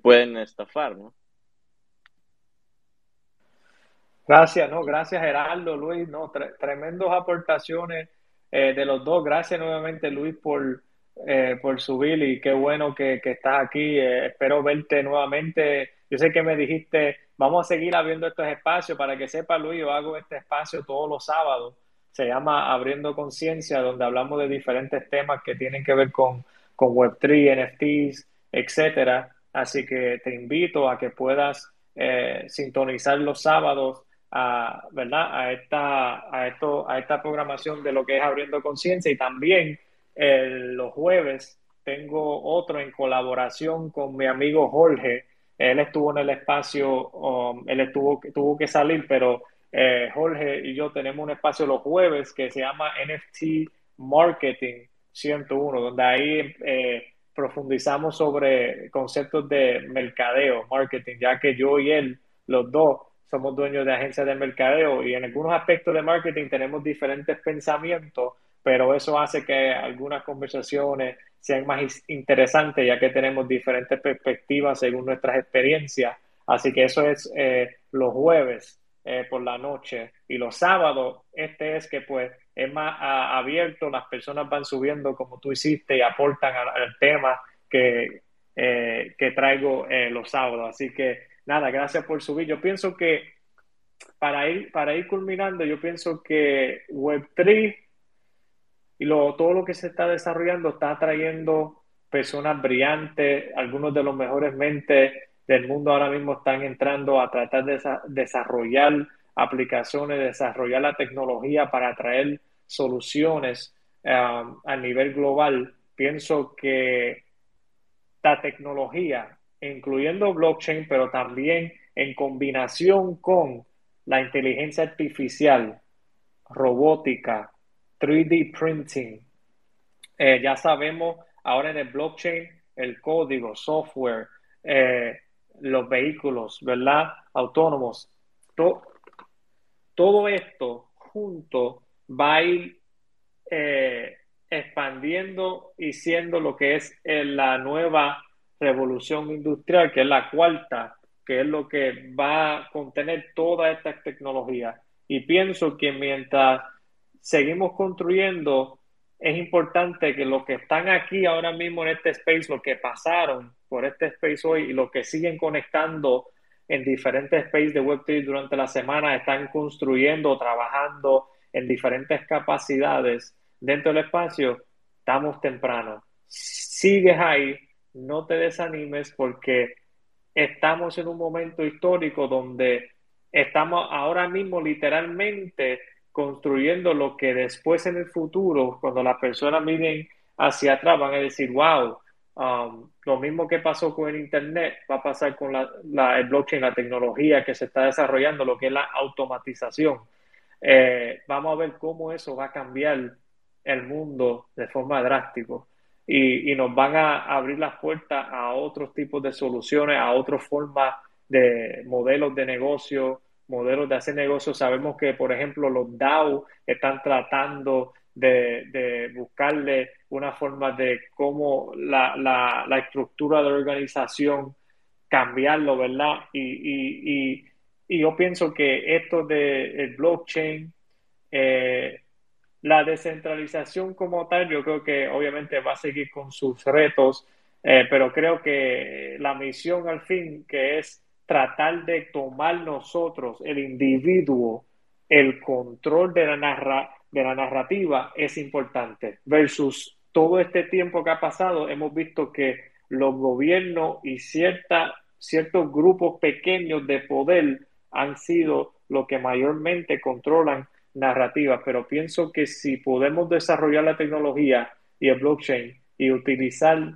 pueden estafar, ¿no? Gracias, ¿no? Gracias Gerardo, Luis, ¿no? tremendos aportaciones eh, de los dos. Gracias nuevamente, Luis, por, eh, por subir y qué bueno que, estás aquí. Eh, espero verte nuevamente. Yo sé que me dijiste, vamos a seguir abriendo estos espacios. Para que sepa, Luis, yo hago este espacio todos los sábados se llama Abriendo Conciencia, donde hablamos de diferentes temas que tienen que ver con, con Web3, NFTs, etcétera. Así que te invito a que puedas eh, sintonizar los sábados a, ¿verdad? a, esta, a, esto, a esta programación de lo que es Abriendo Conciencia y también los jueves tengo otro en colaboración con mi amigo Jorge. Él estuvo en el espacio, um, él estuvo, tuvo que salir, pero eh, Jorge y yo tenemos un espacio los jueves que se llama NFT Marketing 101, donde ahí eh, profundizamos sobre conceptos de mercadeo, marketing, ya que yo y él, los dos, somos dueños de agencias de mercadeo y en algunos aspectos de marketing tenemos diferentes pensamientos, pero eso hace que algunas conversaciones sean más interesantes ya que tenemos diferentes perspectivas según nuestras experiencias. Así que eso es eh, los jueves eh, por la noche y los sábados este es que pues es más abierto, las personas van subiendo como tú hiciste y aportan al, tema que, eh, que traigo eh, los sábados. Así que nada, gracias por subir. Yo pienso que para ir, para ir culminando, yo pienso que Web3 y lo, todo lo que se está desarrollando está trayendo personas brillantes, algunos de los mejores mentes del mundo ahora mismo están entrando a tratar de desarrollar aplicaciones, desarrollar la tecnología para traer soluciones um, a nivel global. Pienso que la tecnología, incluyendo blockchain, pero también en combinación con la inteligencia artificial, robótica, 3D printing, Eh, ya sabemos ahora en el blockchain el código, software, eh, los vehículos, ¿verdad? Autónomos. todo esto junto va a ir eh, expandiendo y siendo lo que es la nueva revolución industrial, que es la cuarta, que es lo que va a contener toda esta tecnología. Y pienso que mientras seguimos construyendo, es importante que los que están aquí ahora mismo en este space, los que pasaron por este space hoy y los que siguen conectando en diferentes spaces de Web3 durante la semana, están construyendo, trabajando en diferentes capacidades dentro del espacio, estamos temprano. Sigues ahí, no te desanimes porque estamos en un momento histórico donde estamos ahora mismo literalmente construyendo lo que después en el futuro, cuando las personas miren hacia atrás, van a decir, wow, um, lo mismo que pasó con el Internet va a pasar con la, el blockchain, la tecnología que se está desarrollando, lo que es la automatización. Eh, vamos a ver cómo eso va a cambiar el mundo de forma drástica y, y, nos van a abrir las puertas a otros tipos de soluciones, a otras formas de modelos de negocio, modelos de hacer negocios. Sabemos que, por ejemplo, los DAO están tratando de, buscarle una forma de cómo la, la, estructura de la organización cambiarlo, ¿verdad? Y, y, y, y yo pienso que esto de el blockchain, eh, la descentralización como tal, yo creo que obviamente va a seguir con sus retos, eh, pero creo que la misión al fin, que es tratar de tomar nosotros, el individuo, el control de la, narra de la narrativa, es importante. Versus todo este tiempo que ha pasado, hemos visto que los gobiernos y cierta, ciertos grupos pequeños de poder han sido lo que mayormente controlan narrativa, pero pienso que si podemos desarrollar la tecnología y el blockchain y utilizar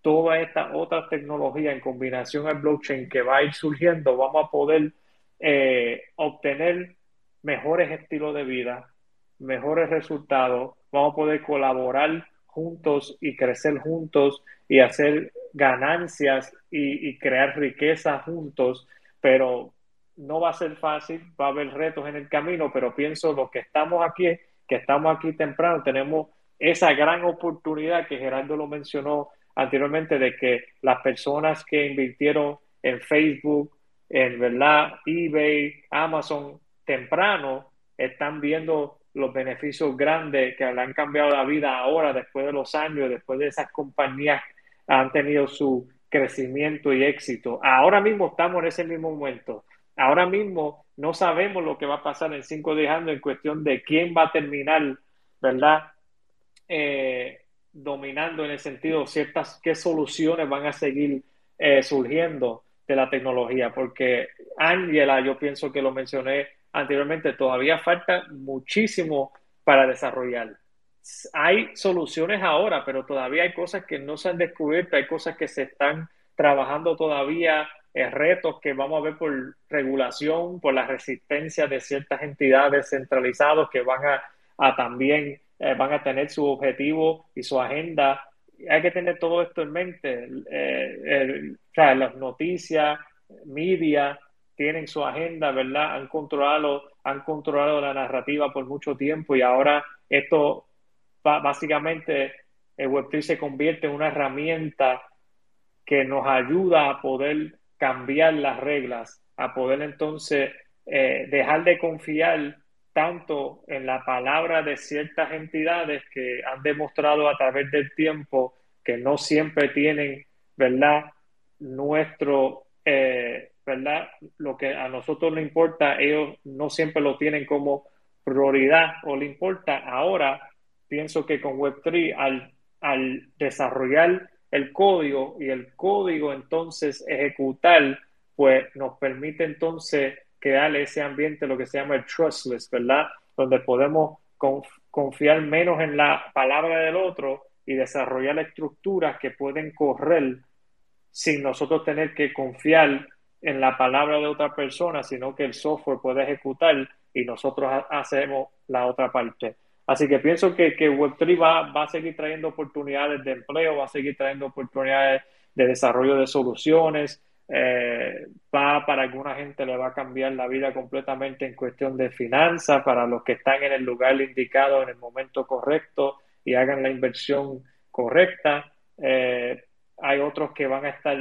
toda esta otra tecnología en combinación al blockchain que va a ir surgiendo, vamos a poder eh, obtener mejores estilos de vida, mejores resultados, vamos a poder colaborar juntos y crecer juntos y hacer ganancias y, crear riqueza juntos, pero no va a ser fácil, va a haber retos en el camino, pero pienso los que estamos aquí, que estamos aquí temprano, tenemos esa gran oportunidad que Gerardo lo mencionó anteriormente de que las personas que invirtieron en Facebook, en verdad, eBay, Amazon temprano, están viendo los beneficios grandes que le han cambiado la vida ahora, después de los años, después de esas compañías han tenido su crecimiento y éxito. Ahora mismo estamos en ese mismo momento ahora mismo no sabemos lo que va a pasar en cinco de años en cuestión de quién va a terminar, ¿verdad? Eh, dominando en el sentido ciertas qué soluciones van a seguir eh, surgiendo de la tecnología, porque Angela, yo pienso que lo mencioné anteriormente, todavía falta muchísimo para desarrollar. Hay soluciones ahora, pero todavía hay cosas que no se han descubierto, hay cosas que se están trabajando todavía eh, retos que vamos a ver por regulación, por la resistencia de ciertas entidades centralizadas que van a, también eh, van a tener su objetivo y su agenda. Hay que tener todo esto en mente. Eh, las noticias, media, tienen su agenda, ¿verdad? Han controlado, han controlado la narrativa por mucho tiempo y ahora esto básicamente el Web3 se convierte en una herramienta que nos ayuda a poder cambiar las reglas, a poder entonces eh, dejar de confiar tanto en la palabra de ciertas entidades que han demostrado a través del tiempo que no siempre tienen, ¿verdad? Nuestro, eh, ¿verdad? Lo que a nosotros le importa, ellos no siempre lo tienen como prioridad o le importa. Ahora, pienso que con Web3, al, al desarrollar el código y el código entonces ejecutar, pues nos permite entonces crear ese ambiente, lo que se llama el trustless, ¿verdad? Donde podemos confiar menos en la palabra del otro y desarrollar estructuras que pueden correr sin nosotros tener que confiar en la palabra de otra persona, sino que el software puede ejecutar y nosotros hacemos la otra parte. Así que pienso que, que Web3 va, va a seguir trayendo oportunidades de empleo, va a seguir trayendo oportunidades de desarrollo de soluciones, eh, va para alguna gente le va a cambiar la vida completamente en cuestión de finanzas, para los que están en el lugar indicado en el momento correcto y hagan la inversión correcta. Eh, hay otros que van a estar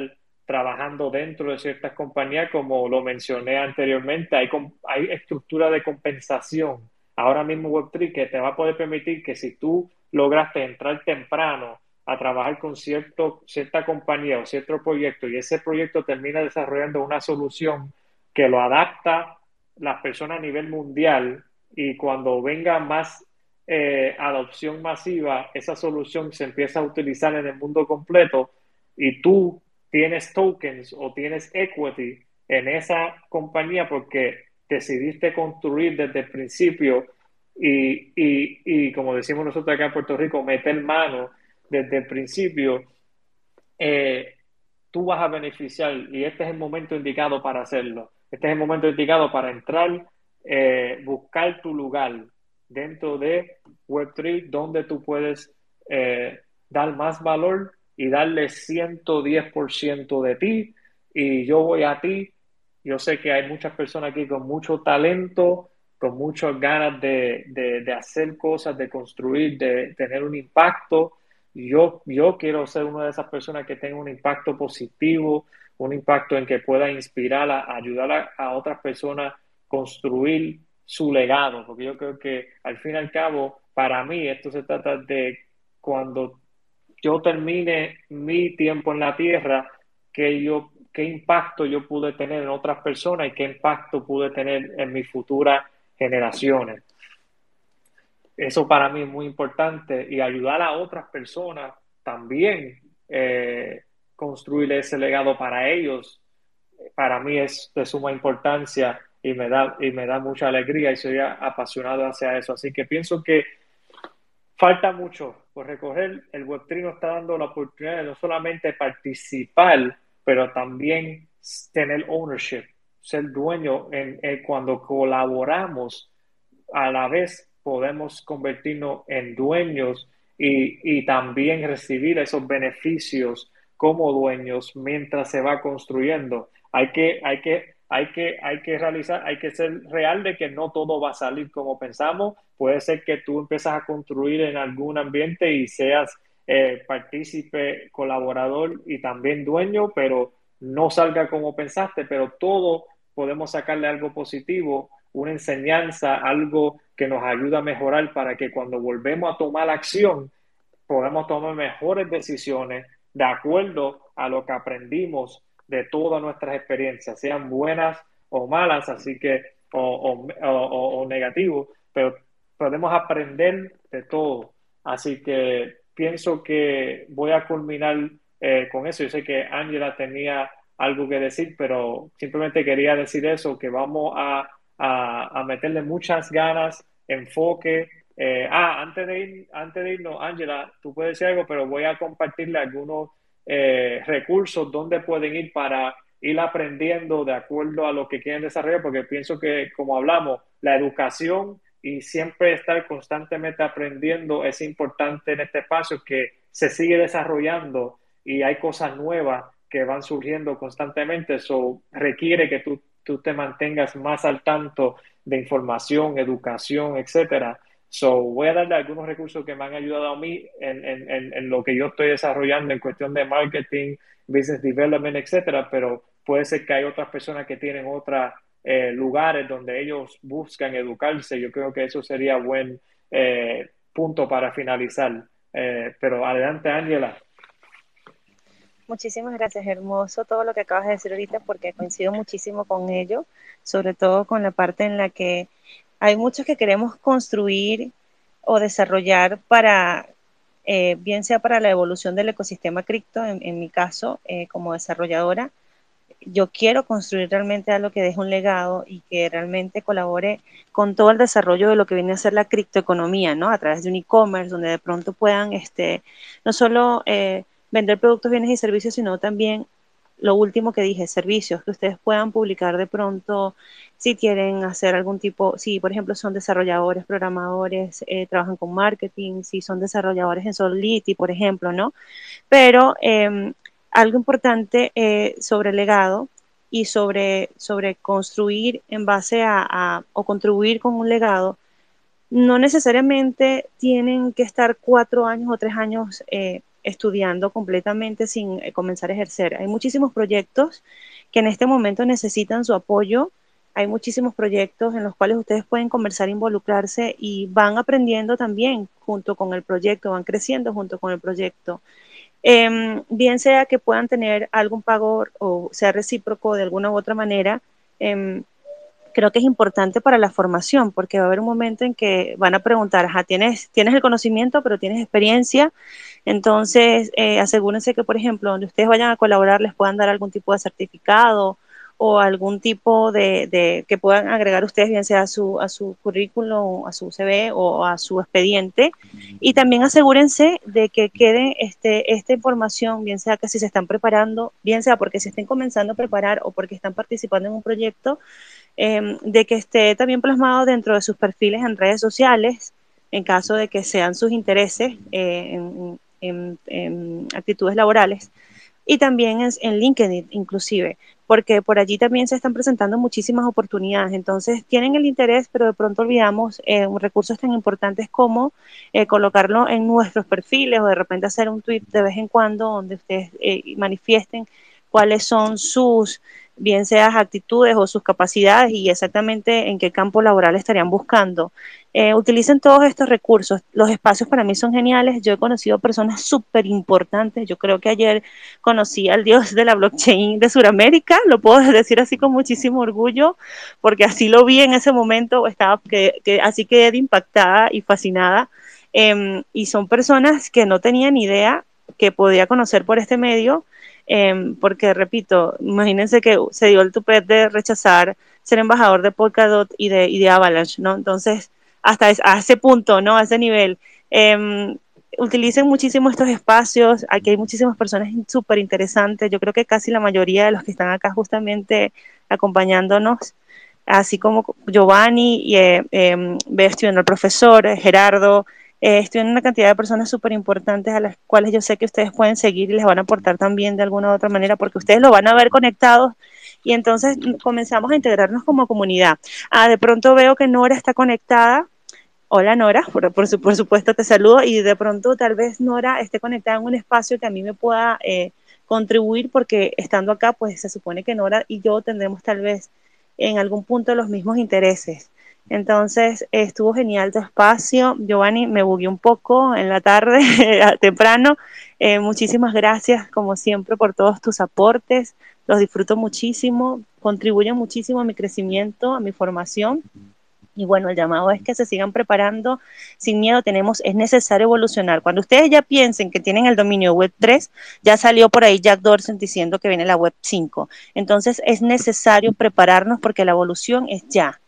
trabajando dentro de ciertas compañías, como lo mencioné anteriormente, hay, hay estructura de compensación. Ahora mismo Web3 que te va a poder permitir que si tú lograste entrar temprano a trabajar con cierto, cierta compañía o cierto proyecto y ese proyecto termina desarrollando una solución que lo adapta las personas a nivel mundial y cuando venga más eh, adopción masiva, esa solución se empieza a utilizar en el mundo completo y tú tienes tokens o tienes equity en esa compañía porque decidiste construir desde el principio y, y, y como decimos nosotros acá en Puerto Rico, meter mano desde el principio, eh, tú vas a beneficiar y este es el momento indicado para hacerlo. Este es el momento indicado para entrar, eh, buscar tu lugar dentro de Web3 donde tú puedes eh, dar más valor y darle 110% de ti y yo voy a ti. Yo sé que hay muchas personas aquí con mucho talento, con muchas ganas de, de hacer cosas, de construir, de tener un impacto yo, yo quiero ser una de esas personas que tenga un impacto positivo, un impacto en que pueda inspirar, a, ayudar a, otras personas a construir su legado, porque yo creo que al fin y al cabo, para mí esto se trata de cuando yo termine mi tiempo en la tierra, que yo, qué impacto yo pude tener en otras personas y qué impacto pude tener en mis futuras generaciones. Eso para mí es muy importante y ayudar a otras personas también eh, construir ese legado para ellos, para mí es de suma importancia y me da, y me da mucha alegría y soy apasionado hacia eso. Así que pienso que falta mucho por recorrer. El Web3 nos está dando la oportunidad de no solamente participar, pero también tener ownership, ser dueño en, en cuando colaboramos a la vez podemos convertirnos en dueños y, también recibir esos beneficios como dueños mientras se va construyendo. Hay que, hay que, hay que, hay que realizar, hay que ser real de que no todo va a salir como pensamos. Puede ser que tú empiezas a construir en algún ambiente y seas eh, partícipe, colaborador y también dueño, pero no salga como pensaste, pero todo podemos sacarle algo positivo una enseñanza, algo que nos ayuda a mejorar para que cuando volvemos a tomar acción, podamos tomar mejores decisiones de acuerdo a lo que aprendimos de todas nuestras experiencias, sean buenas o malas, así que, o, o, negativos, pero podemos aprender de todo. Así que pienso que voy a culminar eh, con eso. Yo sé que Angela tenía algo que decir, pero simplemente quería decir eso, que vamos a a, meterle muchas ganas, enfoque. Eh, ah, antes de, ir, antes de irnos, Angela, tú puedes decir algo, pero voy a compartirle algunos eh, recursos donde pueden ir para ir aprendiendo de acuerdo a lo que quieren desarrollar, porque pienso que, como hablamos, la educación y siempre estar constantemente aprendiendo es importante en este espacio que se sigue desarrollando y hay cosas nuevas que van surgiendo constantemente, eso requiere que tú tú te mantengas más al tanto de información, educación, etcétera. So, voy a darle algunos recursos que me han ayudado a mí en, en, en, lo que yo estoy desarrollando en cuestión de marketing, business development, etcétera, pero puede ser que hay otras personas que tienen otros eh, lugares donde ellos buscan educarse. Yo creo que eso sería buen eh, punto para finalizar. Eh, pero adelante, Ángela. Muchísimas gracias, hermoso todo lo que acabas de decir ahorita porque coincido muchísimo con ello, sobre todo con la parte en la que hay muchos que queremos construir o desarrollar para, eh, bien sea para la evolución del ecosistema cripto, en, mi caso, eh, como desarrolladora, yo quiero construir realmente algo que deje un legado y que realmente colabore con todo el desarrollo de lo que viene a ser la criptoeconomía, ¿no? A través de un e-commerce, donde de pronto puedan, este, no solo... Eh, vender productos, bienes y servicios, sino también lo último que dije, servicios que ustedes puedan publicar de pronto si quieren hacer algún tipo, si por ejemplo son desarrolladores, programadores, eh, trabajan con marketing, si son desarrolladores en Solidity, por ejemplo, ¿no? Pero em, algo importante eh, sobre legado y sobre, sobre construir en base a, o contribuir con un legado, no necesariamente tienen que estar cuatro años o tres años eh, estudiando completamente sin eh, comenzar a ejercer. Hay muchísimos proyectos que en este momento necesitan su apoyo. Hay muchísimos proyectos en los cuales ustedes pueden conversar, involucrarse y van aprendiendo también junto con el proyecto, van creciendo junto con el proyecto. Em, bien sea que puedan tener algún pago o sea recíproco de alguna u otra manera, em, creo que es importante para la formación, porque va a haber un momento en que van a preguntar, ajá, tienes, tienes el conocimiento, pero tienes experiencia, entonces eh, asegúrense que, por ejemplo, donde ustedes vayan a colaborar les puedan dar algún tipo de certificado o algún tipo de, que puedan agregar ustedes, bien sea a su, a su currículum, a su CV o a su expediente. Y también asegúrense de que quede este, esta información, bien sea que si se están preparando, bien sea porque se estén comenzando a preparar o porque están participando en un proyecto, em, de que esté también plasmado dentro de sus perfiles en redes sociales, en caso de que sean sus intereses eh, en actitudes laborales y también en LinkedIn inclusive, porque por allí también se están presentando muchísimas oportunidades. Entonces tienen el interés, pero de pronto olvidamos eh, recursos tan importantes como eh, colocarlo en nuestros perfiles o de repente hacer un tweet de vez en cuando donde ustedes eh, manifiesten cuáles son sus bien sean actitudes o sus capacidades y exactamente en qué campo laboral estarían buscando. Eh, utilicen todos estos recursos. Los espacios para mí son geniales. Yo he conocido personas súper importantes. Yo creo que ayer conocí al dios de la blockchain de Sudamérica. Lo puedo decir así con muchísimo orgullo, porque así lo vi en ese momento. Estaba que, que así quedé impactada y fascinada. Em, y son personas que no tenían idea que podía conocer por este medio Em, porque repito, imagínense que se dio el tupet de rechazar ser embajador de Polkadot y de, y de Avalanche, ¿no? Entonces, hasta a ese punto, ¿no? A ese nivel. Em, utilicen muchísimo estos espacios, aquí hay muchísimas personas súper interesantes, yo creo que casi la mayoría de los que están acá justamente acompañándonos, así como Giovanni, y, eh, eh, el profesor, Gerardo, eh, estoy en una cantidad de personas súper importantes a las cuales yo sé que ustedes pueden seguir y les van a aportar también de alguna u otra manera porque ustedes lo van a ver conectados y entonces comenzamos a integrarnos como comunidad. Ah, de pronto veo que Nora está conectada. Hola Nora, por, por, supuesto te saludo y de pronto tal vez Nora esté conectada en un espacio que a mí me pueda eh, contribuir porque estando acá pues se supone que Nora y yo tendremos tal vez en algún punto los mismos intereses. Entonces estuvo genial tu espacio. Giovanni, me bugué un poco en la tarde, temprano. Eh, muchísimas gracias, como siempre, por todos tus aportes. Los disfruto muchísimo, contribuyen muchísimo a mi crecimiento, a mi formación. Y bueno, el llamado es que se sigan preparando sin miedo. Tenemos, es necesario evolucionar. Cuando ustedes ya piensen que tienen el dominio web 3, ya salió por ahí Jack Dorsey diciendo que viene la web 5. Entonces es necesario prepararnos porque la evolución es ya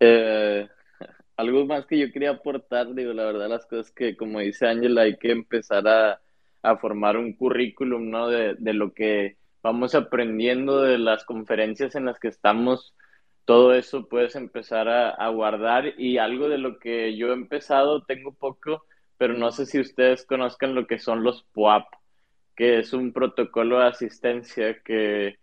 eh, algo más que yo quería aportar, digo, la verdad, las cosas que, como dice Ángela, hay que empezar a, formar un currículum, ¿no? De, lo que vamos aprendiendo de las conferencias en las que estamos, todo eso puedes empezar a, a guardar y algo de lo que yo he empezado, tengo poco, pero no sé si ustedes conozcan lo que son los POAP, que es un protocolo de asistencia que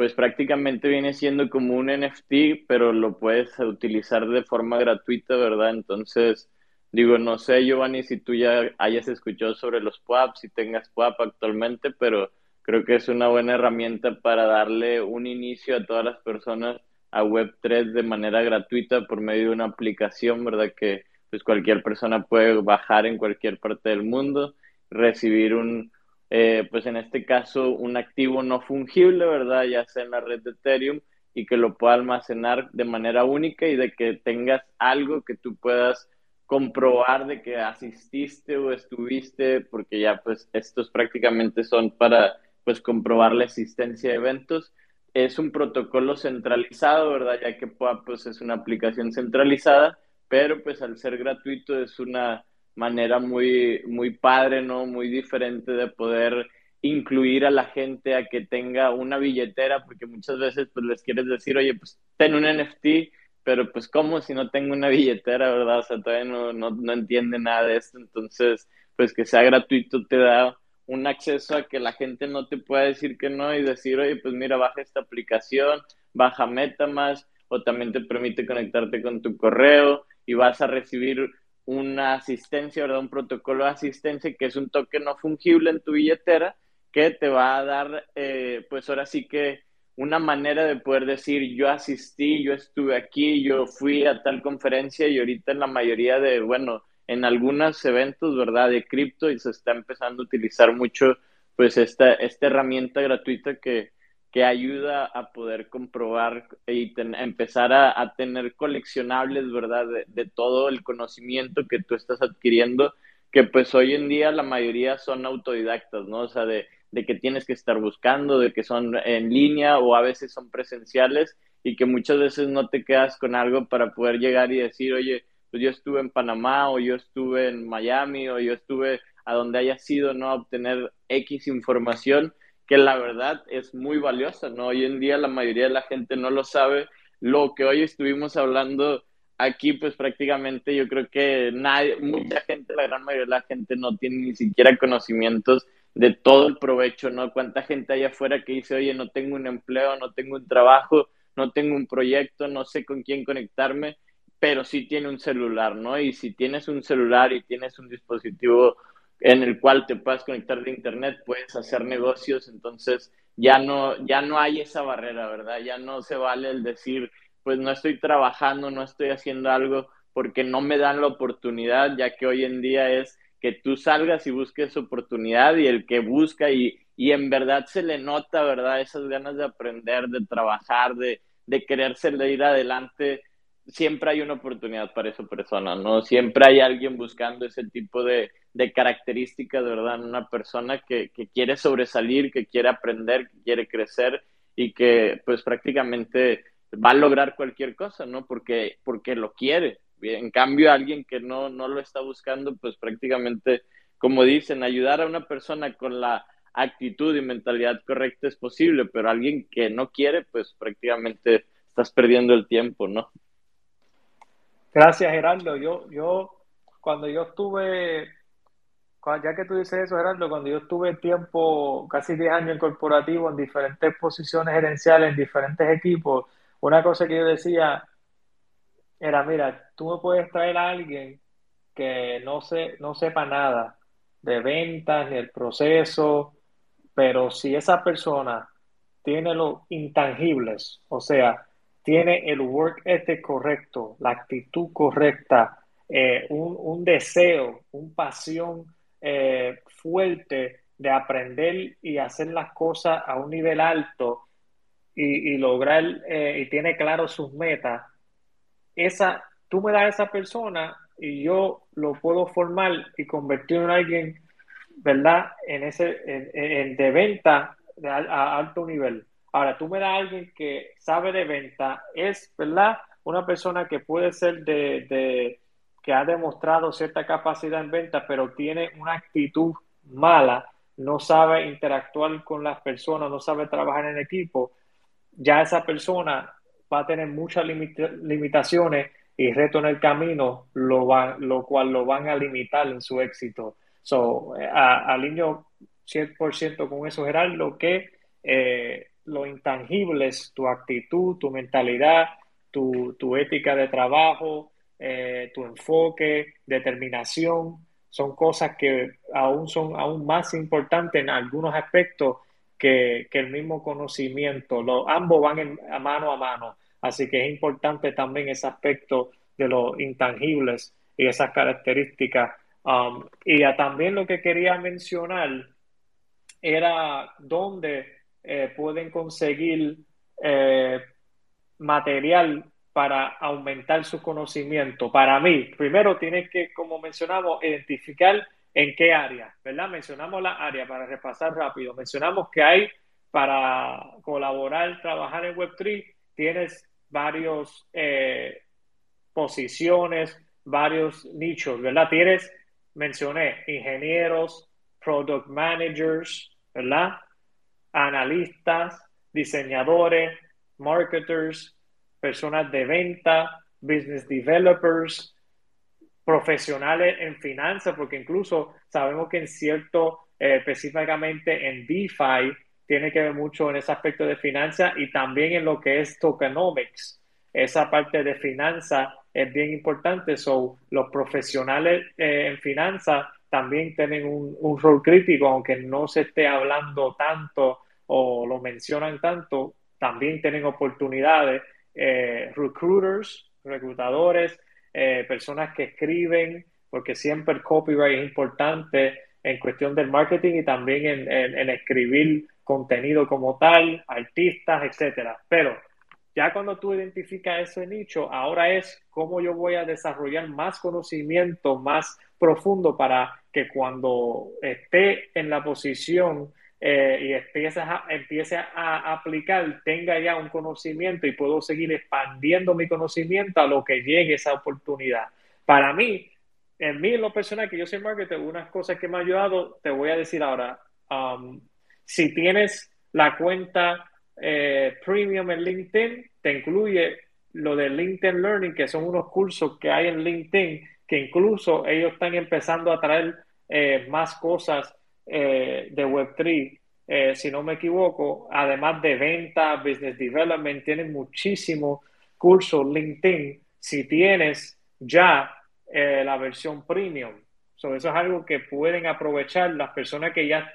pues prácticamente viene siendo como un NFT, pero lo puedes utilizar de forma gratuita, ¿verdad? Entonces, digo, no sé, Giovanni, si tú ya hayas escuchado sobre los PWAP, si tengas PWAP actualmente, pero creo que es una buena herramienta para darle un inicio a todas las personas a Web3 de manera gratuita por medio de una aplicación, ¿verdad? Que pues cualquier persona puede bajar en cualquier parte del mundo, recibir un, eh, pues en este caso un activo no fungible, ¿verdad? Ya sea en la red de Ethereum y que lo pueda almacenar de manera única y de que tengas algo que tú puedas comprobar de que asististe o estuviste, porque ya pues estos prácticamente son para pues comprobar la existencia de eventos. Es un protocolo centralizado, ¿verdad? Ya que pues es una aplicación centralizada, pero pues al ser gratuito es una manera muy, muy padre, ¿no? Muy diferente de poder incluir a la gente a que tenga una billetera, porque muchas veces pues les quieres decir, oye, pues ten un NFT, pero pues cómo si no tengo una billetera, ¿verdad? O sea, todavía no, no, no entiende nada de esto, entonces pues que sea gratuito te da un acceso a que la gente no te pueda decir que no y decir, oye, pues mira, baja esta aplicación, baja MetaMask, o también te permite conectarte con tu correo y vas a recibir una asistencia, ¿verdad? Un protocolo de asistencia que es un token no fungible en tu billetera que te va a dar, eh, pues ahora sí que una manera de poder decir, yo asistí, yo estuve aquí, yo fui a tal conferencia y ahorita en la mayoría de, bueno, en algunos eventos, ¿verdad? De cripto y se está empezando a utilizar mucho, pues esta, esta herramienta gratuita que, que ayuda a poder comprobar y empezar a, tener coleccionables, ¿verdad? De, de, todo el conocimiento que tú estás adquiriendo, que pues hoy en día la mayoría son autodidactas, ¿no? O sea, de, de que tienes que estar buscando, de que son en línea o a veces son presenciales y que muchas veces no te quedas con algo para poder llegar y decir, oye, pues yo estuve en Panamá o yo estuve en Miami o yo estuve a donde haya sido, ¿no? A obtener X información que la verdad es muy valiosa, ¿no? Hoy en día la mayoría de la gente no lo sabe. Lo que hoy estuvimos hablando aquí, pues prácticamente yo creo que nadie, mucha gente, la gran mayoría de la gente no tiene ni siquiera conocimientos de todo el provecho, ¿no? Cuánta gente hay afuera que dice, oye, no tengo un empleo, no tengo un trabajo, no tengo un proyecto, no sé con quién conectarme, pero sí tiene un celular, ¿no? Y si tienes un celular y tienes un dispositivo en el cual te puedas conectar de internet, puedes hacer negocios, entonces ya no, ya no hay esa barrera, ¿verdad? Ya no se vale el decir, pues no estoy trabajando, no estoy haciendo algo porque no me dan la oportunidad, ya que hoy en día es que tú salgas y busques oportunidad y el que busca y, y en verdad se le nota, ¿verdad? Esas ganas de aprender, de trabajar, de, de quererse de ir adelante, siempre hay una oportunidad para esa persona, ¿no? Siempre hay alguien buscando ese tipo de, de características, ¿verdad? Una persona que, que, quiere sobresalir, que quiere aprender, que quiere crecer y que pues prácticamente va a lograr cualquier cosa, ¿no? Porque, porque lo quiere, en cambio, alguien que no, no lo está buscando, pues prácticamente, como dicen, ayudar a una persona con la actitud y mentalidad correcta es posible, pero alguien que no quiere, pues prácticamente estás perdiendo el tiempo, ¿no? Gracias, Gerardo. Yo, yo, cuando yo estuve, ya que tú dices eso, Gerardo, cuando yo estuve tiempo, casi 10 años en corporativo, en diferentes posiciones gerenciales, en diferentes equipos, una cosa que yo decía, era, mira, tú me puedes traer a alguien que no, se, no sepa nada de ventas ni el proceso, pero si esa persona tiene los intangibles, o sea, tiene el work ethic correcto, la actitud correcta, eh, un, deseo, una pasión eh, fuerte de aprender y hacer las cosas a un nivel alto y, lograr, eh, y tiene claro sus metas, esa, tú me das a esa persona y yo lo puedo formar y convertir en alguien, ¿verdad? En ese, en, de venta a, alto nivel. Ahora, tú me das a alguien que sabe de venta, es, ¿verdad? Una persona que puede ser de, de que ha demostrado cierta capacidad en venta, pero tiene una actitud mala, no sabe interactuar con las personas, no sabe trabajar en equipo, ya esa persona va a tener muchas limitaciones y retos en el camino, lo, cual lo van a limitar en su éxito. So, alineo 100% con eso, Gerardo, que eh, lo intangible es tu actitud, tu mentalidad, tu ética de trabajo, eh, tu enfoque, determinación, son cosas que aún son aún más importantes en algunos aspectos que, que el mismo conocimiento. Los, ambos van a mano a mano. Así que es importante también ese aspecto de los intangibles y esas características. Um, y también lo que quería mencionar era dónde eh, pueden conseguir eh, material para aumentar su conocimiento. Para mí, primero tienes que, como mencionamos, identificar en qué área, ¿verdad? Mencionamos la área para repasar rápido. Mencionamos que hay para colaborar, trabajar en Web3, tienes varios eh, posiciones, varios nichos, ¿verdad? Tienes, mencioné, ingenieros, product managers, ¿verdad? Analistas, diseñadores, marketers, personas de venta, business developers, profesionales en finanzas, porque incluso sabemos que en cierto, eh, específicamente en DeFi, tiene que ver mucho en ese aspecto de finanzas y también en lo que es tokenomics. Esa parte de finanzas es bien importante. So, los profesionales eh, en finanzas también tienen un, un rol crítico, aunque no se esté hablando tanto o lo mencionan tanto, también tienen oportunidades. Eh, recruiters, reclutadores, eh, personas que escriben, porque siempre el copyright es importante en cuestión del marketing y también en, escribir contenido como tal, artistas, etcétera. Pero ya cuando tú identificas ese nicho, ahora es cómo yo voy a desarrollar más conocimiento más profundo para que cuando esté en la posición eh, y empiece a, empiece a aplicar, tenga ya un conocimiento y puedo seguir expandiendo mi conocimiento a lo que llegue esa oportunidad. Para mí, en mí, en lo personal, que yo soy marketer, unas cosas que me ha ayudado, te voy a decir ahora, um, si tienes la cuenta eh, premium en LinkedIn, te incluye lo de LinkedIn Learning, que son unos cursos que hay en LinkedIn, que incluso ellos están empezando a traer eh, más cosas eh, de Web3, eh, si no me equivoco, además de venta, business development, tienen muchísimos cursos LinkedIn si tienes ya eh, la versión premium. eso es algo que pueden aprovechar las personas que ya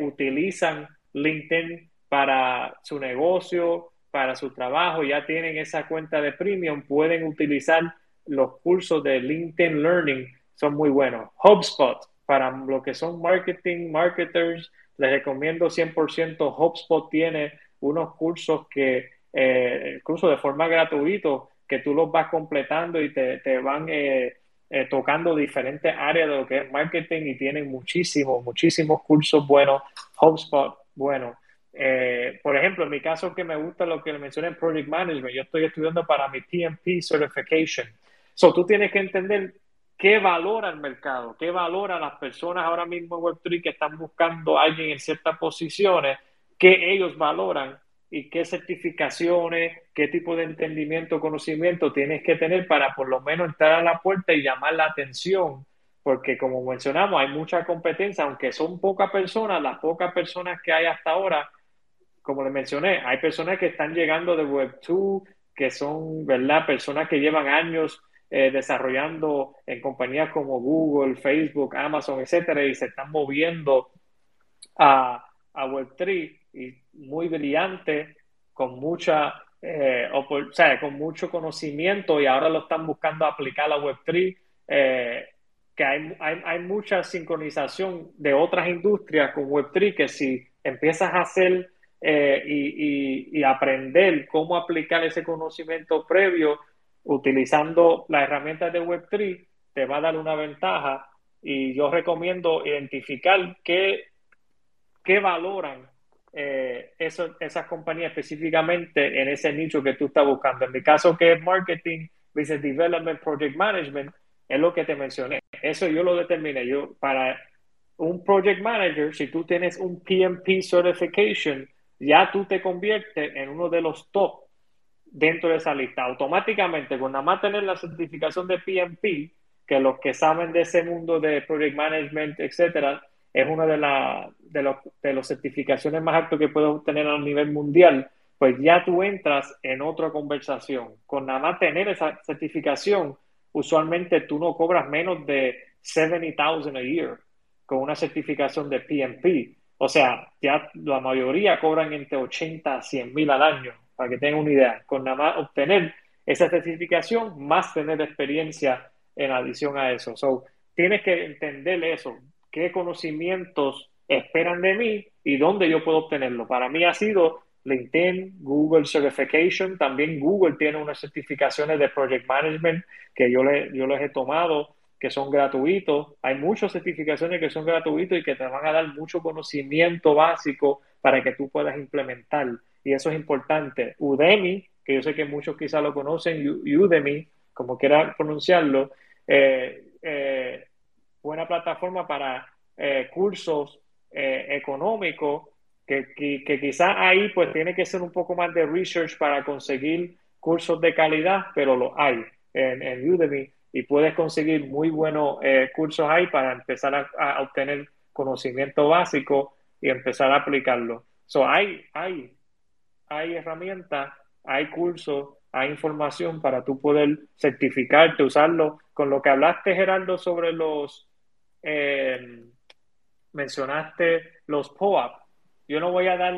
utilizan LinkedIn para su negocio, para su trabajo, ya tienen esa cuenta de premium, pueden utilizar los cursos de LinkedIn Learning, son muy buenos. HubSpot, para lo que son marketing, marketers, les recomiendo 100%. HubSpot tiene unos cursos que, eh, cursos de forma gratuito, que tú los vas completando y te, van eh, eh, tocando diferentes áreas de lo que es marketing y tienen muchísimos, muchísimos cursos buenos. HubSpot, bueno. por ejemplo, en mi caso que me gusta lo que le mencioné en Project Management, yo estoy estudiando para mi PMP Certification. So, tú tienes que entender qué valora el mercado, qué valora las personas ahora mismo en Web3 que están buscando a alguien en ciertas posiciones, qué ellos valoran y qué certificaciones, qué tipo de entendimiento, conocimiento tienes que tener para por lo menos entrar a la puerta y llamar la atención, porque como mencionamos, hay mucha competencia, aunque son pocas personas, las pocas personas que hay hasta ahora, como le mencioné, hay personas que están llegando de Web2, que son, ¿verdad? Personas que llevan años eh, desarrollando en compañías como Google, Facebook, Amazon, etcétera, y se están moviendo a, a Web3 y muy brillante, con mucha, eh, o, sea, con mucho conocimiento y ahora lo están buscando aplicar a Web3, eh, que hay, hay, hay, mucha sincronización de otras industrias con Web3 que si empiezas a hacer y, y, y aprender cómo aplicar ese conocimiento previo, utilizando las herramientas de Web3 te va a dar una ventaja y yo recomiendo identificar qué, qué valoran eh, esas compañías específicamente en ese nicho que tú estás buscando. En mi caso, que es marketing, business development, project management, es lo que te mencioné. Eso yo lo determiné. Yo, para un project manager, si tú tienes un PMP certification, ya tú te conviertes en uno de los top dentro de esa lista. Automáticamente, con nada más tener la certificación de PMP, que los que saben de ese mundo de project management, etcétera, es una de, la, de, los, de las certificaciones más altas que puedes obtener a nivel mundial, pues ya tú entras en otra conversación. Con nada más tener esa certificación, usualmente tú no cobras menos de $70,000 a year con una certificación de PMP. O sea, ya la mayoría cobran entre 80 a 100 mil al año para que tengan una idea, con nada más obtener esa certificación, más tener experiencia en adición a eso. So, tienes que entender eso, qué conocimientos esperan de mí y dónde yo puedo obtenerlo. Para mí ha sido LinkedIn, Google Certification, también Google tiene unas certificaciones de Project Management que yo, le, yo les he tomado, que son gratuitos. Hay muchas certificaciones que son gratuitos y que te van a dar mucho conocimiento básico para que tú puedas implementar y eso es importante. Udemy, que yo sé que muchos quizás lo conocen, Udemy, como quiera pronunciarlo, eh, eh, buena plataforma para eh, cursos eh, económico, que, que, quizás ahí pues tiene que ser un poco más de research para conseguir cursos de calidad, pero lo hay en, Udemy y puedes conseguir muy buenos eh, cursos ahí para empezar a, obtener conocimiento básico y empezar a aplicarlo. So, hay, hay, hay herramientas, hay cursos, hay información para tú poder certificarte, usarlo. Con lo que hablaste, Gerardo, sobre los, eh, mencionaste los POAP. Yo no voy a dar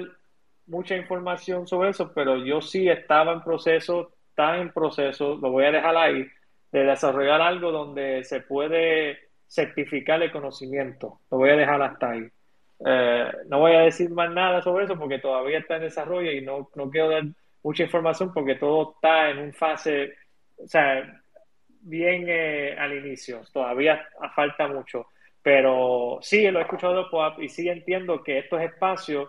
mucha información sobre eso, pero yo sí estaba en proceso, está en proceso, lo voy a dejar ahí de desarrollar algo donde se puede certificar el conocimiento. Lo voy a dejar hasta ahí. Eh, no voy a decir más nada sobre eso porque todavía está en desarrollo y no, no quiero dar mucha información porque todo está en un fase, o sea, bien eh, al inicio. Todavía falta mucho. Pero sí, lo he escuchado de POAP y sí entiendo que estos espacios,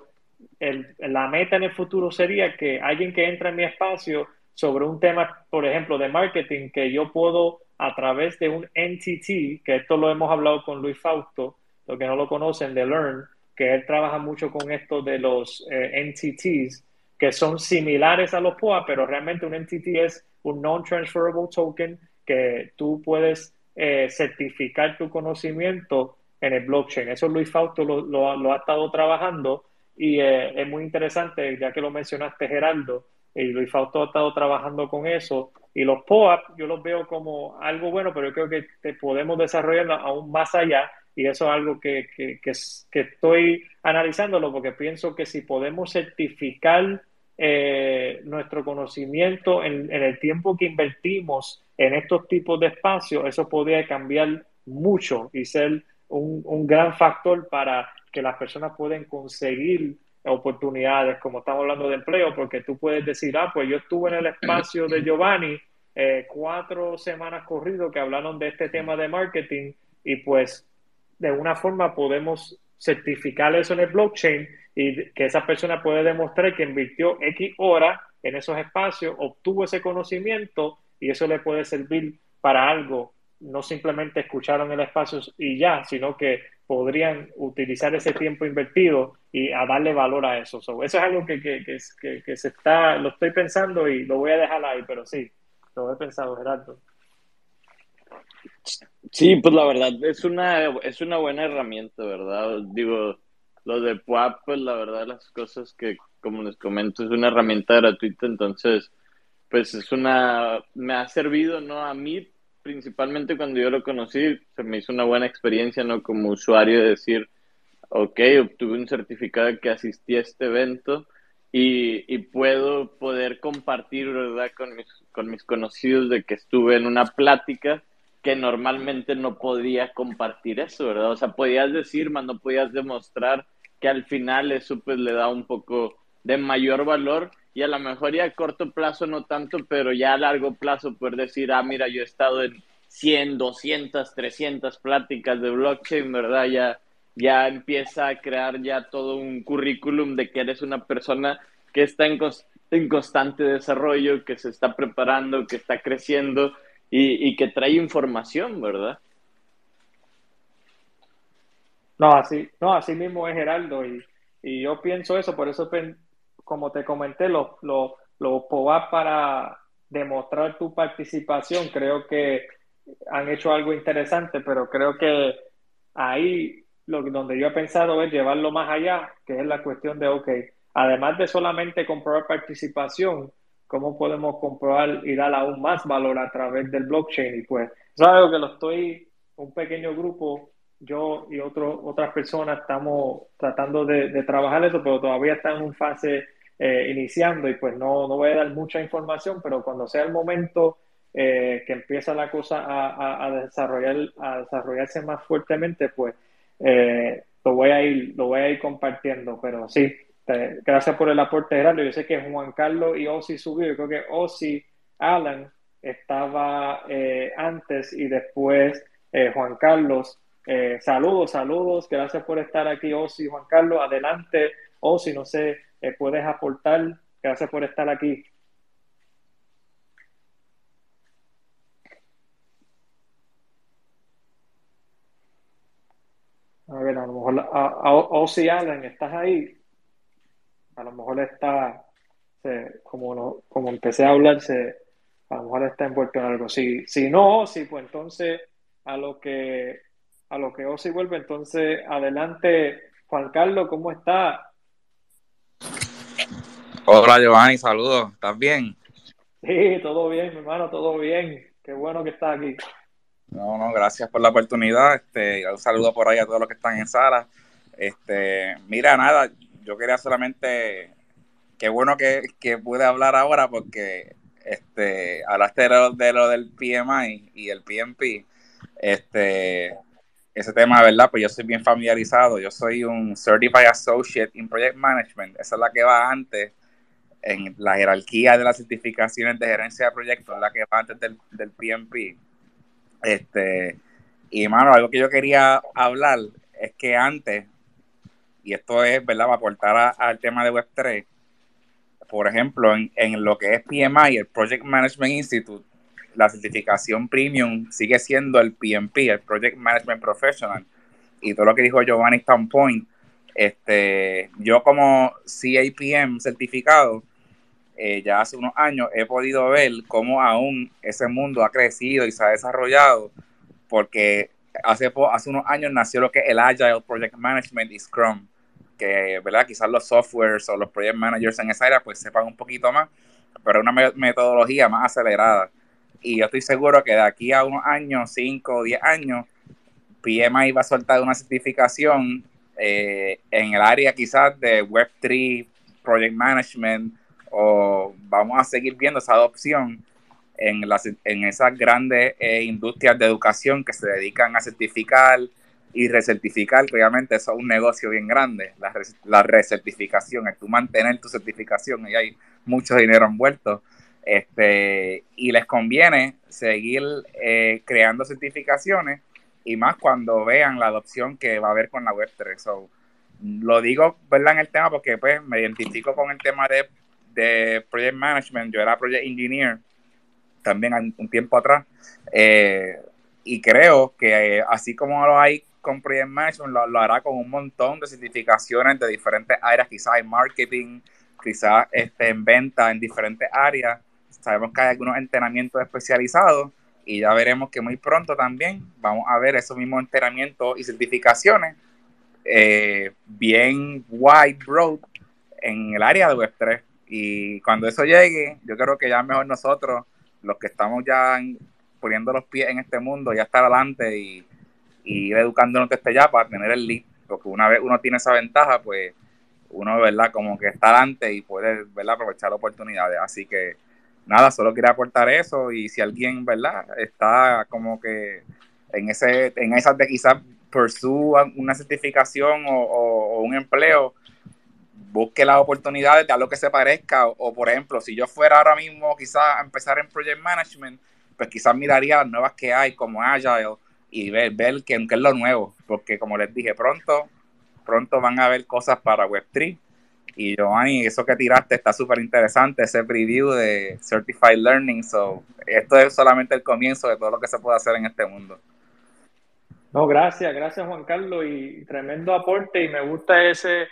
el, la meta en el futuro sería que alguien que entra en mi espacio sobre un tema, por ejemplo, de marketing, que yo puedo a través de un NTT, que esto lo hemos hablado con Luis Fausto, los que no lo conocen, de Learn, que él trabaja mucho con esto de los eh, que son similares a los POA, pero realmente un NTT es un non-transferable token que tú puedes eh, certificar tu conocimiento en el blockchain. Eso Luis Fausto lo, lo, ha estado trabajando y eh, es muy interesante, ya que lo mencionaste Geraldo, y Luis Fausto ha estado trabajando con eso. Y los POAP yo los veo como algo bueno, pero yo creo que podemos desarrollar aún más allá y eso es algo que, que, que, estoy analizándolo porque pienso que si podemos certificar eh, nuestro conocimiento en, en, el tiempo que invertimos en estos tipos de espacios, eso podría cambiar mucho y ser un, un gran factor para que las personas puedan conseguir oportunidades, como estamos hablando de empleo, porque tú puedes decir, ah, pues yo estuve en el espacio de Giovanni eh, cuatro semanas corrido que hablaron de este tema de marketing y pues de una forma podemos certificar eso en el blockchain y que esa persona puede demostrar que invirtió X horas en esos espacios, obtuvo ese conocimiento y eso le puede servir para algo. No simplemente escucharon el espacio y ya, sino que podrían utilizar ese tiempo invertido y a darle valor a eso. eso es algo que, que, que, que, se está, lo estoy pensando y lo voy a dejar ahí, pero sí, lo he pensado, Gerardo. Sí, pues la verdad es una, es una buena herramienta, ¿verdad? Digo, lo de PUAP, pues la verdad las cosas que, como les comento, es una herramienta gratuita, entonces, pues es una, me ha servido, ¿no? A mí principalmente cuando yo lo conocí, se me hizo una buena experiencia, ¿no? Como usuario de decir, ok, obtuve un certificado que asistí a este evento y, y puedo poder compartir, ¿verdad? Con mis, con mis conocidos de que estuve en una plática que normalmente no podía compartir eso, ¿verdad? O sea, podías decir, más no podías demostrar que al final eso pues le da un poco de mayor valor y a lo mejor ya a corto plazo no tanto, pero ya a largo plazo poder decir, ah, mira, yo he estado en 100, 200, 300 pláticas de blockchain, ¿verdad? Ya, ya empieza a crear ya todo un currículum de que eres una persona que está en constante desarrollo, que se está preparando, que está creciendo y, y que trae información, ¿verdad? No, así, no, así mismo es Geraldo y, y yo pienso eso, por eso como te comenté, los lo, lo para demostrar tu participación, creo que han hecho algo interesante, pero creo que ahí lo donde yo he pensado es llevarlo más allá, que es la cuestión de, ok, además de solamente comprobar participación, ¿cómo podemos comprobar y dar aún más valor a través del blockchain? Y pues, es algo que lo estoy, un pequeño grupo yo y otro, otras personas estamos tratando de, trabajar eso, pero todavía está en un fase eh, iniciando y pues no, no voy a dar mucha información, pero cuando sea el momento eh, que empieza la cosa a, a, desarrollar, a desarrollarse más fuertemente, pues eh, lo voy a ir, lo voy a ir compartiendo, pero sí, gracias por el aporte Gerardo. Yo sé que Juan Carlos y Osi subió, yo creo que Osi Alan estaba antes y después Juan Carlos eh, saludos, saludos, gracias por estar aquí, Osi, Juan Carlos, adelante, Osi, no sé, eh, puedes aportar, gracias por estar aquí. A ver, a lo mejor ¿estás ahí? A lo mejor está, como, como empecé a hablar, se, a lo mejor está envuelto en algo. Si, si no Ozzy, pues entonces a lo que a lo que Ozzy vuelve, entonces adelante, Juan Carlos, ¿cómo está? Hola Giovanni, saludos, ¿estás bien? Sí, todo bien, mi hermano, todo bien. Qué bueno que estás aquí. No, no, gracias por la oportunidad. Este, un saludo por ahí a todos los que están en sala. Este, mira, nada, yo quería solamente, qué bueno que, que pude hablar ahora porque este, hablaste de lo, de lo del PMI y el PMP. Este, ese tema, ¿verdad? Pues yo soy bien familiarizado. Yo soy un Certified Associate in Project Management. Esa es la que va antes en la jerarquía de las certificaciones de gerencia de proyectos, la que va antes del, del PMP. Este, y, mano, algo que yo quería hablar es que antes, y esto es, ¿verdad?, para aportar al tema de Web3, por ejemplo, en, en, lo que es PMI, el Project Management Institute, la certificación premium sigue siendo el PMP, el Project Management Professional. Y todo lo que dijo Giovanni Point, este, yo como CAPM certificado, eh, ya hace unos años he podido ver cómo aún ese mundo ha crecido y se ha desarrollado, porque hace, hace unos años nació lo que es el Agile Project Management y Scrum que, ¿verdad? Quizás los softwares o los project managers en esa área pues sepan un poquito más, pero una metodología más acelerada. Y yo estoy seguro que de aquí a unos años, 5 o 10 años, PMI va a soltar una certificación eh, en el área quizás de Web3, Project Management, o vamos a seguir viendo esa adopción en, las, en esas grandes eh, industrias de educación que se dedican a certificar y recertificar, obviamente eso es un negocio bien grande, la, la recertificación, es tú mantener tu certificación y hay mucho dinero envuelto. Este, y les conviene seguir eh, creando certificaciones y más cuando vean la adopción que va a haber con la Web3. So, lo digo ¿verdad? en el tema porque pues, me identifico con el tema de, de Project Management. Yo era Project Engineer también un tiempo atrás. Eh, y creo que eh, así como lo hay con Project Management lo, hará con un montón de certificaciones de diferentes áreas, quizás en marketing, quizás este, en venta, en diferentes áreas. Sabemos que hay algunos entrenamientos especializados y ya veremos que muy pronto también vamos a ver esos mismos entrenamientos y certificaciones eh, bien wide, broad en el área de Web3. Y cuando eso llegue, yo creo que ya mejor nosotros, los que estamos ya poniendo los pies en este mundo, ya estar adelante y y ir educándonos desde ya para tener el lead, porque una vez uno tiene esa ventaja, pues uno, ¿verdad? Como que está adelante y puede, ¿verdad? Aprovechar oportunidades. Así que, nada, solo quería aportar eso y si alguien, ¿verdad? Está como que en ese en esas de quizás pursue una certificación o, un empleo, busque las oportunidades de algo que se parezca. O, por ejemplo, si yo fuera ahora mismo quizás a empezar en Project Management, pues quizás miraría las nuevas que hay como Agile y ver, ver qué, es lo nuevo, porque como les dije, pronto, pronto van a haber cosas para Web3. Y Giovanni, eso que tiraste está súper interesante, ese preview de Certified Learning. So, esto es solamente el comienzo de todo lo que se puede hacer en este mundo. No, gracias, gracias Juan Carlos y tremendo aporte y me gusta ese,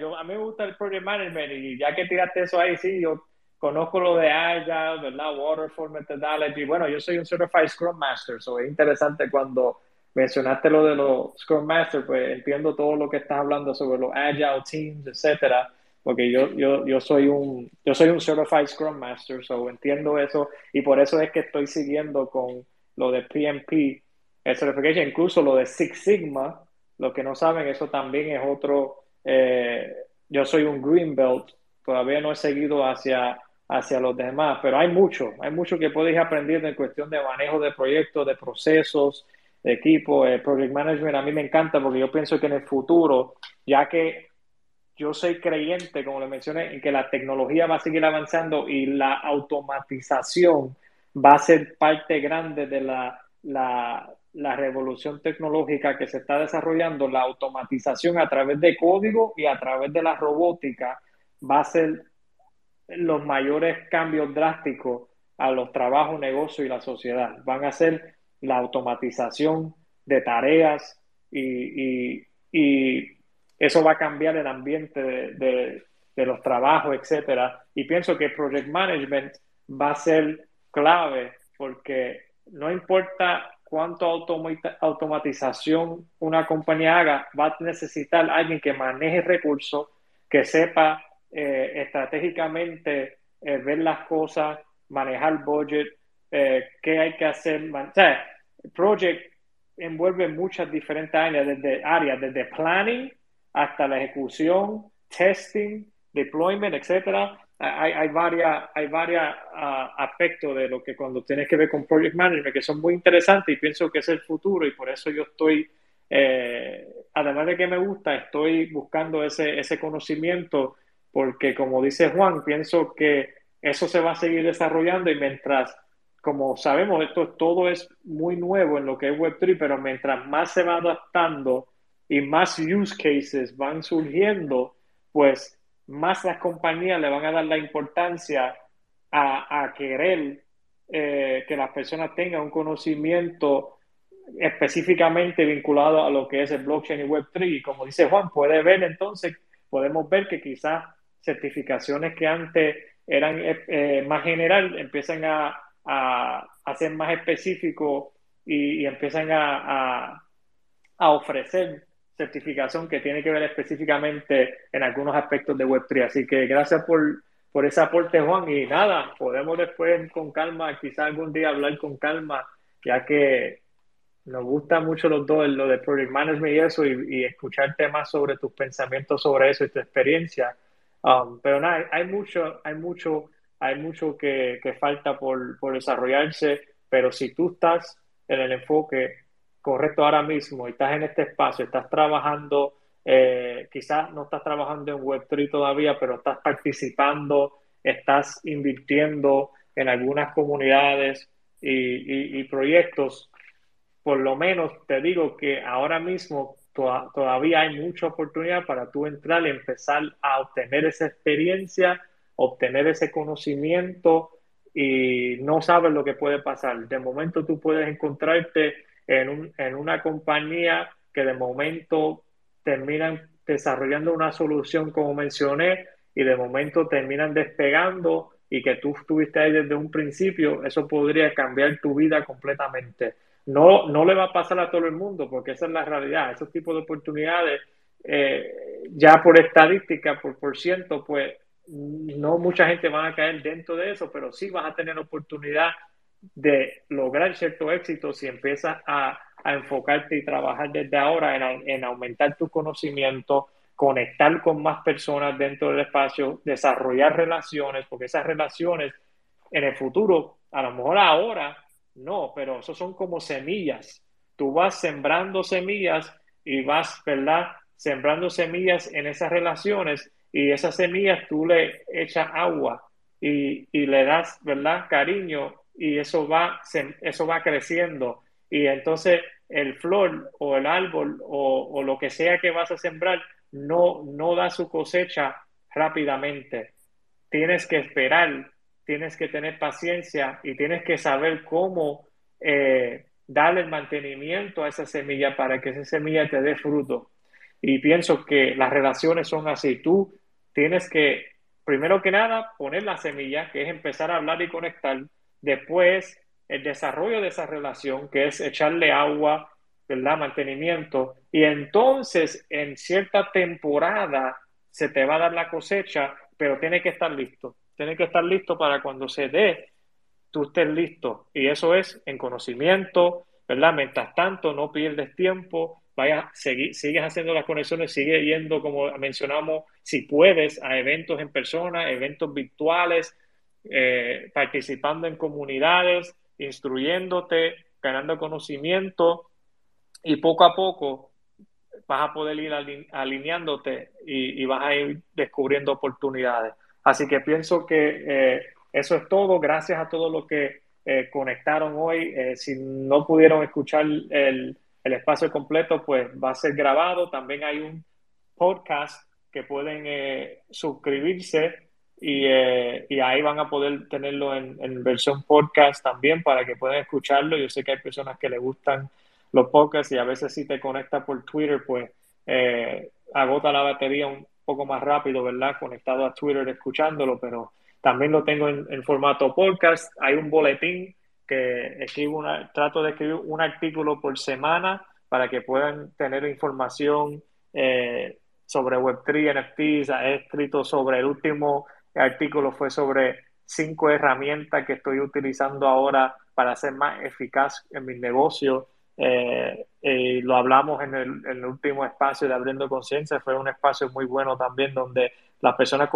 yo, a mí me gusta el Project Management y ya que tiraste eso ahí, sí, yo conozco lo de Agile, ¿verdad? Waterfall Methodology. Bueno, yo soy un Certified Scrum Master, so es interesante cuando mencionaste lo de los Scrum Master, pues entiendo todo lo que estás hablando sobre los Agile Teams, etcétera, porque yo, yo, yo, soy un, yo soy un Certified Scrum Master, so entiendo eso y por eso es que estoy siguiendo con lo de PMP, el Certification, incluso lo de Six Sigma, los que no saben, eso también es otro, eh, yo soy un Green Belt, todavía no he seguido hacia hacia los demás, pero hay mucho, hay mucho que podéis aprender en cuestión de manejo de proyectos, de procesos, de equipo, el project management. A mí me encanta porque yo pienso que en el futuro, ya que yo soy creyente, como le mencioné, en que la tecnología va a seguir avanzando y la automatización va a ser parte grande de la, la, la revolución tecnológica que se está desarrollando, la automatización a través de código y a través de la robótica va a ser los mayores cambios drásticos a los trabajos, negocios y la sociedad. Van a ser la automatización de tareas y, y eso va a cambiar el ambiente de, de, los trabajos, etcétera. Y pienso que Project Management va a ser clave porque no importa cuánto automatización una compañía haga, va a necesitar alguien que maneje recursos, que sepa eh, estratégicamente eh, ver las cosas, manejar budget, eh, qué hay que hacer. O sea, Project envuelve muchas diferentes áreas, desde, áreas, desde planning hasta la ejecución, testing, deployment, etcétera. Hay, hay varias, hay varios ah, aspectos de lo que cuando tienes que ver con project management que son muy interesantes y pienso que es el futuro y por eso yo estoy, eh, además de que me gusta, estoy buscando ese, ese conocimiento porque como dice Juan, pienso que eso se va a seguir desarrollando y mientras, como sabemos, esto todo es muy nuevo en lo que es Web3, pero mientras más se va adaptando y más use cases van surgiendo, pues más las compañías le van a dar la importancia a, querer eh, que las personas tengan un conocimiento específicamente vinculado a lo que es el blockchain y Web3. Y como dice Juan, puede ver entonces, podemos ver que quizás certificaciones que antes eran eh, eh, más general empiezan a, a, ser más específicos y, empiezan a, a ofrecer certificación que tiene que ver específicamente en algunos aspectos de Web3. Así que gracias por, por ese aporte, Juan. Y nada, podemos después con calma, quizás algún día hablar con calma, ya que nos gusta mucho los dos, lo de Project Management y eso, y, escuchar temas sobre tus pensamientos sobre eso y tu experiencia. Um, pero nada, hay mucho, hay mucho, hay mucho que, falta por, por desarrollarse, pero si tú estás en el enfoque correcto ahora mismo y estás en este espacio, estás trabajando, eh, quizás no estás trabajando en Web3 todavía, pero estás participando, estás invirtiendo en algunas comunidades y, proyectos, por lo menos te digo que ahora mismo todavía hay mucha oportunidad para tú entrar y empezar a obtener esa experiencia, obtener ese conocimiento y no sabes lo que puede pasar. De momento tú puedes encontrarte en, un, en una compañía que de momento terminan desarrollando una solución como mencioné y de momento terminan despegando y que tú estuviste ahí desde un principio, eso podría cambiar tu vida completamente. No, no le va a pasar a todo el mundo porque esa es la realidad. Esos tipos de oportunidades, eh, ya por estadística, por por ciento, pues no mucha gente va a caer dentro de eso, pero sí vas a tener oportunidad de lograr cierto éxito si empiezas a, enfocarte y trabajar desde ahora en, aumentar tu conocimiento, conectar con más personas dentro del espacio, desarrollar relaciones, porque esas relaciones en el futuro, a lo mejor ahora no, pero eso son como semillas. Tú vas sembrando semillas y vas, ¿verdad? Sembrando semillas en esas relaciones y esas semillas tú le echas agua y, le das, ¿verdad? Cariño y eso va, eso va creciendo. Y entonces el flor o el árbol o, lo que sea que vas a sembrar no, no da su cosecha rápidamente. Tienes que esperar, tienes que tener paciencia y tienes que saber cómo eh, darle el mantenimiento a esa semilla para que esa semilla te dé fruto. Y pienso que las relaciones son así. Tú tienes que, primero que nada, poner la semilla, que es empezar a hablar y conectar Después, el desarrollo de esa relación, que es echarle agua, ¿verdad? Mantenimiento. Y entonces, en cierta temporada, se te va a dar la cosecha, pero tiene que estar listo. Tiene que estar listo para cuando se dé, tú estés listo. Y eso es en conocimiento, ¿verdad? Mientras tanto, no pierdes tiempo, vaya, sigues haciendo las conexiones, sigue yendo, como mencionamos, si puedes, a eventos en persona, eventos virtuales, eh, participando en comunidades, instruyéndote, ganando conocimiento y poco a poco vas a poder ir alineándote y, vas a ir descubriendo oportunidades. Así que pienso que eh, eso es todo. Gracias a todos los que eh, conectaron hoy. si no pudieron escuchar el, espacio completo, pues va a ser grabado. También hay un podcast que pueden suscribirse eh, y, ahí van a poder tenerlo en, versión podcast también para que puedan escucharlo. Yo sé que hay personas que les gustan los podcasts y a veces si te conectas por Twitter, pues eh, agota la batería un poco más rápido, ¿verdad? Conectado a Twitter escuchándolo, pero también lo tengo en, formato podcast. Hay un boletín que escribo una, trato de escribir un artículo por semana para que puedan tener información eh, sobre Web3, NFTs. He escrito sobre el último artículo, fue sobre cinco herramientas que estoy utilizando ahora para ser más eficaz en mi negocio. Eh, lo hablamos en el, último espacio de Abriendo Conciencia, fue un espacio muy bueno también donde las personas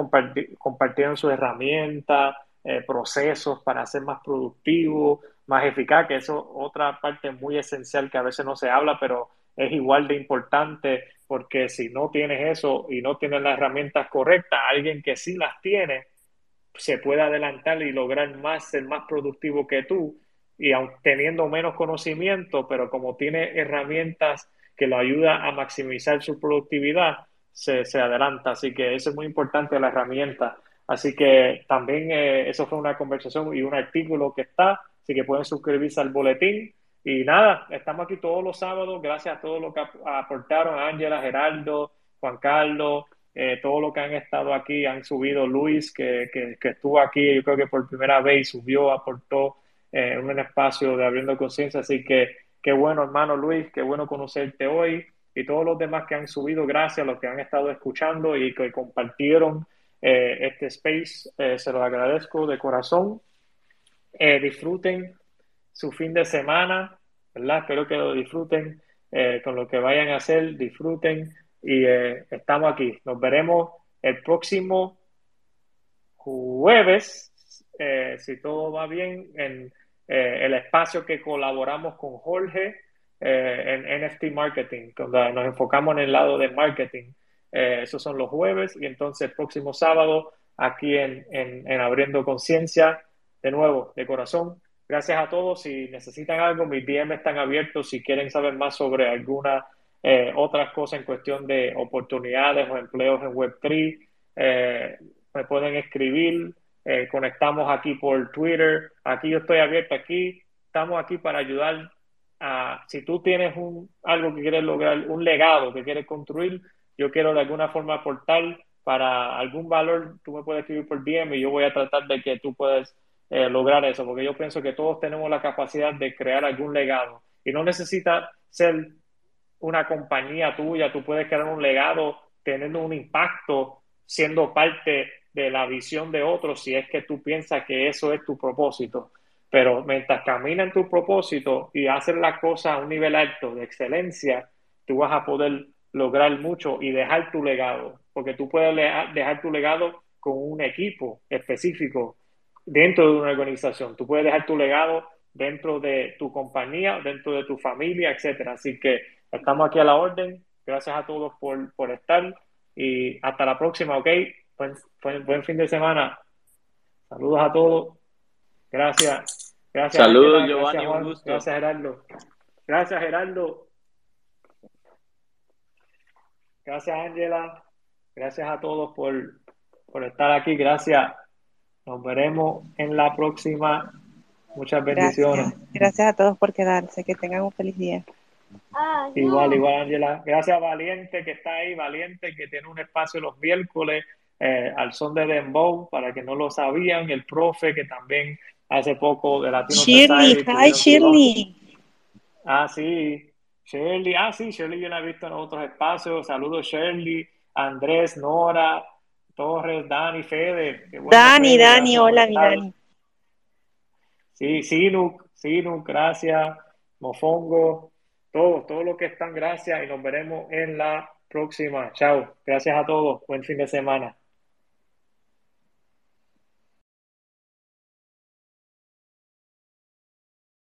compartieron sus herramientas, eh, procesos para ser más productivo, más eficaz, que eso es otra parte muy esencial que a veces no se habla, pero es igual de importante porque si no tienes eso y no tienes las herramientas correctas, alguien que sí las tiene se puede adelantar y lograr más, ser más productivo que tú y aun teniendo menos conocimiento, pero como tiene herramientas que lo ayuda a maximizar su productividad, se, adelanta. Así que eso es muy importante la herramienta. Así que también eh, eso fue una conversación y un artículo que está, así que pueden suscribirse al boletín. Y nada, estamos aquí todos los sábados, gracias a todos los que aportaron, Ángela, Geraldo, Juan Carlos, eh, todo lo que han estado aquí, han subido Luis, que, que, que, estuvo aquí, yo creo que por primera vez subió, aportó en un espacio de abriendo conciencia. Así que qué bueno, hermano Luis, qué bueno conocerte hoy y todos los demás que han subido, gracias a los que han estado escuchando y que compartieron eh, este space, eh, se los agradezco de corazón. Eh, disfruten su fin de semana, ¿verdad? Espero que lo disfruten con lo que vayan a hacer, disfruten y estamos aquí. Nos veremos el próximo jueves, si todo va bien, en eh, el espacio que colaboramos con Jorge eh, en NFT Marketing, donde nos enfocamos en el lado de marketing. Eh, esos son los jueves y entonces el próximo sábado aquí en, en, Abriendo Conciencia, de nuevo, de corazón. Gracias a todos. Si necesitan algo, mis DM están abiertos. Si quieren saber más sobre alguna eh, otras cosas en cuestión de oportunidades o empleos en Web3, me pueden escribir. Eh, conectamos aquí por Twitter, aquí yo estoy abierto aquí, estamos aquí para ayudar a, si tú tienes un, algo que quieres lograr, un legado que quieres construir, yo quiero de alguna forma aportar para algún valor, tú me puedes escribir por DM y yo voy a tratar de que tú puedas eh, lograr eso, porque yo pienso que todos tenemos la capacidad de crear algún legado. Y no necesita ser una compañía tuya, tú puedes crear un legado teniendo un impacto, siendo parte de la visión de otros si es que tú piensas que eso es tu propósito. Pero mientras caminas en tu propósito y haces la cosa a un nivel alto de excelencia, tú vas a poder lograr mucho y dejar tu legado, porque tú puedes dejar tu legado con un equipo específico dentro de una organización. Tú puedes dejar tu legado dentro de tu compañía, dentro de tu familia, etcétera. Así que estamos aquí a la orden. Gracias a todos por, por estar y hasta la próxima, ¿ok? Buen, buen, fin de semana. Saludos a todos. Gracias. Gracias. Saludos, Giovanni. Gracias, un gusto. Gracias, Gerardo. Gracias, Gerardo. Gracias, Ángela. Gracias a todos por, por estar aquí. Gracias. Nos veremos en la próxima. Muchas bendiciones. Gracias, Gracias a todos por quedarse. Que tengan un feliz día. Igual, igual, Ángela. Gracias, Valiente, que está ahí. Valiente, que tiene un espacio los miércoles eh, al son de Dembow, para que no lo sabían, el profe que también hace poco de Latino Shirley, hi Shirley. Ah, sí, Shirley, ah, sí, Shirley yo la he visto en otros espacios. Saludos, Shirley, Andrés, Nora, Torres, Dani, Fede. Dani, Dani, hola, mi Dani. Sí, Sinuk, Sinuk, gracias, Mofongo, todos, todo lo que están, gracias y nos veremos en la próxima. Chao, gracias a todos, buen fin de semana.